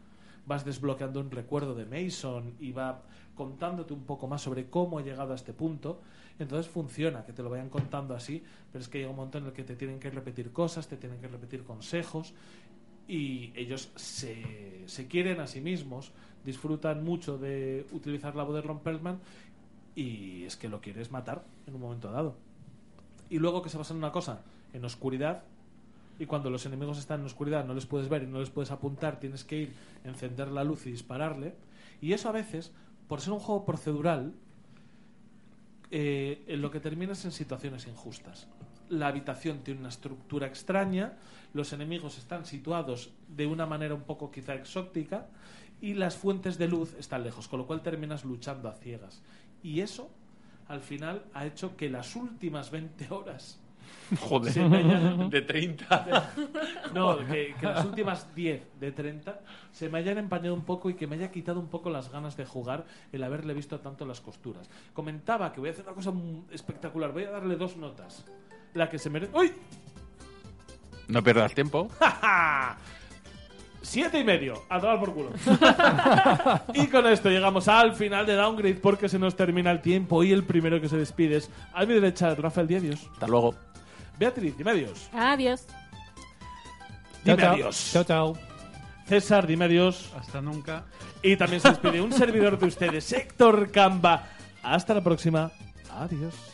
Vas desbloqueando un recuerdo de Mason y va contándote un poco más sobre cómo ha llegado a este punto. Entonces funciona que te lo vayan contando así, pero es que llega un momento en el que te tienen que repetir cosas, te tienen que repetir consejos y ellos se, se quieren a sí mismos, disfrutan mucho de utilizar la voz de Ron Perlman y es que lo quieres matar en un momento dado. Y luego que se basa en una cosa, en oscuridad, y cuando los enemigos están en oscuridad no les puedes ver y no les puedes apuntar, tienes que ir, encender la luz y dispararle. Y eso a veces, por ser un juego procedural, eh, en lo que terminas en situaciones injustas. La habitación tiene una estructura extraña, los enemigos están situados de una manera un poco quizá exótica y las fuentes de luz están lejos, con lo cual terminas luchando a ciegas. Y eso, al final, ha hecho que las últimas 20 horas Joder, se me hayan- de 30. no, que, que las últimas 10 de 30 se me hayan empañado un poco y que me haya quitado un poco las ganas de jugar el haberle visto tanto las costuras. Comentaba que voy a hacer una cosa espectacular, voy a darle dos notas. La que se merece... ¡Uy! No pierdas tiempo. ¡Ja! Siete y medio, a tomar por culo. y con esto llegamos al final de Downgrade porque se nos termina el tiempo y el primero que se despide es a mi derecha Rafael Diadios. Hasta luego. Beatriz, dime adiós. Adiós. Dime Chao, chao. adiós. Chao, chao. César, dime adiós. Hasta nunca. Y también se despide un servidor de ustedes, Héctor Camba. Hasta la próxima. Adiós.